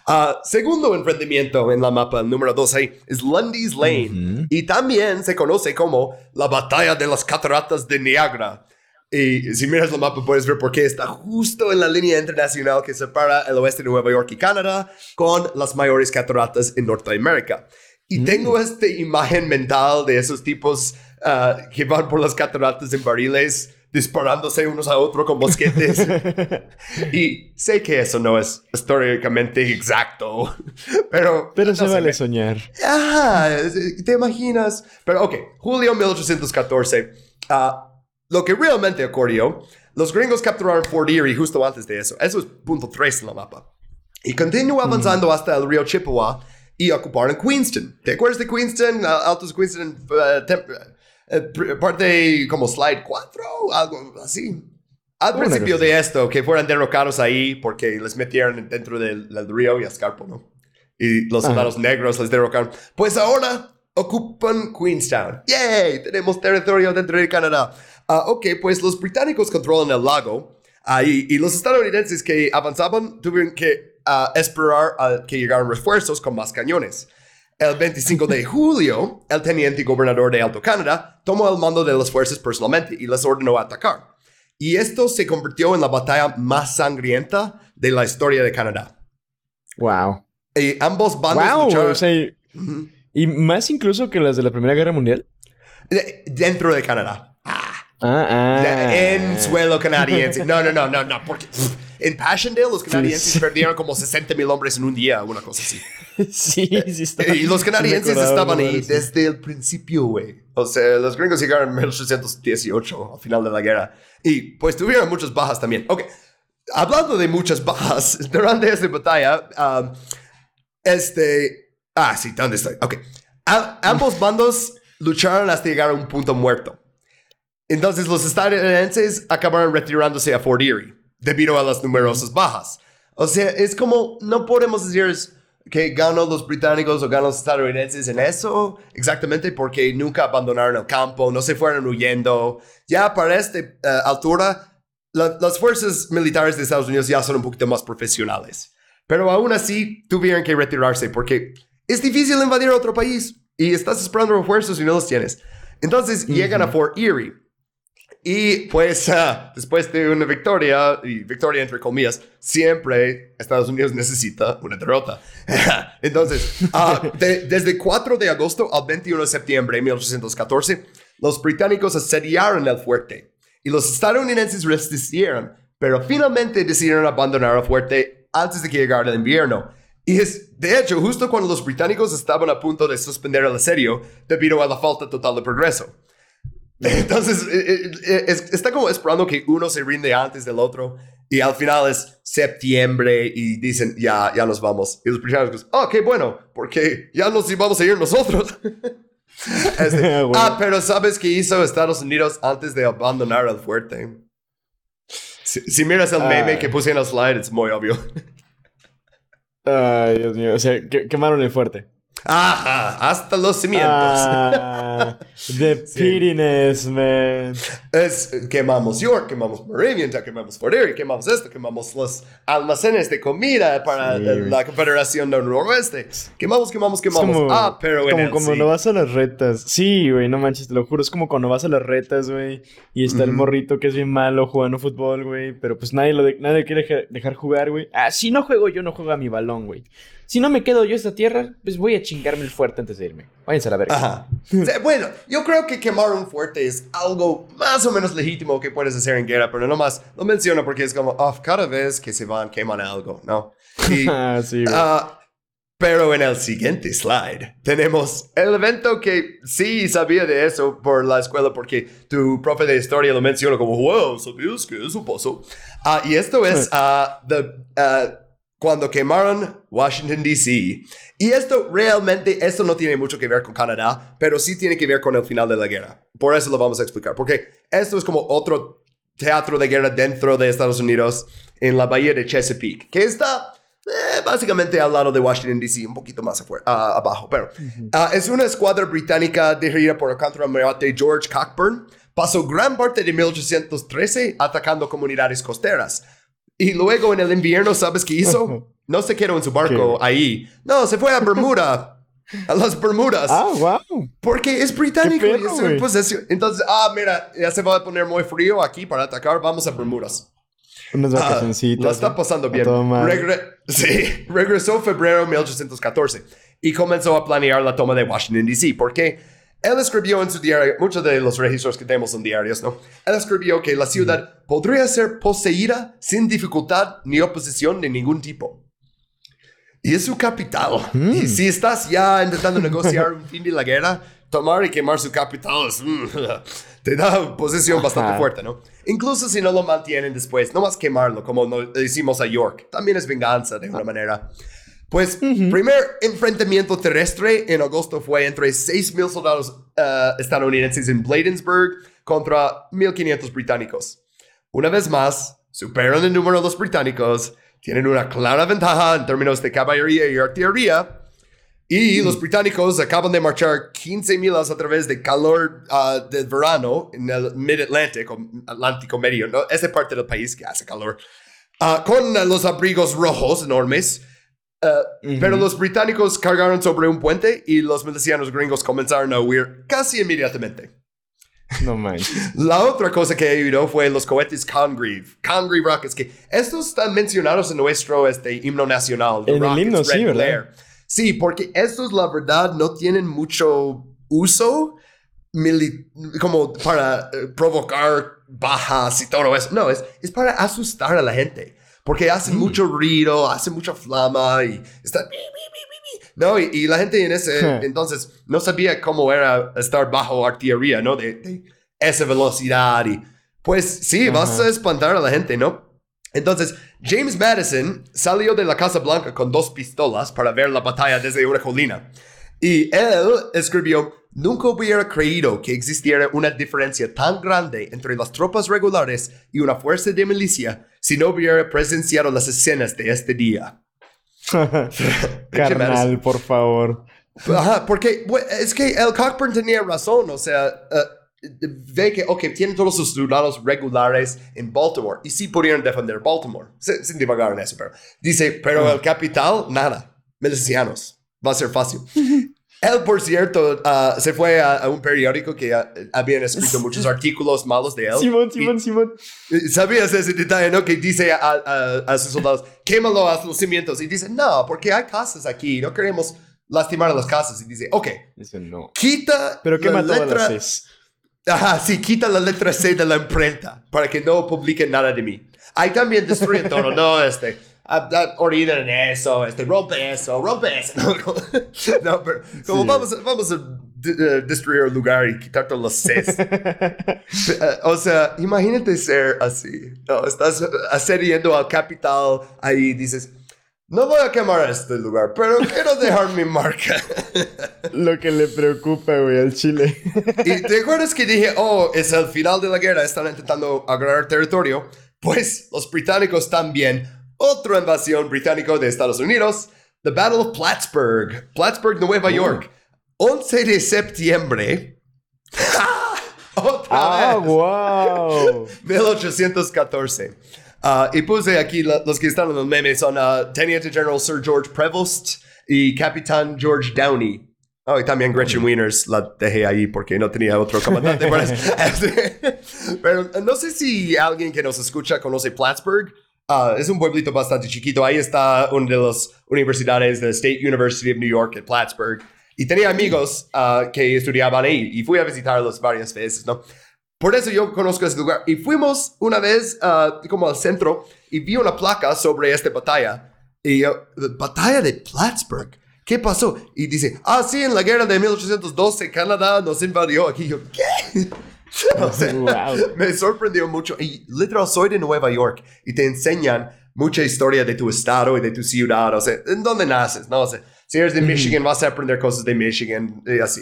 Ah, segundo enfrentamiento en la mapa, el número 12, es Lundy's Lane. Y también se conoce como la Batalla de las Cataratas de Niagara. Y si miras el mapa puedes ver por qué está justo en la línea internacional que separa el oeste de Nueva York y Canadá con las mayores cataratas en Norteamérica. Y tengo esta imagen mental de esos tipos ah, que van por las cataratas en barriles disparándose unos a otros con mosquetes. y sé que eso no es históricamente exacto, pero... Pero se no sé, vale me- soñar. Ah, ¿te imaginas? Pero ok, julio 1814. ah, lo que realmente ocurrió, los gringos capturaron Fort Erie justo antes de eso. Eso es punto 3 en la mapa. Y continuó avanzando hasta el río Chippewa y ocuparon Queenston. ¿Te acuerdas de Queenston? Altos de Queenston, pr- parte como slide 4, algo así. Al principio de esto, que fueran derrocados ahí porque les metieron dentro del, del río y escarpo, ¿no? Y los soldados negros les derrocaron. Pues ahora ocupan Queenstown. ¡Yay! Tenemos territorio dentro de Canadá. Ah, ok, pues los británicos controlan el lago. ah, y, y los estadounidenses que avanzaban tuvieron que ah, esperar a que llegaran refuerzos con más cañones. El 25 de julio, el teniente gobernador de Alto Canadá tomó el mando de las fuerzas personalmente y les ordenó atacar. Y esto se convirtió en la batalla más sangrienta de la historia de Canadá. Wow. Y ambos bandos Wow, lucharon o sea, y- más incluso que las de la Primera Guerra Mundial. De- dentro de Canadá. Ah, ah. En suelo canadiense. No, no, no, no, no. Porque en Passchendaele los canadienses sí. perdieron como 60 mil hombres en un día, una cosa así. sí, sí está. Y los canadienses estaban ahí eso. desde el principio, güey. O sea, los gringos llegaron en 1818, al final de la guerra. Y pues tuvieron muchas bajas también. Ok, hablando de muchas bajas, durante esta batalla, um, este... Ah, sí, ¿dónde estoy? Ok. A- ambos bandos lucharon hasta llegar a un punto muerto. Entonces los estadounidenses acabaron retirándose a Fort Erie debido a las numerosas bajas. O sea, es como, no podemos decir que ganó los británicos o ganó los estadounidenses en eso exactamente porque nunca abandonaron el campo, no se fueron huyendo. Ya para esta eh, altura, la- las fuerzas militares de Estados Unidos ya son un poquito más profesionales. Pero aún así tuvieron que retirarse porque es difícil invadir otro país y estás esperando refuerzos y no los tienes. Entonces llegan a Fort Erie. Y pues ah, después de una victoria, y victoria entre comillas, siempre Estados Unidos necesita una derrota. Entonces, ah, de- desde 4 de agosto al 21 de septiembre de 1814, los británicos asediaron el fuerte y los estadounidenses resistieron, pero finalmente decidieron abandonar el fuerte antes de que llegara el invierno. Y es, de hecho, justo cuando los británicos estaban a punto de suspender el asedio debido a la falta total de progreso. Entonces, eh, eh, eh, es- está como esperando que uno se rinde antes del otro. Y al final es septiembre y dicen, ya, ya nos vamos. Y los británicos, oh, qué bueno, porque ya nos íbamos a ir nosotros. Este, Bueno. Ah, pero ¿sabes qué hizo Estados Unidos antes de abandonar el fuerte? Si, si miras el meme Ah. que puse en el slide, es muy obvio. Ay, Dios mío. O sea, que- quemaron el fuerte. Ajá, hasta los cimientos. Ah, the pittiness, man. Es, quemamos York, quemamos Moravian, quemamos Fort Erie, quemamos esto, quemamos los almacenes de comida para Sí, la Confederación del Noroeste. Quemamos, quemamos, quemamos. como, ah, pero en como el cuando sí. no vas a las retas. Sí, güey, no manches, te lo juro. Es como cuando vas a las retas, güey. Y está el morrito que es bien malo jugando fútbol, güey. Pero pues nadie lo de- nadie quiere deja- dejar jugar, güey. Ah, si no juego yo, no juego a mi balón, güey. Si no me quedo yo esta tierra, pues voy a chingarme el fuerte antes de irme. Váyanse a la verga. Ajá. Bueno, yo creo que quemar un fuerte es algo más o menos legítimo que puedes hacer en guerra, pero no más lo menciono porque es como, oh, cada vez que se van queman algo, ¿no? Y, Ah, sí, ah, pero en el siguiente slide tenemos el evento que sí sabía de eso por la escuela porque tu profe de historia lo mencionó como, wow, ¿sabías que eso pasó? Ah, y esto es ah, the, cuando quemaron Washington, D.C. Y esto realmente, esto no tiene mucho que ver con Canadá, pero sí tiene que ver con el final de la guerra. Por eso lo vamos a explicar, porque esto es como otro teatro de guerra dentro de Estados Unidos en la bahía de Chesapeake, que está eh, básicamente al lado de Washington, D.C., un poquito más afuera, ah, abajo. Pero ah, es una escuadra británica dirigida por el contraalmirante George Cockburn. Pasó gran parte de 1813 atacando comunidades costeras. Y luego en el invierno, ¿sabes qué hizo? No se quedó en su barco ahí. No, se fue a Bermuda. A las Bermudas. Ah, wow. Porque es británico Qué y es. Entonces, ah, mira, ya se va a poner muy frío aquí para atacar. Vamos a Bermudas. Unas Ah, vacacioncitas. lo está pasando bien. Regre- sí, regresó febrero de 1814 y comenzó a planear la toma de Washington, D.C. Porque él escribió en su diario, muchos de los registros que tenemos son diarios, ¿no? Él escribió que la ciudad podría ser poseída sin dificultad ni oposición de ningún tipo. Y es su capital. Y si estás ya intentando negociar un fin de la guerra, tomar y quemar su capital es, mm, te da posición bastante Ajá. fuerte, ¿no? Incluso si no lo mantienen después, no más quemarlo, como le hicimos a York. También es venganza de una manera. Pues, primer enfrentamiento terrestre en agosto fue entre 6.000 soldados eh, estadounidenses en Bladensburg contra 1.500 británicos. Una vez más, superan el número de los británicos, tienen una clara ventaja en términos de caballería y artillería, y los británicos acaban de marchar 15 millas a través de calor ah, del verano en el Mid-Atlantic, o Atlántico Medio, ¿no? esa parte del país que hace calor, ah, con los abrigos rojos enormes. Ah, Ujú. Pero los británicos cargaron sobre un puente y los milicianos gringos comenzaron a huir casi inmediatamente. No manches. La otra cosa que ayudó fue los cohetes Congreve. Congreve Rockets, que estos están mencionados en nuestro este, himno nacional. the En el himno, sí, Red ¿verdad? Glare. Sí, porque estos, la verdad, no tienen mucho uso como para eh, provocar bajas y todo eso. No, es, es para asustar a la gente. Porque hacen mucho ruido, hacen mucha flama y están... No, y, y la gente en ese entonces no sabía cómo era estar bajo artillería, ¿no? De, de esa velocidad y pues sí, vas a espantar a la gente, ¿no? Entonces, James Madison salió de la Casa Blanca con dos pistolas para ver la batalla desde una colina. Y él escribió, nunca hubiera creído que existiera una diferencia tan grande entre las tropas regulares y una fuerza de milicia si no hubiera presenciado las escenas de este día. Carnal, por favor. Ajá, porque es que el Cockburn tenía razón, o sea, eh, ve que, ok, tienen todos sus soldados regulares en Baltimore y sí pudieron defender Baltimore, sin, sin divagar en eso, pero dice, pero el capital, nada, milicianos, va a ser fácil. Él, por cierto, ah, se fue a, a un periódico que ah, habían escrito muchos artículos malos de él. Simón, Simón, Simón. ¿Sabías ese detalle, no? Que dice a, a- a sus soldados, quémalo hasta los cimientos. Y dice, no, porque hay casas aquí, no queremos lastimar a las casas. Y dice, ok, Dice no. quita Pero qué la a letra... las. Ajá, sí, quita la letra C de la imprenta para que no publiquen nada de mí. Ahí también destruyen todo, no, este, ah, ah, en eso, este, rompe eso, rompe eso. No, como, no, pero como Sí. vamos, a, vamos a eh, destruir el lugar y quitar todos los Cs. Eh, o sea, imagínate ser así. No, estás asediando al capital ahí dices, no voy a quemar este lugar, pero quiero dejar mi marca. Lo que le preocupa, güey, al chile. Y te acuerdas que dije, oh, es el final de la guerra, están intentando agarrar territorio. Pues los británicos también. Otra invasión británico de Estados Unidos, The Battle of Plattsburgh, Plattsburgh, Nueva York, 11 de septiembre. Otra ¡Ah, vez. wow! 1814. Ah, y puse aquí la- los que están en los memes son ah, Teniente General Sir George Prevost y Capitán George Downey. Oh, y también Gretchen Wieners la dejé ahí porque no tenía otro comandante. eso. Pero no sé si alguien que nos escucha conoce Plattsburgh. Ah, es un pueblito bastante chiquito. Ahí está una de las universidades de State University of New York en Plattsburgh. Y tenía amigos ah, que estudiaban ahí y fui a visitarlos varias veces, ¿no? Por eso yo conozco ese lugar. Y fuimos una vez ah, como al centro y vi una placa sobre esta batalla. Y yo, batalla de Plattsburgh. ¿Qué pasó? Y dice, ah, sí, en la guerra de 1812 Canadá nos invadió aquí. Yo, ¿qué? O sea, Wow. me sorprendió mucho. Y literal, soy de Nueva York y te enseñan mucha historia de tu estado y de tu ciudad. O sea, en dónde naces, ¿no? O sea, si eres de Michigan, vas a aprender cosas de Michigan y así.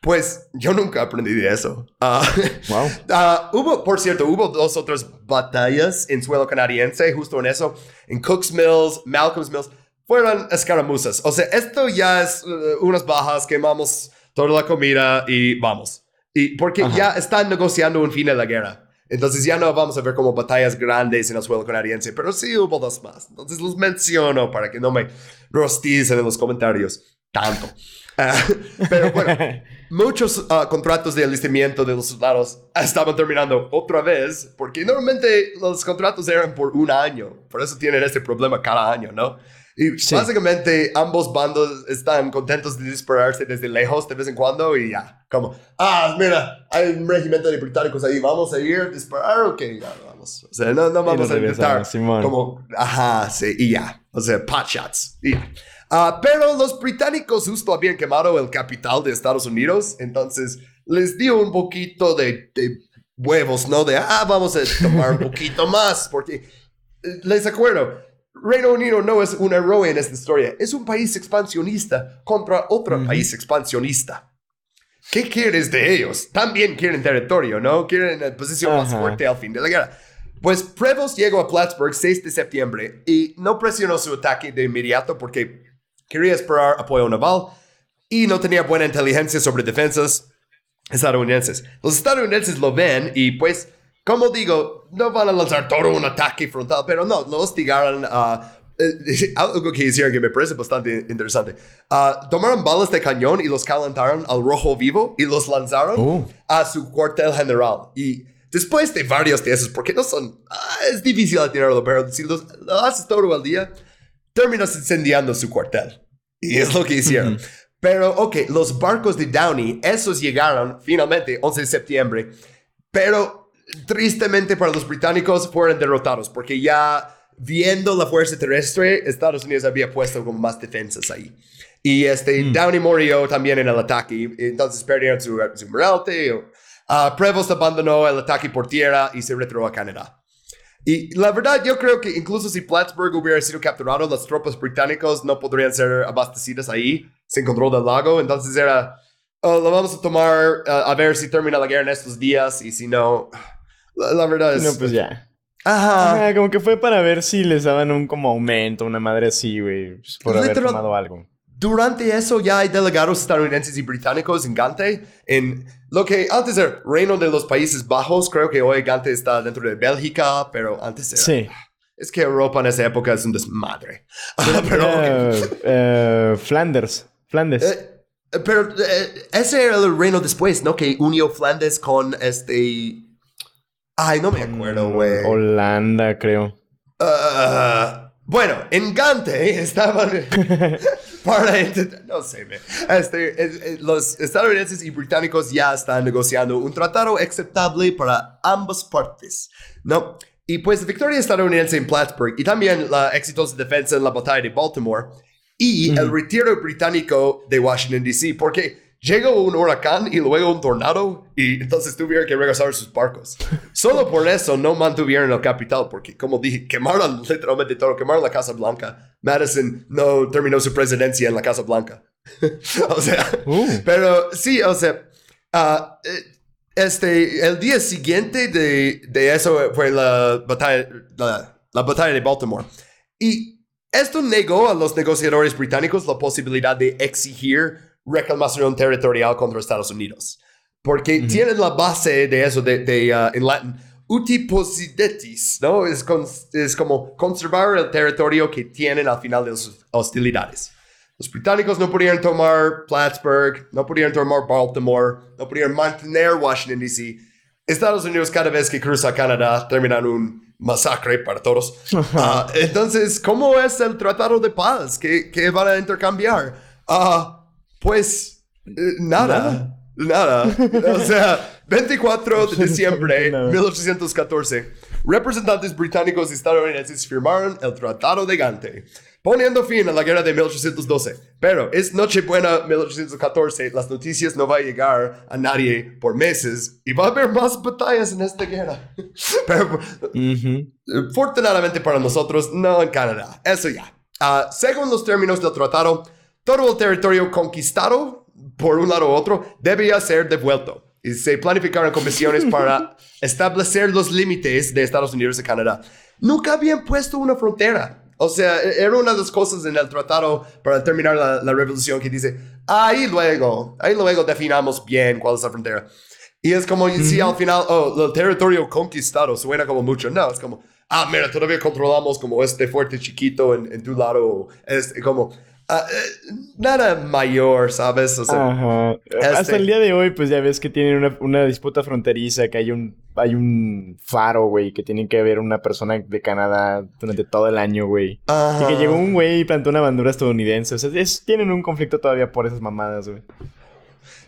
Pues yo nunca aprendí de eso. Ah, Wow. ah, hubo, por cierto, hubo dos otras batallas en suelo canadiense, justo en eso, en Cooks Mills, Malcolm's Mills, fueron escaramuzas. O sea, esto ya es uh, unas bajas, quemamos toda la comida y vamos. Y porque Ajá. ya están negociando un fin de la guerra. Entonces ya no vamos a ver como batallas grandes en el suelo canadiense, pero sí hubo dos más. Entonces los menciono para que no me rosticen en los comentarios tanto. Ah, pero bueno, muchos ah, contratos de alistamiento de los soldados estaban terminando otra vez, porque normalmente los contratos eran por un año, por eso tienen este problema cada año, ¿no? Y Sí. básicamente ambos bandos están contentos de dispararse desde lejos de vez en cuando y ya, como, ah, mira, hay un regimiento de británicos ahí, vamos a ir a disparar, ok, ya vamos. O sea, no, no vamos a intentar como, ajá, sí, y ya, o sea, pot shots, y ya. Ah, pero los británicos justo habían quemado el capital de Estados Unidos, entonces les dio un poquito de, de huevos, ¿no? De, ah, vamos a tomar un poquito más, porque eh, les acuerdo, Reino Unido no es un héroe en esta historia, es un país expansionista contra otro país expansionista. ¿Qué quieres de ellos? También quieren territorio, ¿no? Quieren la posición más fuerte al fin de la guerra. Pues Prevost llegó a Plattsburgh 6 de septiembre y no presionó su ataque de inmediato porque quería esperar apoyo naval y no tenía buena inteligencia sobre defensas estadounidenses. Los estadounidenses lo ven y pues, como digo, no van a lanzar todo un ataque frontal, pero no, lo hostigaron a... eh, algo que hicieron que me parece bastante interesante. Ah, tomaron balas de cañón y los calentaron al rojo vivo y los lanzaron Oh. a su cuartel general. Y después de varios de esos, porque no son... ah, es difícil atinarlo, pero si los, lo haces todo el día, terminas incendiando su cuartel. Y es lo que hicieron. Pero, ok, los barcos de Downey, esos llegaron finalmente 11 de septiembre. Pero, tristemente para los británicos, fueron derrotados porque ya viendo la fuerza terrestre, Estados Unidos había puesto como más defensas ahí. Y este, Downey murió también en el ataque. Entonces perdieron su, su moralte. Uh, Prevost abandonó el ataque por tierra y se retiró a Canadá. Y la verdad, yo creo que incluso si Plattsburgh hubiera sido capturado, las tropas británicas no podrían ser abastecidas ahí sin control del lago. Entonces era, oh, lo vamos a tomar uh, a ver si termina la guerra en estos días y si no, la, verdad es... No, pues ya. Ajá. Ajá, como que fue para ver si les daban un como aumento, una madre así, güey. pues, por haber tomado algo. Durante eso ya hay delegados estadounidenses y británicos en Gante, en lo que antes era Reino de los Países Bajos, creo que hoy Gante está dentro de Bélgica, pero antes era... Sí. Es que Europa en esa época es un desmadre. pero, ok. Era, eh, Flanders. Flandes. Eh, eh, pero eh, ese era el reino después, ¿no? Que unió Flandes con este... Ay, no me acuerdo, güey. Holanda, creo. Ah, bueno, en Gante estaban para no sé, me- este, es- es- los estadounidenses y británicos ya están negociando un tratado aceptable para ambas partes, ¿no? Y pues la victoria estadounidense en Plattsburgh y también la exitosa defensa en la batalla de Baltimore y el retiro británico de Washington, D.C., porque llegó un huracán y luego un tornado y entonces tuvieron que regresar sus barcos. Solo por eso no mantuvieron el capital, porque como dije, quemaron literalmente todo, quemaron la Casa Blanca. Madison no terminó su presidencia en la Casa Blanca. o sea, Uh. pero sí, o sea, eh, este, el día siguiente de, de eso fue la batalla, la, la batalla de Baltimore. Y esto negó a los negociadores británicos la posibilidad de exigir reclamación territorial contra Estados Unidos. Porque tienen la base de eso, de, de, ah, en latín, uti possidetis, ¿no? Es, con- es como conservar el territorio que tienen al final de sus hostilidades. Los británicos no pudieron tomar Plattsburgh, no pudieron tomar Baltimore, no pudieron mantener Washington, D.C. Estados Unidos cada vez que cruza Canadá terminan un masacre para todos. Ah, entonces, ¿cómo es el tratado de paz? ¿Qué, qué van a intercambiar? Ah, pues, eh, nada. Nada. O sea, 24 de diciembre de 1814, representantes británicos y estadounidenses firmaron el Tratado de Gante, poniendo fin a la guerra de 1812. Pero es Nochebuena 1814, las noticias no van a llegar a nadie por meses y va a haber más batallas en esta guerra. Pero, Afortunadamente para nosotros, no en Canadá. Eso ya. Ah, según los términos del tratado, todo el territorio conquistado por un lado u otro debía ser devuelto. Y se planificaron comisiones para establecer los límites de Estados Unidos y Canadá. Nunca habían puesto una frontera. O sea, e-, era una de las cosas en el tratado para terminar la, la revolución que dice, ahí luego, ahí luego definamos bien cuál es la frontera. Y es como si al final, oh, el territorio conquistado suena como mucho. No, es como, ah, mira, todavía controlamos como este fuerte chiquito en, en tu lado. Es como, Ah, eh, nada mayor, ¿sabes? Ajá. Hasta este el día de hoy, pues ya ves que tienen una, una disputa fronteriza, que hay un, hay un faro, güey, que tienen que haber una persona de Canadá durante todo el año, güey. Y que llegó un güey y plantó una bandera estadounidense. O sea, tienen un conflicto todavía por esas mamadas, güey.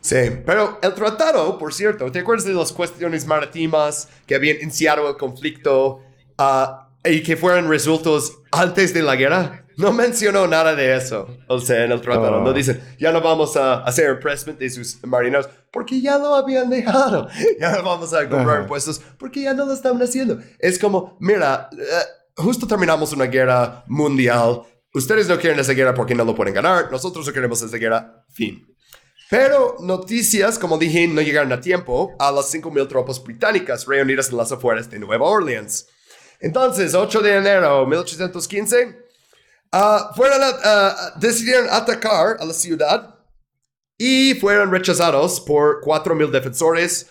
Sí, pero el tratado, por cierto, ¿te acuerdas de las cuestiones marítimas que habían iniciado el conflicto uh, y que fueron resueltos antes de la guerra? No mencionó nada de eso. O sea, en el tratado. No oh. dicen, ya no vamos a hacer impressment de sus marineros porque ya lo habían dejado. Ya no vamos a comprar impuestos porque ya no lo estaban haciendo. Es como, mira, eh, justo terminamos una guerra mundial. Ustedes no quieren esa guerra porque no lo pueden ganar. Nosotros no queremos esa guerra. Fin. Pero noticias, como dije, no llegaron a tiempo a las 5.000 tropas británicas reunidas en las afueras de Nueva Orleans. Entonces, 8 de enero de 1815, Uh, fueron uh, decidieron atacar a la ciudad y fueron rechazados por 4.000 defensores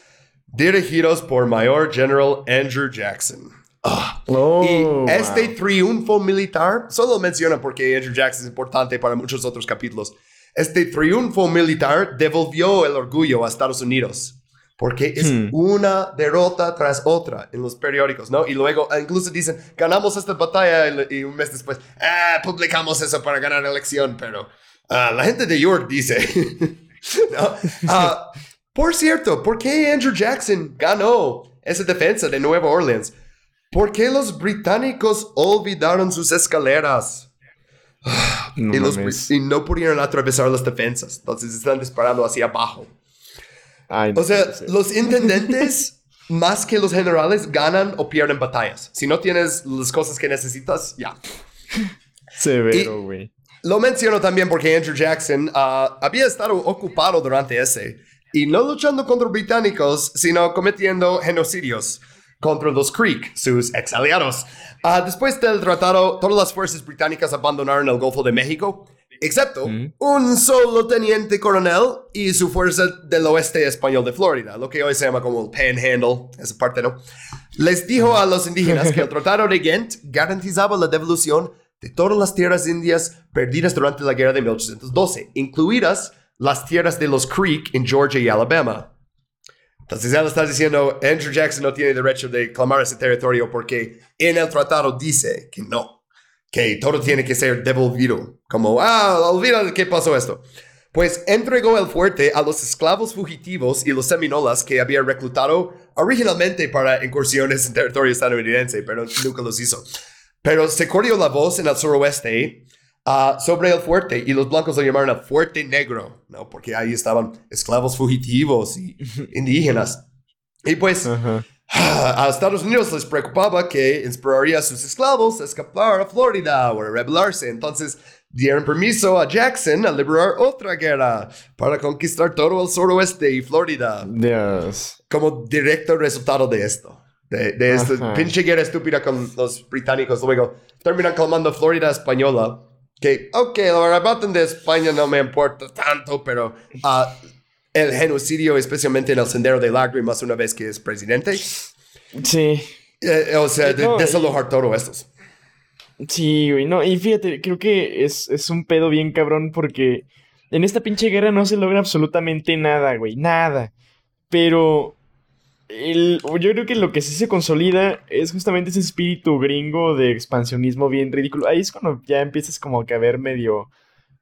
dirigidos por Mayor General Andrew Jackson. Ah. Oh, y este triunfo militar, solo menciona porque Andrew Jackson es importante para muchos otros capítulos, este triunfo militar devolvió el orgullo a Estados Unidos porque es hmm. una derrota tras otra en los periódicos, ¿no? Y luego ah, incluso dicen, ganamos esta batalla y, un mes después, ah, publicamos eso para ganar la elección, pero ah, la gente de York dice, ¿no? Ah, por cierto, ¿por qué Andrew Jackson ganó esa defensa de Nueva Orleans? ¿Por qué los británicos olvidaron sus escaleras? No y, los, y no pudieron atravesar las defensas, entonces están disparando hacia abajo o sea, los intendentes, más que los generales, ganan o pierden batallas. Si no tienes las cosas que necesitas, ya. Severo, güey. Lo menciono también porque Andrew Jackson ah, había estado ocupado durante ese. Y no luchando contra británicos, sino cometiendo genocidios contra los Creek, sus ex aliados. Ah, después del tratado, todas las fuerzas británicas abandonaron el Golfo de México excepto un solo teniente coronel y su fuerza del oeste español de Florida, lo que hoy se llama como el Panhandle, esa parte, ¿no? Les dijo a los indígenas que el Tratado de Ghent garantizaba la devolución de todas las tierras indias perdidas durante la guerra de 1812, incluidas las tierras de los Creek en Georgia y Alabama. Entonces ya lo estás diciendo, Andrew Jackson no tiene derecho de clamar ese territorio porque en el tratado dice que no que todo tiene que ser devolvido. Como, ah, olvida qué pasó esto. Pues entregó el fuerte a los esclavos fugitivos y los seminolas que había reclutado originalmente para incursiones en territorio estadounidense, pero nunca los hizo. Pero se corrió la voz en el suroeste uh, sobre el fuerte y los blancos lo llamaron el fuerte negro, ¿no? Porque ahí estaban esclavos fugitivos y indígenas. Y pues... A Estados Unidos les preocupaba que inspiraría a sus esclavos a escapar a Florida o a rebelarse. Entonces dieron permiso a Jackson a liberar otra guerra para conquistar todo el suroeste y Florida. Dios. Como directo resultado de esto. De, de esta pinche guerra estúpida con los británicos. Luego terminan calmando Florida española. Que, ok, lo arrebatan de España no me importa tanto, pero uh, el genocidio, especialmente en el Sendero de Lágrimas, una vez que es presidente. Sí. Eh, o sea, de, desalojar todo esto. Sí, güey, no, y fíjate, creo que es, es un pedo bien cabrón porque en esta pinche guerra no se logra absolutamente nada, güey, nada. Pero el- yo creo que lo que sí se consolida es justamente ese espíritu gringo de expansionismo bien ridículo. Ahí es cuando ya empiezas como que a ver medio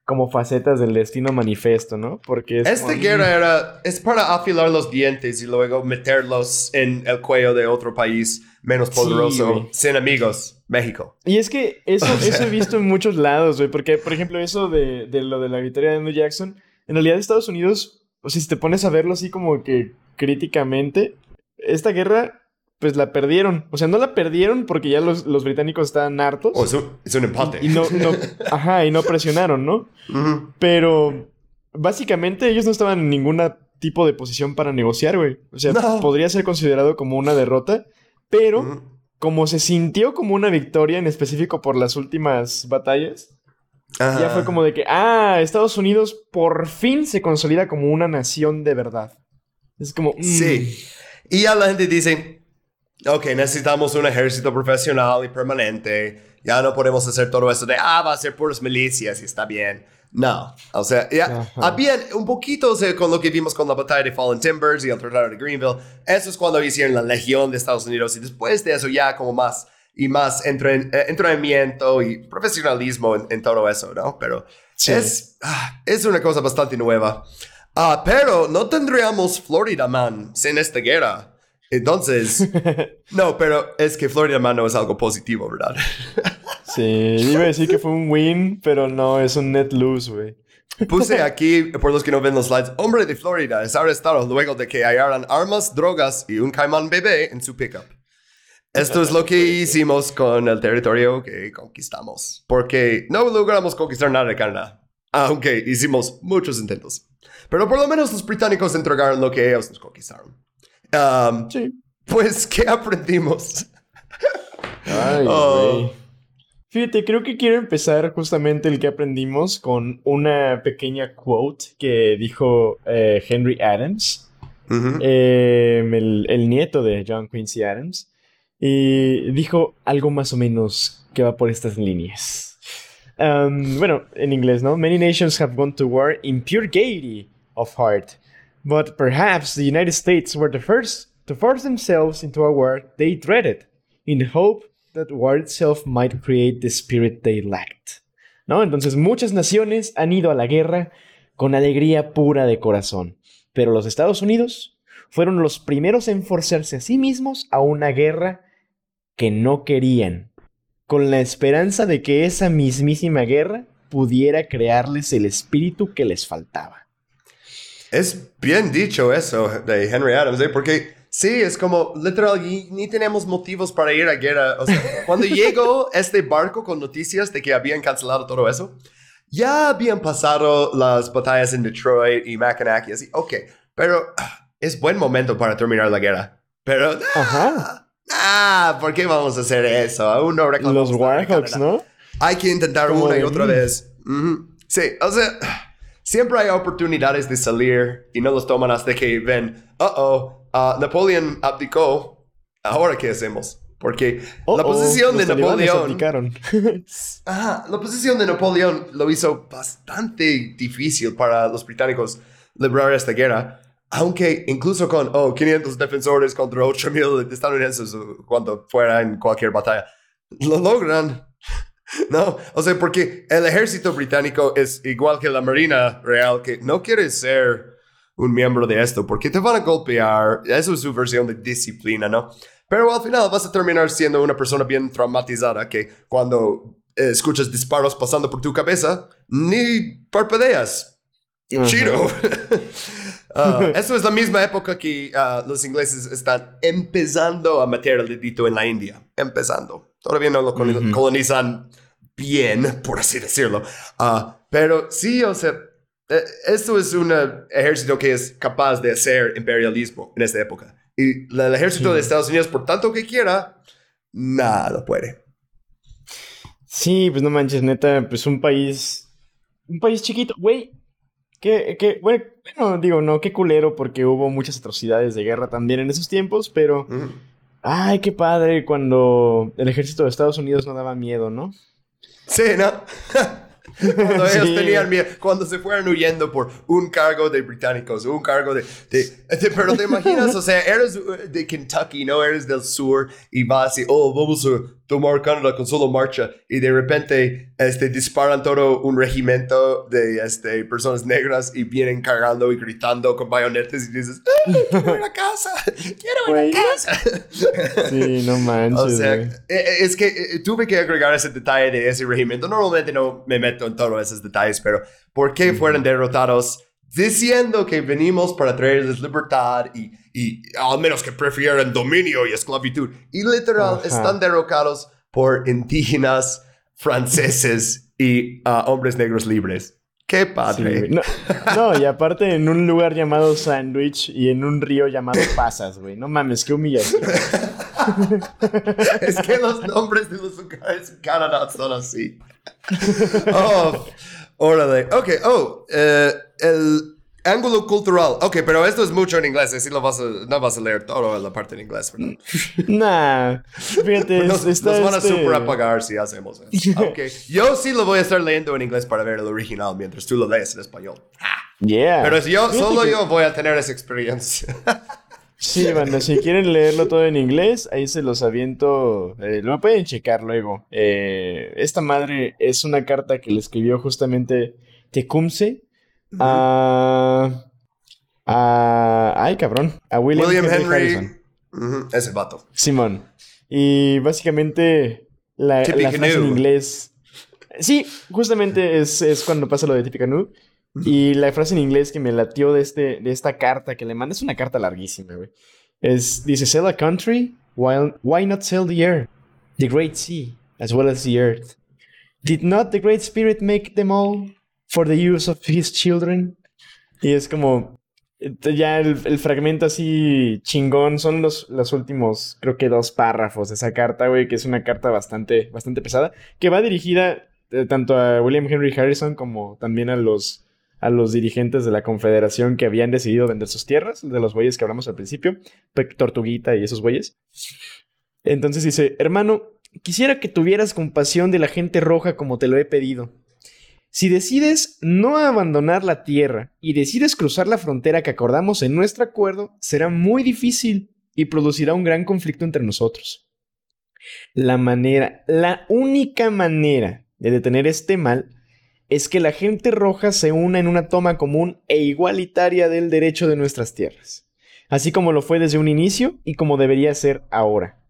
como facetas del destino manifiesto, ¿no? Porque es Esta como, guerra era, es para afilar los dientes y luego meterlos en el cuello de otro país menos poderoso, sin amigos, México. Y es que eso, O sea- eso he visto en muchos lados, güey. Porque, por ejemplo, eso de, de lo de la victoria de Andrew Jackson, en realidad Estados Unidos, o sea, si te pones a verlo así como que críticamente, esta guerra, pues la perdieron. O sea, no la perdieron porque ya los, los británicos estaban hartos. Oh, es un, es un empate. y no, no, ajá, y no presionaron, ¿no? Pero básicamente ellos no estaban en ningún tipo de posición para negociar, güey. O sea, No. podría ser considerado como una derrota, pero como se sintió como una victoria en específico por las últimas batallas, ya fue como de que, ah, Estados Unidos por fin se consolida como una nación de verdad. Es como, mm, Sí. Y ya la gente dice, ok, necesitamos un ejército profesional y permanente. Ya no podemos hacer todo eso de, ah, va a ser puras milicias y está bien. No, o sea, ya Ajá. había un poquito o sea, con lo que vimos con la batalla de Fallen Timbers y el Tratado de Greenville. Eso es cuando hicieron la Legión de Estados Unidos y después de eso ya como más y más entren- eh, entrenamiento y profesionalismo en, en todo eso, ¿no? Pero Sí. es, ah, es una cosa bastante nueva. Ah, pero no tendríamos Florida Man sin esta guerra. Entonces, no, pero es que Florida Man no es algo positivo, ¿verdad? Sí, iba a decir que fue un win, pero no, es un net lose, güey. Puse aquí, por los que no ven los slides, hombre de Florida es arrestado luego de que hallaran armas, drogas y un caimán bebé en su pickup. Esto es lo que hicimos con el territorio que conquistamos. Porque no logramos conquistar nada de Canadá. Aunque hicimos muchos intentos. Pero por lo menos los británicos entregaron lo que ellos nos conquistaron. Um, Sí. pues, ¿qué aprendimos? Ay, Oh. güey. Fíjate, creo que quiero empezar justamente el que aprendimos con una pequeña quote que dijo eh, Henry Adams, eh, el, el nieto de John Quincy Adams, y dijo algo más o menos que va por estas líneas. Um, bueno, en inglés, ¿no? Many nations have gone to war in pure gaiety of heart, but perhaps the United States were the first to force themselves into a war they dreaded, in hope that war itself might create the spirit they lacked. ¿No? Entonces, muchas naciones han ido a la guerra con alegría pura de corazón, pero los Estados Unidos fueron los primeros en forzarse a sí mismos a una guerra que no querían, con la esperanza de que esa mismísima guerra pudiera crearles el espíritu que les faltaba. Es bien dicho eso de Henry Adams, ¿eh? porque sí, es como literal, ni tenemos motivos para ir a guerra. O sea, cuando llegó este barco con noticias de que habían cancelado todo eso, ya habían pasado las batallas en Detroit y Mackinac y así. Ok, pero ah, es buen momento para terminar la guerra. Pero, ah, Ajá. ah, ¿por qué vamos a hacer eso? Aún no Los Warhawks. ¿no? Hay que intentar una y otra mm. vez. Sí, o sea, siempre hay oportunidades de salir y no los toman hasta que ven, uh oh, uh, Napoleón abdicó. Ahora, ¿qué hacemos? Porque la Oh, oh, posición de Napoleón. Ajá, la posición de Napoleón lo hizo bastante difícil para los británicos librar esta guerra. Aunque incluso con oh, 500 defensores contra 8000 estadounidenses o cuando fuera en cualquier batalla, lo logran. No, o sea, porque el ejército británico es igual que la marina real, que no quiere ser un miembro de esto, porque te van a golpear. Eso es su versión de disciplina, ¿no? Pero al final vas a terminar siendo una persona bien traumatizada que cuando eh, escuchas disparos pasando por tu cabeza, ni parpadeas. Chido. Ah, eso es la misma época que ah, los ingleses están empezando a meter el dedito en la India. Empezando. Todavía no lo colonizan bien, por así decirlo. Ah, pero sí, o sea, eh, esto es un ejército que es capaz de hacer imperialismo en esta época. Y el ejército Sí. de Estados Unidos, por tanto que quiera, nada lo puede. Sí, pues no manches, neta, pues un país. Un país chiquito, güey. Que, que, bueno, digo, no, qué culero, porque hubo muchas atrocidades de guerra también en esos tiempos, pero. Ay, qué padre cuando el ejército de Estados Unidos no daba miedo, ¿no? Sí, ¿no? Cuando ellos Sí. tenían miedo, cuando se fueron huyendo por un cargo de británicos, un cargo de, de- de- pero te imaginas, o sea, eres de Kentucky, no eres del sur y vas y, oh, vamos a tomar Canadá con solo marcha y de repente, este, disparan todo un regimiento de, este, personas negras y vienen cargando y gritando con bayonetes y dices, "Ah, quiero ir a casa, quiero ir Güey. a casa. Sí, no manches. O sea, güey. eh, es que eh, tuve que agregar ese detalle de ese regimiento. Normalmente no me meto en todos esos detalles, pero ¿por qué fueron derrotados diciendo que venimos para traerles libertad y, y al menos que prefieran dominio y esclavitud? Y literal, Ajá. están derrocados por indígenas, franceses y ah, hombres negros libres. ¡Qué Sí, padre! güey. no, no, y aparte en un lugar llamado Sandwich y en un río llamado Pasas, güey. No mames, qué humillación. es que los nombres de los lugares en Canadá son así. Oh, órale. Ok, oh, eh, el ángulo cultural. Ok, pero esto es mucho en inglés, así lo vas a, no vas a leer todo la parte en inglés, ¿verdad? Nah, fíjate, Nos, es- está nos van a este- super apagar si hacemos eso. Ok, yo sí lo voy a estar leyendo en inglés para ver el original mientras tú lo lees en español. Yeah. Pero si yo, solo yo voy a tener esa experiencia. Sí, banda, si quieren leerlo todo en inglés, ahí se los aviento. eh, lo pueden checar luego. Eh, esta madre es una carta que le escribió justamente Tecumseh a. a. Ay, cabrón. A William, William Henry, Henry. Harrison. Ujú, ese vato. Simón. Y básicamente la, la frase en inglés. Sí, justamente es, es cuando pasa lo de Tippy Canoe. Y la frase en inglés que me latió de, este, de esta carta que le manda es una carta larguísima, güey. Es, dice, sell a country, why, why not sell the air? The great sea, as well as the earth. Did not the great spirit make them all for the use of his children? Y es como, eh, ya el, el fragmento así chingón son los, los últimos, creo que dos párrafos de esa carta, güey, que es una carta bastante, bastante pesada, que va dirigida eh, tanto a William Henry Harrison como también a los, a los dirigentes de la Confederación que habían decidido vender sus tierras, de los bueyes que hablamos al principio, Tortuguita y esos bueyes. Entonces dice, hermano, quisiera que tuvieras compasión de la gente roja como te lo he pedido. Si decides no abandonar la tierra y decides cruzar la frontera que acordamos en nuestro acuerdo, será muy difícil y producirá un gran conflicto entre nosotros. La manera, la única manera de detener este mal es que la gente roja se una en una toma común e igualitaria del derecho de nuestras tierras, así como lo fue desde un inicio y como debería ser ahora,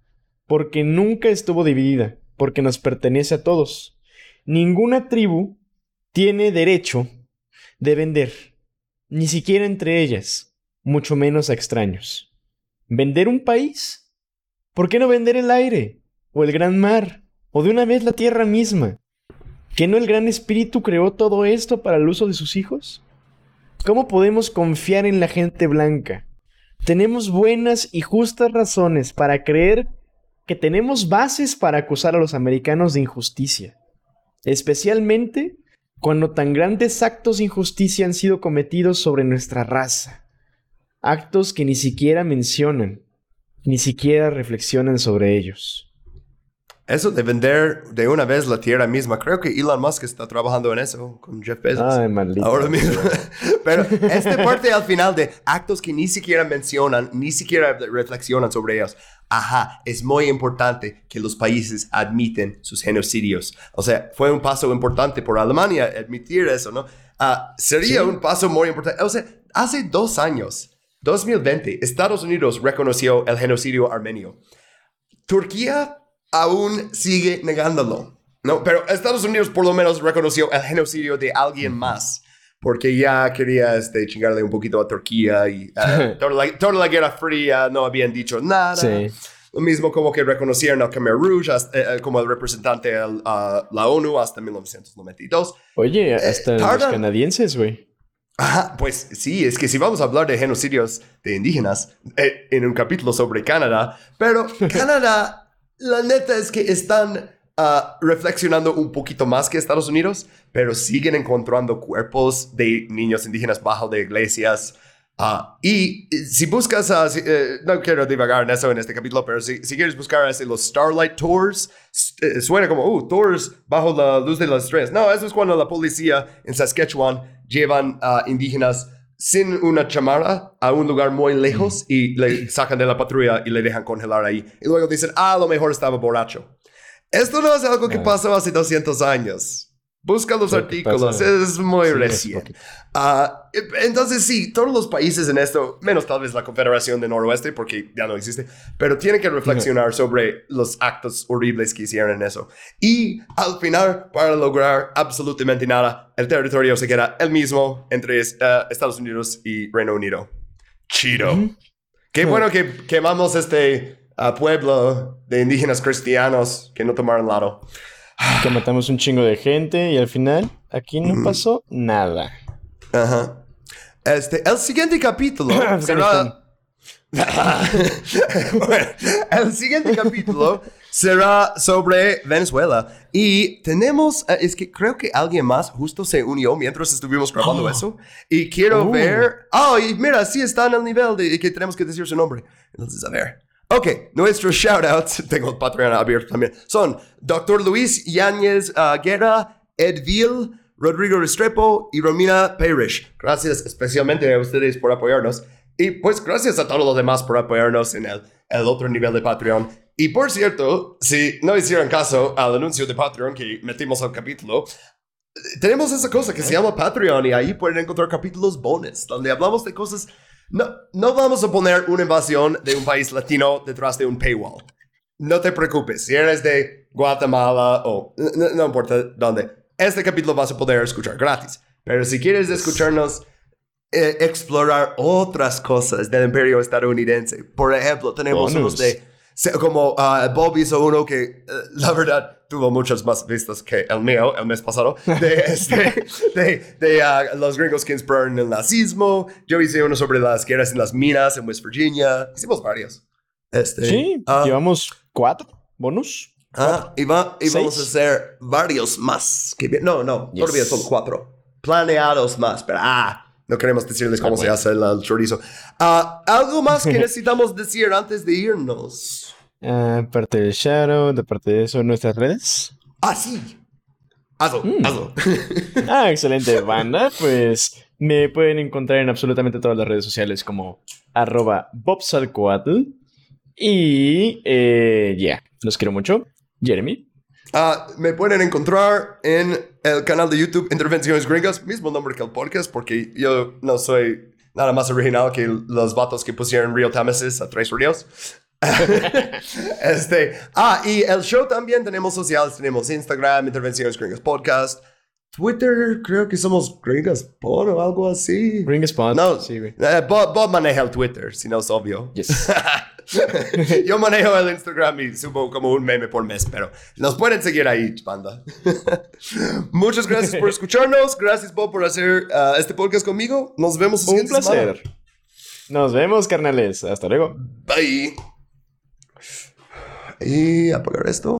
porque nunca estuvo dividida, porque nos pertenece a todos. Ninguna tribu tiene derecho de vender, ni siquiera entre ellas, mucho menos a extraños. ¿Vender un país? ¿Por qué no vender el aire? ¿O el gran mar? ¿O de una vez la tierra misma? ¿Que no el gran espíritu creó todo esto para el uso de sus hijos? ¿Cómo podemos confiar en la gente blanca? Tenemos buenas y justas razones para creer que tenemos bases para acusar a los americanos de injusticia, especialmente cuando tan grandes actos de injusticia han sido cometidos sobre nuestra raza, actos que ni siquiera mencionan, ni siquiera reflexionan sobre ellos. Eso de vender de una vez la tierra misma, creo que Elon Musk está trabajando en eso con Jeff Bezos. Ay, maldito. Ahora mismo. Pero esta parte al final de actos que ni siquiera mencionan, ni siquiera reflexionan sobre ellos. Ajá, es muy importante que los países admiten sus genocidios. O sea, fue un paso importante por Alemania admitir eso, ¿no? Ah, sería Sí. un paso muy importante. O sea, hace dos años, 2020, Estados Unidos reconoció el genocidio armenio. Turquía aún sigue negándolo, ¿no? Pero Estados Unidos por lo menos reconoció el genocidio de alguien más, porque ya quería este, chingarle un poquito a Turquía y eh, toda, la, toda la Guerra Fría no habían dicho nada. Sí. Lo mismo como que reconocieron al Khmer Rouge hasta- eh, eh, como el representante a a la ONU hasta 1992. Oye, hasta los tardan- canadienses, güey. Ajá, pues sí, es que si vamos a hablar de genocidios de indígenas eh, en un capítulo sobre Canadá, pero Canadá, la neta es que están ah, reflexionando un poquito más que Estados Unidos, pero siguen encontrando cuerpos de niños indígenas bajo de iglesias. Ah, y si buscas, eh, no quiero divagar en eso en este capítulo, pero si, quieres buscar este, los Starlight Tours, eh, suena como, uh, tours bajo la luz de las estrellas. No, eso es cuando la policía en Saskatchewan llevan indígenas sin una chamarra a un lugar muy lejos y le sacan de la patrulla y le dejan congelar ahí. Y luego dicen, ah, a lo mejor estaba borracho. Esto no es algo que Ah. pasó hace 200 años. Busca los artículos, es muy Sí, reciente. eh, entonces sí, todos los países en esto, menos tal vez la Confederación de Noroeste, porque ya no existe, pero tienen que reflexionar sobre los actos horribles que hicieron en eso. Y al final, para lograr absolutamente nada, el territorio se queda el mismo entre eh, Estados Unidos y Reino Unido. Chido. Qué bueno que quemamos este ah, pueblo de indígenas cristianos que no tomaron lado. Que matamos un chingo de gente y al final aquí no pasó nada. Ajá. Este, el siguiente capítulo será. Bueno, el siguiente capítulo será sobre Venezuela. Y tenemos, eh, es que creo que alguien más justo se unió mientras estuvimos grabando Oh. eso. Y quiero Uh. ver. Oh, y mira, sí está en el nivel de que tenemos que decir su nombre. Entonces, a ver. Ok, nuestros shoutouts, tengo el Patreon abierto también, son Dr. Luis Yáñez ah, Guerra, Edville, Rodrigo Restrepo y Romina Parrish. Gracias especialmente a ustedes por apoyarnos. Y pues gracias a todos los demás por apoyarnos en el, el otro nivel de Patreon. Y por cierto, si no hicieron caso al anuncio de Patreon que metimos al capítulo, tenemos esa cosa que se llama Patreon y ahí pueden encontrar capítulos bonus donde hablamos de cosas. No, no vamos a poner una invasión de un país latino detrás de un paywall. No te preocupes, si eres de Guatemala o no, no importa dónde, este capítulo vas a poder escuchar gratis. Pero si quieres escucharnos eh, explorar otras cosas del imperio estadounidense, por ejemplo, tenemos Bonus. unos de como ah, Bob hizo uno que eh, la verdad tuvo muchas más vistas que el mío el mes pasado. De, este, de, de, ah, los gringos que inspiraron el nazismo. Yo hice uno sobre las guerras en las minas en West Virginia. Hicimos varios. Este, Sí, ah, llevamos cuatro bonus. ah, y, va- y vamos a hacer varios más que no no Yes. todavía son cuatro. Planeados más pero ah no queremos decirles cómo Ah, se bueno. hace el, el chorizo. Ah, algo más que necesitamos decir antes de irnos Ah, parte del Shadow, de parte de eso, nuestras redes. Ah, sí. Hazlo, Mm. hazlo. Ah, excelente, banda. Pues me pueden encontrar en absolutamente todas las redes sociales como arroba bobsalcoatl. Y eh, ya, los quiero mucho. Jeremy. Ah, me pueden encontrar en el canal de YouTube Intervenciones Gringas, mismo nombre que el podcast, porque yo no soy nada más original que los vatos que pusieron Real Tamesis a Tres Ríos. este, ah, y el show también tenemos sociales, tenemos Instagram, Intervenciones Gringas Podcast, Twitter, creo que somos Gringas Pod o algo así. Ring Spot. No, Sí, güey. eh, Bob, Bob maneja el Twitter, si no es obvio. Yes. Yo manejo el Instagram y subo como un meme por mes, pero nos pueden seguir ahí, banda. Muchas gracias por escucharnos. Gracias, Bob, por hacer ah, este podcast conmigo. Nos vemos Un semana. placer. Nos vemos, carnales. Hasta luego. Bye. Y apagar esto.